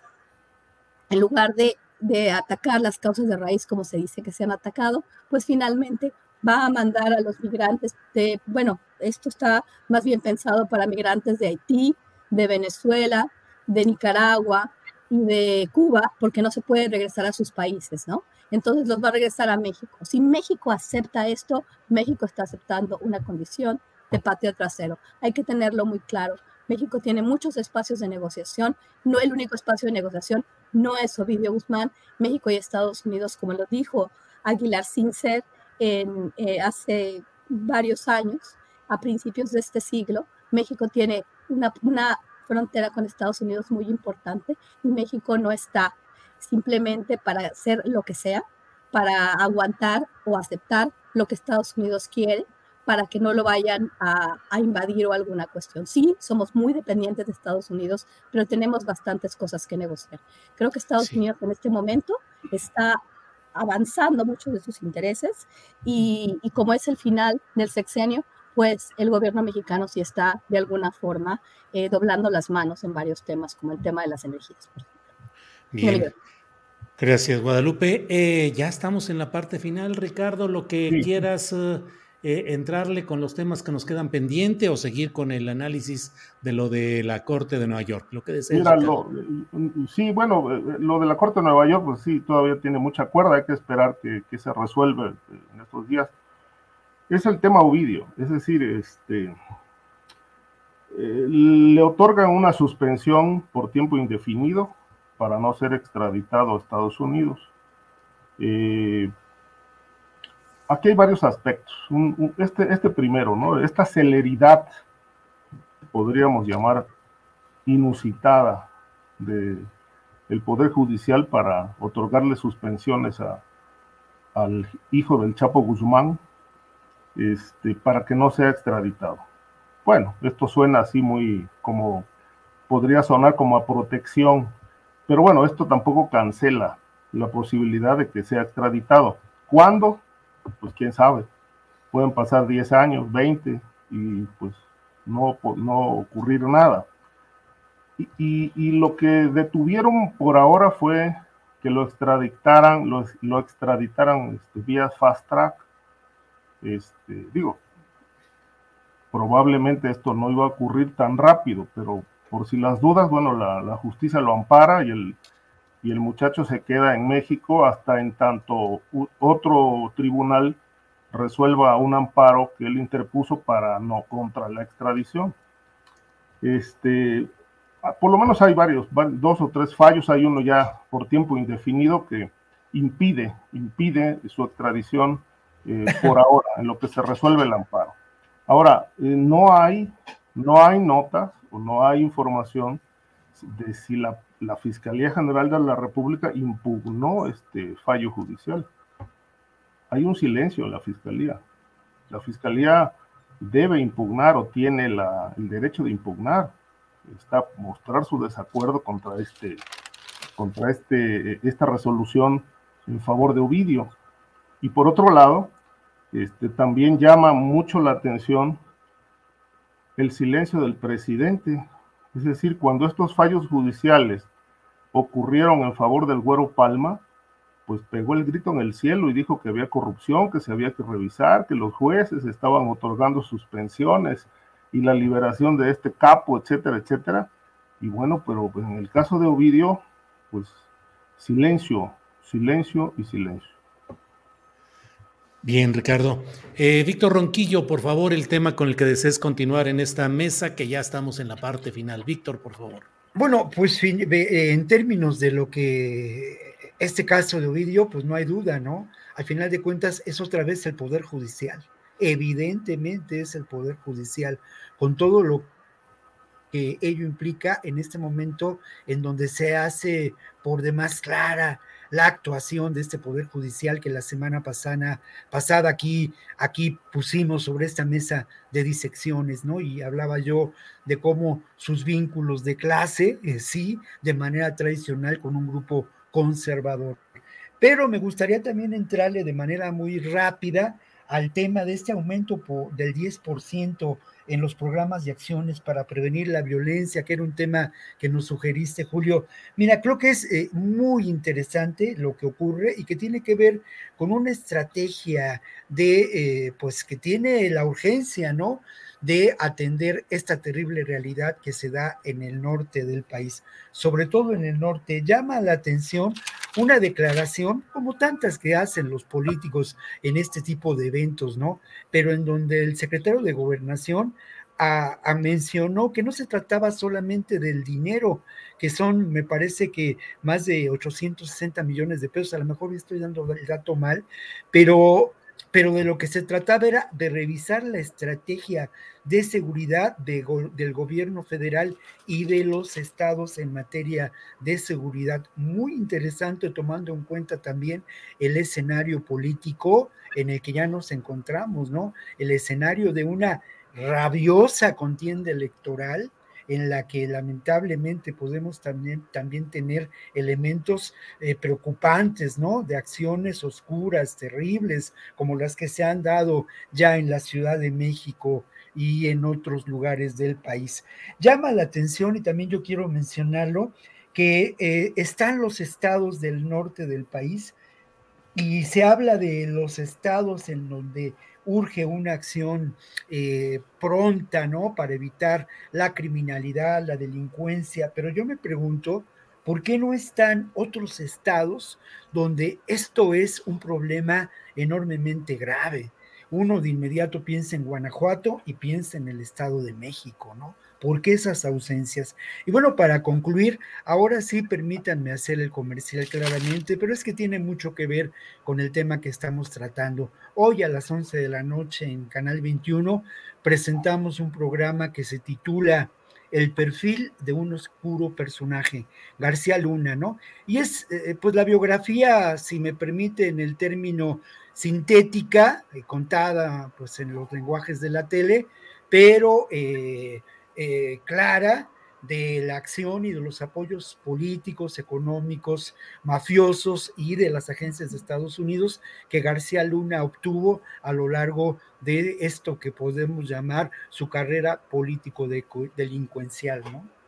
S8: en lugar de de atacar las causas de raíz como se dice que se han atacado, pues finalmente va a mandar a los migrantes de, bueno, esto está más bien pensado para migrantes de Haití, de Venezuela, de Nicaragua y de Cuba, porque no se puede regresar a sus países, ¿no? Entonces los va a regresar a México. Si México acepta esto, México está aceptando una condición de patio trasero. Hay que tenerlo muy claro. México tiene muchos espacios de negociación, no el único espacio de negociación no es Ovidio Guzmán, México y Estados Unidos, como lo dijo Aguilar Sincer, en, eh, hace varios años, a principios de este siglo, México tiene una, una frontera con Estados Unidos muy importante y México no está simplemente para hacer lo que sea, para aguantar o aceptar lo que Estados Unidos quiere, para que no lo vayan a, a, invadir o alguna cuestión. Sí, somos muy dependientes de Estados Unidos, pero tenemos bastantes cosas que negociar. Creo que Estados Unidos en este momento está avanzando muchos de sus intereses y, como es el final del sexenio, pues el gobierno mexicano sí está de alguna forma eh, doblando las manos en varios temas, como el tema de las energías.
S1: Bien. Gracias, Guadalupe. Eh, ya estamos en la parte final, Ricardo. Lo que quieras eh, eh, entrarle con los temas que nos quedan pendientes o seguir con el análisis de lo de la Corte de Nueva York, lo que
S9: Mira, sí, bueno, eh, lo de la Corte de Nueva York, pues sí, todavía tiene mucha cuerda, hay que esperar que, se resuelva eh, en estos días. Es el tema Ovidio, es decir, este, le otorgan una suspensión por tiempo indefinido para no ser extraditado a Estados Unidos. Eh, aquí hay varios aspectos. este, este primero, ¿no? Esta celeridad, podríamos llamar inusitada, del Poder Judicial para otorgarle suspensiones a, al hijo del Chapo Guzmán este, para que no sea extraditado. Bueno, esto suena así muy como, podría sonar como a protección, pero bueno, esto tampoco cancela la posibilidad de que sea extraditado. ¿Cuándo? Pues quién sabe, pueden pasar 10 años, 20 y pues no, no ocurrir nada. Y, lo que detuvieron por ahora fue que lo extraditaran, lo, lo extraditaran este, vía fast track. Este, digo, probablemente esto no iba a ocurrir tan rápido, pero por si las dudas, bueno, la, la justicia lo ampara y el, y el muchacho se queda en México hasta en tanto otro tribunal resuelva un amparo que él interpuso para no contra la extradición. Este, ah, por lo menos hay varios, dos o tres fallos, hay uno ya por tiempo indefinido que impide, impide su extradición eh, por ahora, en lo que se resuelve el amparo. Ahora, eh, no hay, no hay notas o no hay información de si la, la, Fiscalía General de la República impugnó este fallo judicial. Hay un silencio en la Fiscalía. La Fiscalía debe impugnar o tiene la, el derecho de impugnar, está mostrar su desacuerdo contra este contra este, esta resolución en favor de Ovidio. Y por otro lado, este, también llama mucho la atención el silencio del presidente. Es decir, cuando estos fallos judiciales ocurrieron en favor del Güero Palma, pues pegó el grito en el cielo y dijo que había corrupción, que se había que revisar, que los jueces estaban otorgando suspensiones y la liberación de este capo, etcétera, etcétera. Y bueno, pero en el caso de Ovidio, pues silencio, silencio y silencio.
S1: Bien, Ricardo. Eh, Víctor Ronquillo, por favor, el tema con el que desees continuar en esta mesa, que ya estamos en la parte final. Víctor, por favor.
S7: Bueno, pues eh, en términos de lo que este caso de Ovidio, pues no hay duda, ¿no? Al final de cuentas es otra vez el Poder Judicial. Evidentemente es el Poder Judicial, con todo lo que ello implica en este momento en donde se hace por demás clara la actuación de este Poder Judicial que la semana pasada, pasada aquí, aquí pusimos sobre esta mesa de disecciones, ¿no? Y hablaba yo de cómo sus vínculos de clase, eh, sí, de manera tradicional con un grupo conservador. Pero me gustaría también entrarle de manera muy rápida al tema de este aumento del 10% en los programas de acciones para prevenir la violencia, que era un tema que nos sugeriste, Julio. Mira, creo que es eh, muy interesante lo que ocurre y que tiene que ver con una estrategia de, eh, pues, que tiene la urgencia, ¿no? De atender esta terrible realidad que se da en el norte del país, sobre todo en el norte. Llama la atención una declaración, como tantas que hacen los políticos en este tipo de eventos, ¿no? Pero en donde el secretario de gobernación mencionó que no se trataba solamente del dinero, que son, me parece que más de 860 millones de pesos, a lo mejor estoy dando el dato mal, pero pero de lo que se trataba era de revisar la estrategia de seguridad del gobierno federal y de los estados en materia de seguridad. Muy interesante tomando en cuenta también el escenario político en el que ya nos encontramos, ¿no? El escenario de una rabiosa contienda electoral en la que lamentablemente podemos también, también tener elementos eh, preocupantes, ¿no? De acciones oscuras, terribles, como las que se han dado ya en la Ciudad de México y en otros lugares del país. Llama la atención y también yo quiero mencionarlo, que eh, están los estados del norte del país y se habla de los estados en donde urge una acción eh, pronta, ¿no? Para evitar la criminalidad, la delincuencia, pero yo me pregunto, ¿por qué no están otros estados donde esto es un problema enormemente grave? Uno de inmediato piensa en Guanajuato y piensa en el Estado de México, ¿no? ¿Por qué esas ausencias? Y bueno, para concluir, ahora sí permítanme hacer el comercial claramente, pero es que tiene mucho que ver con el tema que estamos tratando. Hoy a las 11 de la noche en Canal 21 presentamos un programa que se titula el perfil de un oscuro personaje, García Luna, ¿no? Y es, eh, pues, la biografía, si me permiten el término sintética, eh, contada, pues, en los lenguajes de la tele, pero eh, eh, clara de la acción y de los apoyos políticos, económicos, mafiosos y de las agencias de Estados Unidos que García Luna obtuvo a lo largo de esto que podemos llamar su carrera político-delincuencial, ¿no?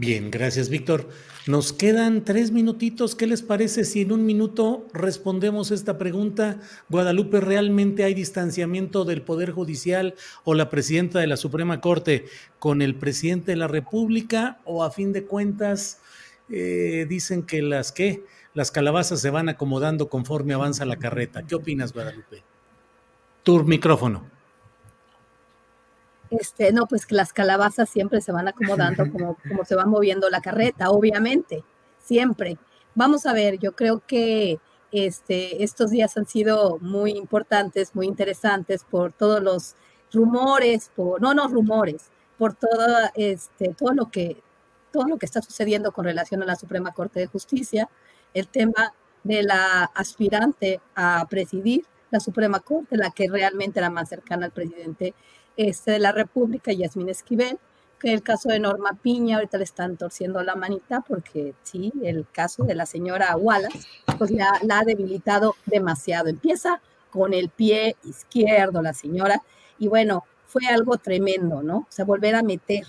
S1: Bien, gracias, Víctor. Nos quedan tres minutitos. ¿Qué les parece si en un minuto respondemos esta pregunta? Guadalupe, ¿realmente hay distanciamiento del Poder Judicial o la presidenta de la Suprema Corte con el presidente de la República? ¿O a fin de cuentas eh, dicen que las que las calabazas se van acomodando conforme avanza la carreta. ¿Qué opinas, Guadalupe? Tu micrófono.
S8: Este, no, pues que las calabazas siempre se van acomodando como, como se va moviendo la carreta, obviamente, siempre. Vamos a ver, yo creo que este, estos días han sido muy importantes, muy interesantes por todos los rumores, por, no, no rumores, por todo, este, todo, lo que, todo lo que está sucediendo con relación a la Suprema Corte de Justicia, el tema de la aspirante a presidir la Suprema Corte, la que realmente era más cercana al presidente este, de la República, Yasmín Esquivel, que el caso de Norma Piña, ahorita le están torciendo la manita porque sí, el caso de la señora Wallace, pues ya la ha debilitado demasiado. Empieza con el pie izquierdo la señora y bueno, fue algo tremendo, ¿no? O sea, volver a meter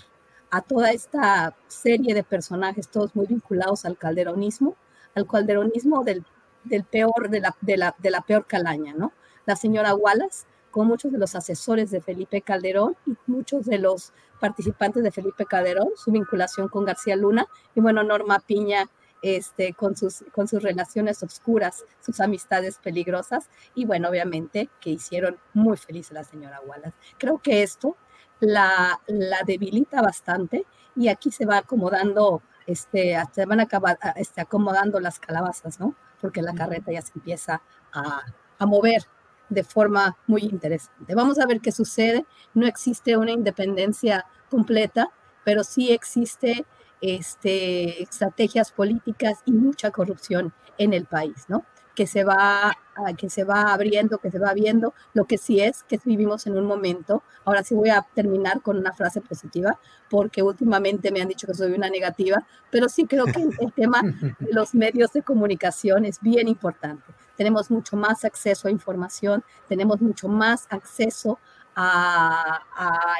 S8: a toda esta serie de personajes, todos muy vinculados al calderonismo, al calderonismo del, del peor, de la, de, la, de la peor calaña, ¿no? La señora Wallace, con muchos de los asesores de Felipe Calderón y muchos de los participantes de Felipe Calderón, su vinculación con García Luna y bueno, Norma Piña este, con, sus, con sus relaciones oscuras, sus amistades peligrosas y bueno, obviamente que hicieron muy feliz a la señora Wallace. Creo que esto la, la debilita bastante y aquí se va acomodando, este, se van a acabar, este, acomodando las calabazas, ¿no? Porque la carreta ya se empieza a, a mover de forma muy interesante. Vamos a ver qué sucede. No existe una independencia completa, pero sí existe este, estrategias políticas y mucha corrupción en el país, ¿no? Que se, va, que se va abriendo, que se va viendo. Lo que sí es que vivimos en un momento, ahora sí voy a terminar con una frase positiva, porque últimamente me han dicho que soy una negativa, pero sí creo que el tema de los medios de comunicación es bien importante tenemos mucho más acceso a información, tenemos mucho más acceso a,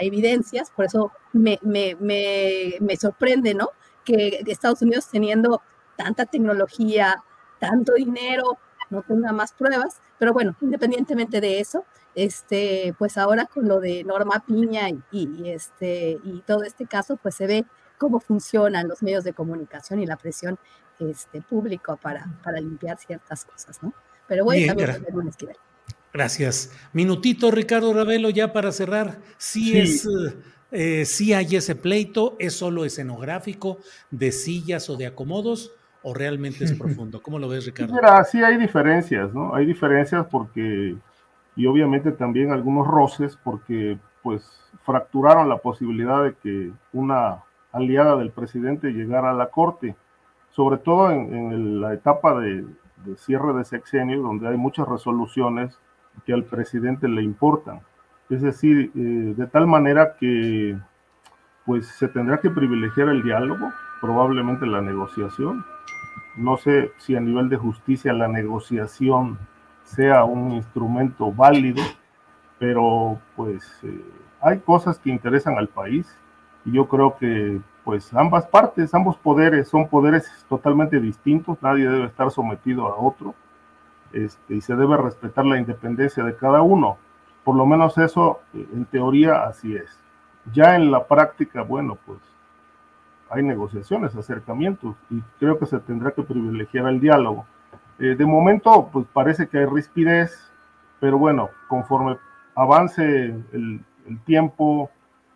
S8: evidencias, por eso me, me, me, sorprende, ¿no? Que Estados Unidos teniendo tanta tecnología, tanto dinero, no tenga más pruebas, pero bueno, independientemente de eso, este, pues ahora con lo de Norma Piña y, este, y todo este caso, pues se ve cómo funcionan los medios de comunicación y la presión este, público para, para limpiar ciertas cosas, ¿no? Pero voy a también un esquivel.
S1: Gracias. Minutito, Ricardo Ravelo, ya para cerrar. Sí, es, eh, sí hay ese pleito, es solo escenográfico, de sillas o de acomodos, o realmente es profundo. ¿Cómo lo ves, Ricardo?
S9: Mira, sí hay diferencias, ¿no? Hay diferencias porque, y obviamente también algunos roces, porque pues fracturaron la posibilidad de que una aliada del presidente llegara a la corte, sobre todo en la etapa de, cierre de sexenio, donde hay muchas resoluciones que al presidente le importan. Es decir, eh, de tal manera que pues se tendrá que privilegiar el diálogo, probablemente la negociación. No sé si a nivel de justicia la negociación sea un instrumento válido, pero pues eh, hay cosas que interesan al país y yo creo que pues ambas partes, ambos poderes son poderes totalmente distintos, nadie debe estar sometido a otro este, y se debe respetar la independencia de cada uno. Por lo menos eso, eh, en teoría, así es. Ya en la práctica, bueno, pues hay negociaciones, acercamientos y creo que se tendrá que privilegiar el diálogo. Eh, de momento, pues parece que hay rispidez, pero bueno, conforme avance el, el tiempo,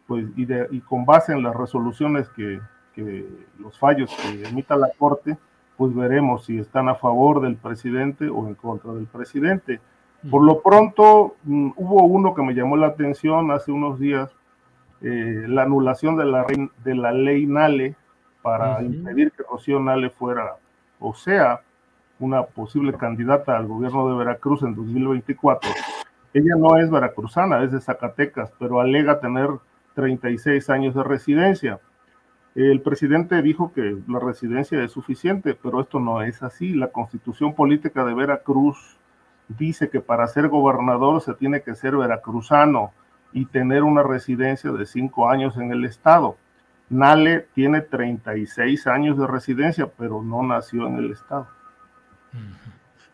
S9: pues, y, de, y con base en las resoluciones que, que, los fallos que emita la Corte, pues veremos si están a favor del presidente o en contra del presidente. Por lo pronto, mm, hubo uno que me llamó la atención hace unos días, eh, la anulación de la, de la ley Nale para impedir que Rocío Nale fuera, o sea, una posible candidata al gobierno de Veracruz en 2024. Ella no es veracruzana, es de Zacatecas, pero alega tener 36 años de residencia. El presidente dijo que la residencia es suficiente, pero esto no es así. La constitución política de Veracruz dice que para ser gobernador se tiene que ser veracruzano y tener una residencia de cinco años en el estado. Nale tiene 36 años de residencia, pero no nació en el estado.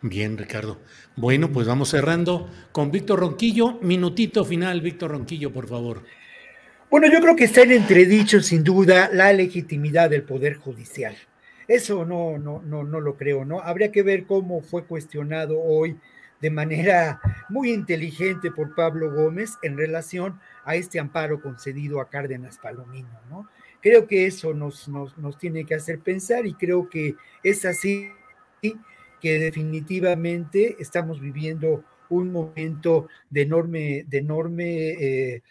S1: Bien, Ricardo. Bueno, pues vamos cerrando con Víctor Ronquillo. Minutito final, Víctor Ronquillo, por favor.
S7: Bueno, yo creo que está en entredicho sin duda la legitimidad del Poder Judicial. Eso no, no, no, no lo creo, ¿no? Habría que ver cómo fue cuestionado hoy de manera muy inteligente por Pablo Gómez en relación a este amparo concedido a Cárdenas Palomino, ¿no? Creo que eso nos, nos, nos tiene que hacer pensar y creo que es así que definitivamente estamos viviendo un momento de enorme, de enorme eh,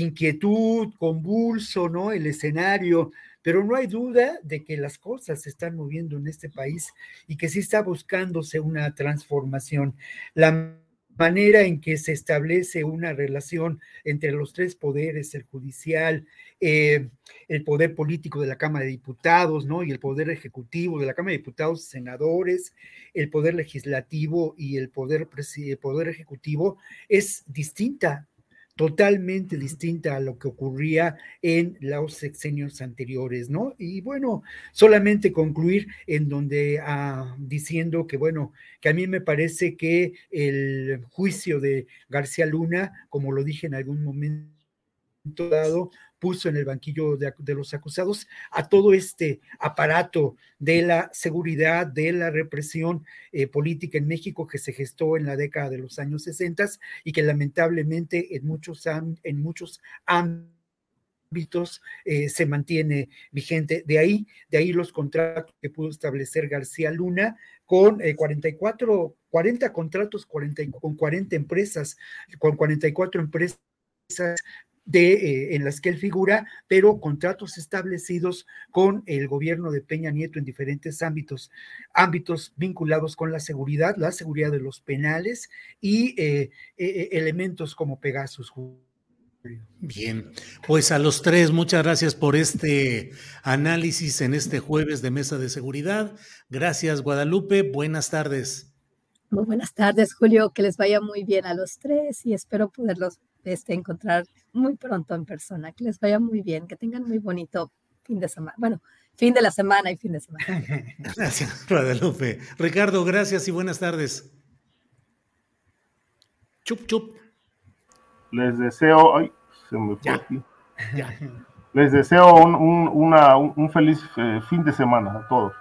S7: inquietud, convulso, ¿no? El escenario, pero no hay duda de que las cosas se están moviendo en este país y que sí está buscándose una transformación. La manera en que se establece una relación entre los tres poderes, el judicial, eh, el poder político de la Cámara de Diputados, ¿no? Y el poder ejecutivo de la Cámara de Diputados, senadores, el poder legislativo y el poder, el poder ejecutivo es distinta totalmente distinta a lo que ocurría en los sexenios anteriores, ¿no? Y bueno, solamente concluir en donde ah, diciendo que, bueno, que a mí me parece que el juicio de García Luna, como lo dije en algún momento dado, puso en el banquillo de, los acusados a todo este aparato de la seguridad, de la represión eh, política en México que se gestó en la década de los años 60 y que lamentablemente en muchos, en muchos ámbitos eh, se mantiene vigente. De ahí, de ahí los contratos que pudo establecer García Luna con 44, eh, 40 contratos 40, con 40 empresas, con 44 empresas de, eh, en las que él figura, pero contratos establecidos con el gobierno de Peña Nieto en diferentes ámbitos, ámbitos vinculados con la seguridad, la seguridad de los penales y eh, eh, elementos como Pegasus.
S1: Bien, pues a los tres, muchas gracias por este análisis en este jueves de Mesa de Seguridad. Gracias, Guadalupe. Buenas tardes.
S8: Muy buenas tardes, Julio. Que les vaya muy bien a los tres y espero poderlos este, encontrar muy pronto en persona. Que les vaya muy bien, que tengan muy bonito fin de semana. Bueno, fin de la semana y fin de semana.
S1: Gracias, Guadalupe. Ricardo, gracias y buenas tardes. Chup, chup.
S9: Les deseo, ay, se me fue aquí. Les deseo un, feliz eh, fin de semana a todos.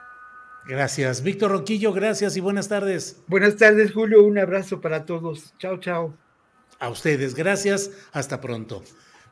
S1: Gracias. Víctor Roquillo, gracias y buenas tardes.
S7: Buenas tardes, Julio. Un abrazo para todos. Chao, chao.
S1: A ustedes, gracias. Hasta pronto.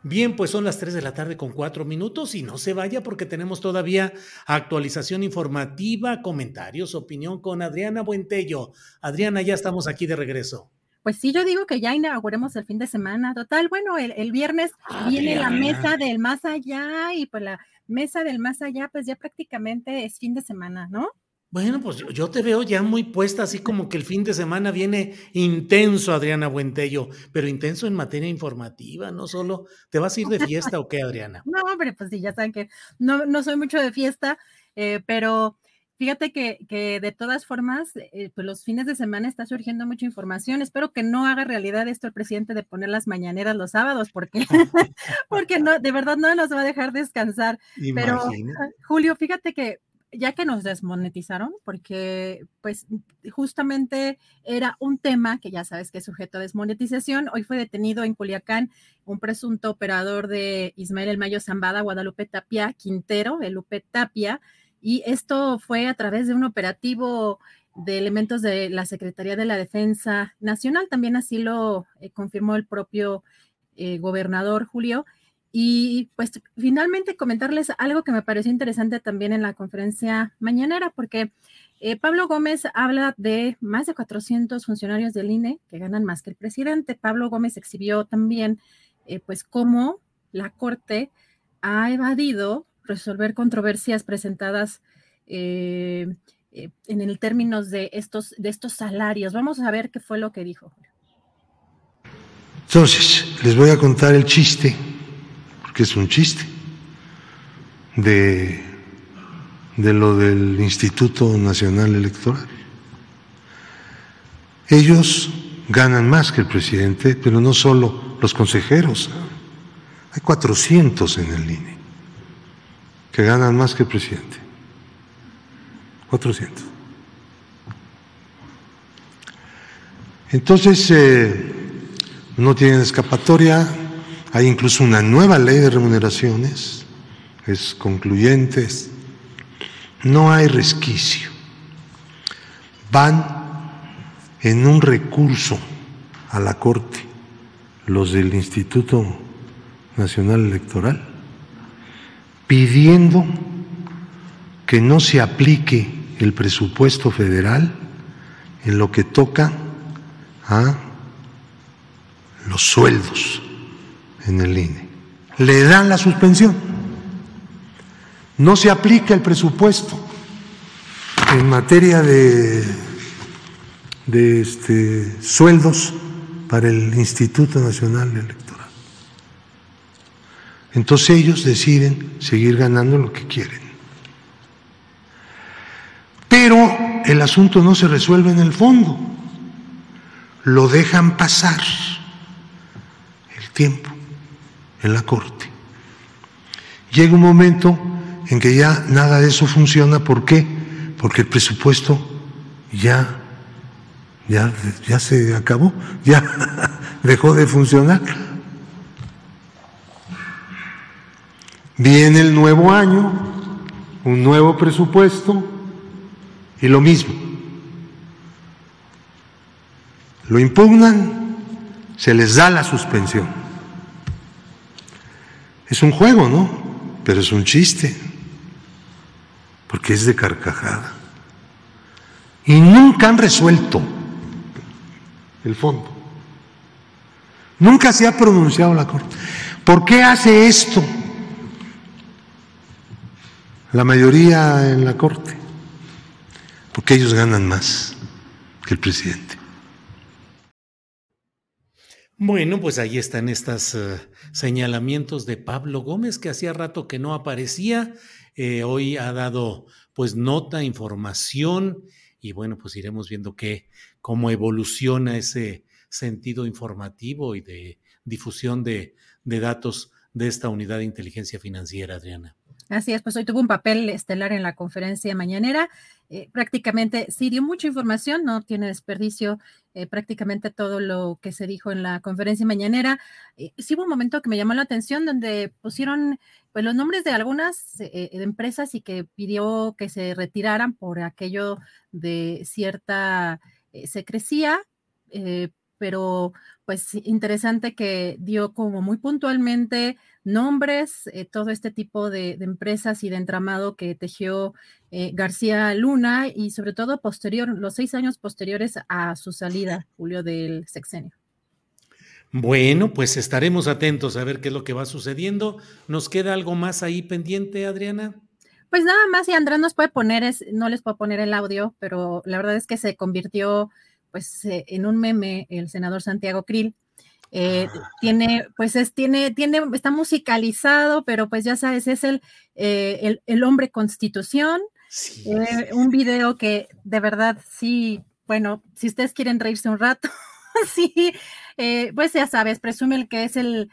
S1: Bien, pues son las 3 de la tarde con cuatro minutos y no se vaya porque tenemos todavía actualización informativa, comentarios, opinión con Adriana Buentello. Adriana, ya estamos aquí de regreso.
S2: Pues sí, yo digo que ya inauguremos el fin de semana. Total, bueno, el, viernes viene la mesa del más allá y pues la mesa del más allá, pues ya prácticamente es fin de semana, ¿no?
S1: Bueno, pues yo, te veo ya muy puesta, así como que el fin de semana viene intenso, Adriana Buentello, pero intenso en materia informativa, no solo. ¿Te vas a ir de fiesta o qué, Adriana?
S2: No, hombre, pues sí, ya saben que no, no soy mucho de fiesta, eh, pero fíjate que, que, de todas formas, eh, pues los fines de semana está surgiendo mucha información. Espero que no haga realidad esto el presidente de poner las mañaneras los sábados, porque, porque no, de verdad no nos va a dejar descansar. Pero, Julio, fíjate que ya que nos desmonetizaron, porque pues justamente era un tema que ya sabes que es sujeto a desmonetización. Hoy fue detenido en Culiacán un presunto operador de Ismael El Mayo Zambada, Guadalupe Tapia Quintero, el Lupe Tapia, y esto fue a través de un operativo de elementos de la Secretaría de la Defensa Nacional. También así lo eh, confirmó el propio eh, gobernador Julio. Y pues finalmente comentarles algo que me pareció interesante también en la conferencia mañanera, porque eh, Pablo Gómez habla de más de 400 funcionarios del INE que ganan más que el presidente. Pablo Gómez exhibió también eh, pues cómo la Corte ha evadido resolver controversias presentadas eh, en el términos de estos, de estos salarios. Vamos a ver qué fue lo que dijo.
S3: Entonces, les voy a contar el chiste que es un chiste, de, de lo del Instituto Nacional Electoral. Ellos ganan más que el presidente, pero no solo los consejeros. Hay 400 en el INE que ganan más que el presidente. 400. Entonces, eh, no tienen escapatoria, hay incluso una nueva ley de remuneraciones, es concluyente, no hay resquicio. Van en un recurso a la Corte los del Instituto Nacional Electoral pidiendo que no se aplique el presupuesto federal en lo que toca a los sueldos en el INE. Le dan la suspensión. No se aplica el presupuesto en materia de, de este, sueldos para el Instituto Nacional Electoral. Entonces ellos deciden seguir ganando lo que quieren. Pero el asunto no se resuelve en el fondo, lo dejan pasar el tiempo en la Corte. Llega un momento en que ya nada de eso funciona, ¿por qué? Porque el presupuesto ya, ya, ya se acabó, ya dejó de funcionar. Viene el nuevo año, un nuevo presupuesto y lo mismo. Lo impugnan, se les da la suspensión. Es un juego, ¿no? Pero es un chiste, porque es de carcajada. Y nunca han resuelto el fondo. Nunca se ha pronunciado la Corte. ¿Por qué hace esto la mayoría en la Corte? porque ellos ganan más que el presidente.
S1: Bueno, pues ahí están estos uh, señalamientos de Pablo Gómez, que hacía rato que no aparecía. Eh, hoy ha dado pues nota, información, y bueno, pues iremos viendo qué, cómo evoluciona ese sentido informativo y de difusión de, de datos de esta unidad de inteligencia financiera, Adriana.
S2: Así es, pues hoy tuvo un papel estelar en la conferencia mañanera. Eh, prácticamente sí dio mucha información, no tiene desperdicio eh, prácticamente todo lo que se dijo en la conferencia mañanera. Eh, sí hubo un momento que me llamó la atención donde pusieron pues, los nombres de algunas empresas y que pidió que se retiraran por aquello de cierta secrecía, pero pues interesante que dio como muy puntualmente nombres, eh, todo este tipo de, empresas y de entramado que tejió eh, García Luna y sobre todo posterior, los seis años posteriores a su salida, Julio, del sexenio.
S1: Bueno, pues estaremos atentos a ver qué es lo que va sucediendo. ¿Nos queda algo más ahí pendiente, Adriana?
S2: Pues nada más, y Andrés nos puede poner, es, no les puedo poner el audio, pero la verdad es que se convirtió pues eh, en un meme el senador Santiago Krill eh, tiene, pues es, tiene, tiene, está musicalizado, pero pues ya sabes, es el, eh, el, hombre constitución. Eh, un video que de verdad sí, bueno, si ustedes quieren reírse un rato, sí, pues ya sabes, presume que es el,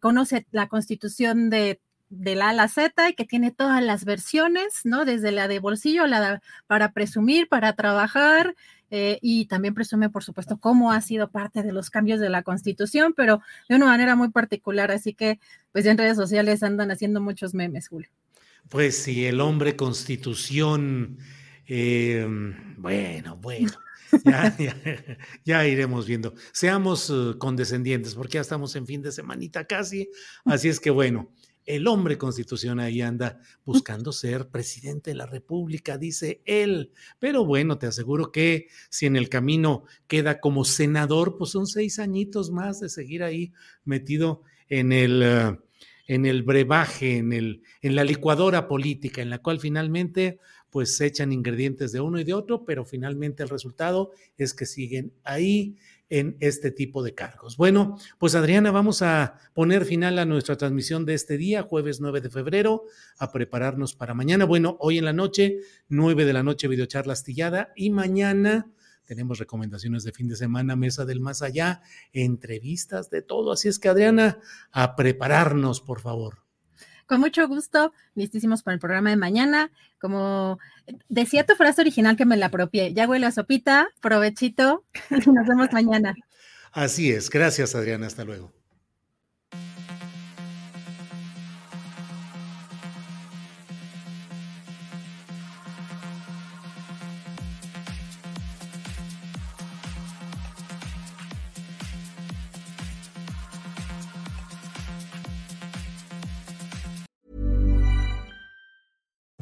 S2: conoce la constitución de de la A a la Z y que tiene todas las versiones, ¿no? Desde la de bolsillo, la para presumir, para trabajar, eh, y también presume, por supuesto, cómo ha sido parte de los cambios de la Constitución, pero de una manera muy particular. Así que, pues ya en redes sociales andan haciendo muchos memes, Julio.
S1: Pues sí, el hombre Constitución, em, bueno, bueno. Ya, ya, iremos viendo. Seamos uh, condescendientes porque ya estamos en fin de semanita casi. Así es que bueno, el hombre constitución ahí anda buscando ser presidente de la República, dice él. Pero bueno, te aseguro que si en el camino queda como senador, pues son seis añitos más de seguir ahí metido en el, eh, en el brebaje, en, el, en la licuadora política, en la cual finalmente pues se echan ingredientes de uno y de otro, pero finalmente el resultado es que siguen ahí en este tipo de cargos. Bueno, pues Adriana, vamos a poner final a nuestra transmisión de este día, jueves 9 de febrero, a prepararnos para mañana. Bueno, hoy en la noche, 9 de la noche, videocharla astillada y mañana tenemos recomendaciones de fin de semana, mesa del más allá, entrevistas de todo. Así es que Adriana, a prepararnos, por favor.
S2: Con mucho gusto, listísimos para el programa de mañana. Como decía tu frase original que me la apropié, ya huele a sopita, provechito, nos vemos mañana.
S1: Así es, gracias Adriana, hasta luego.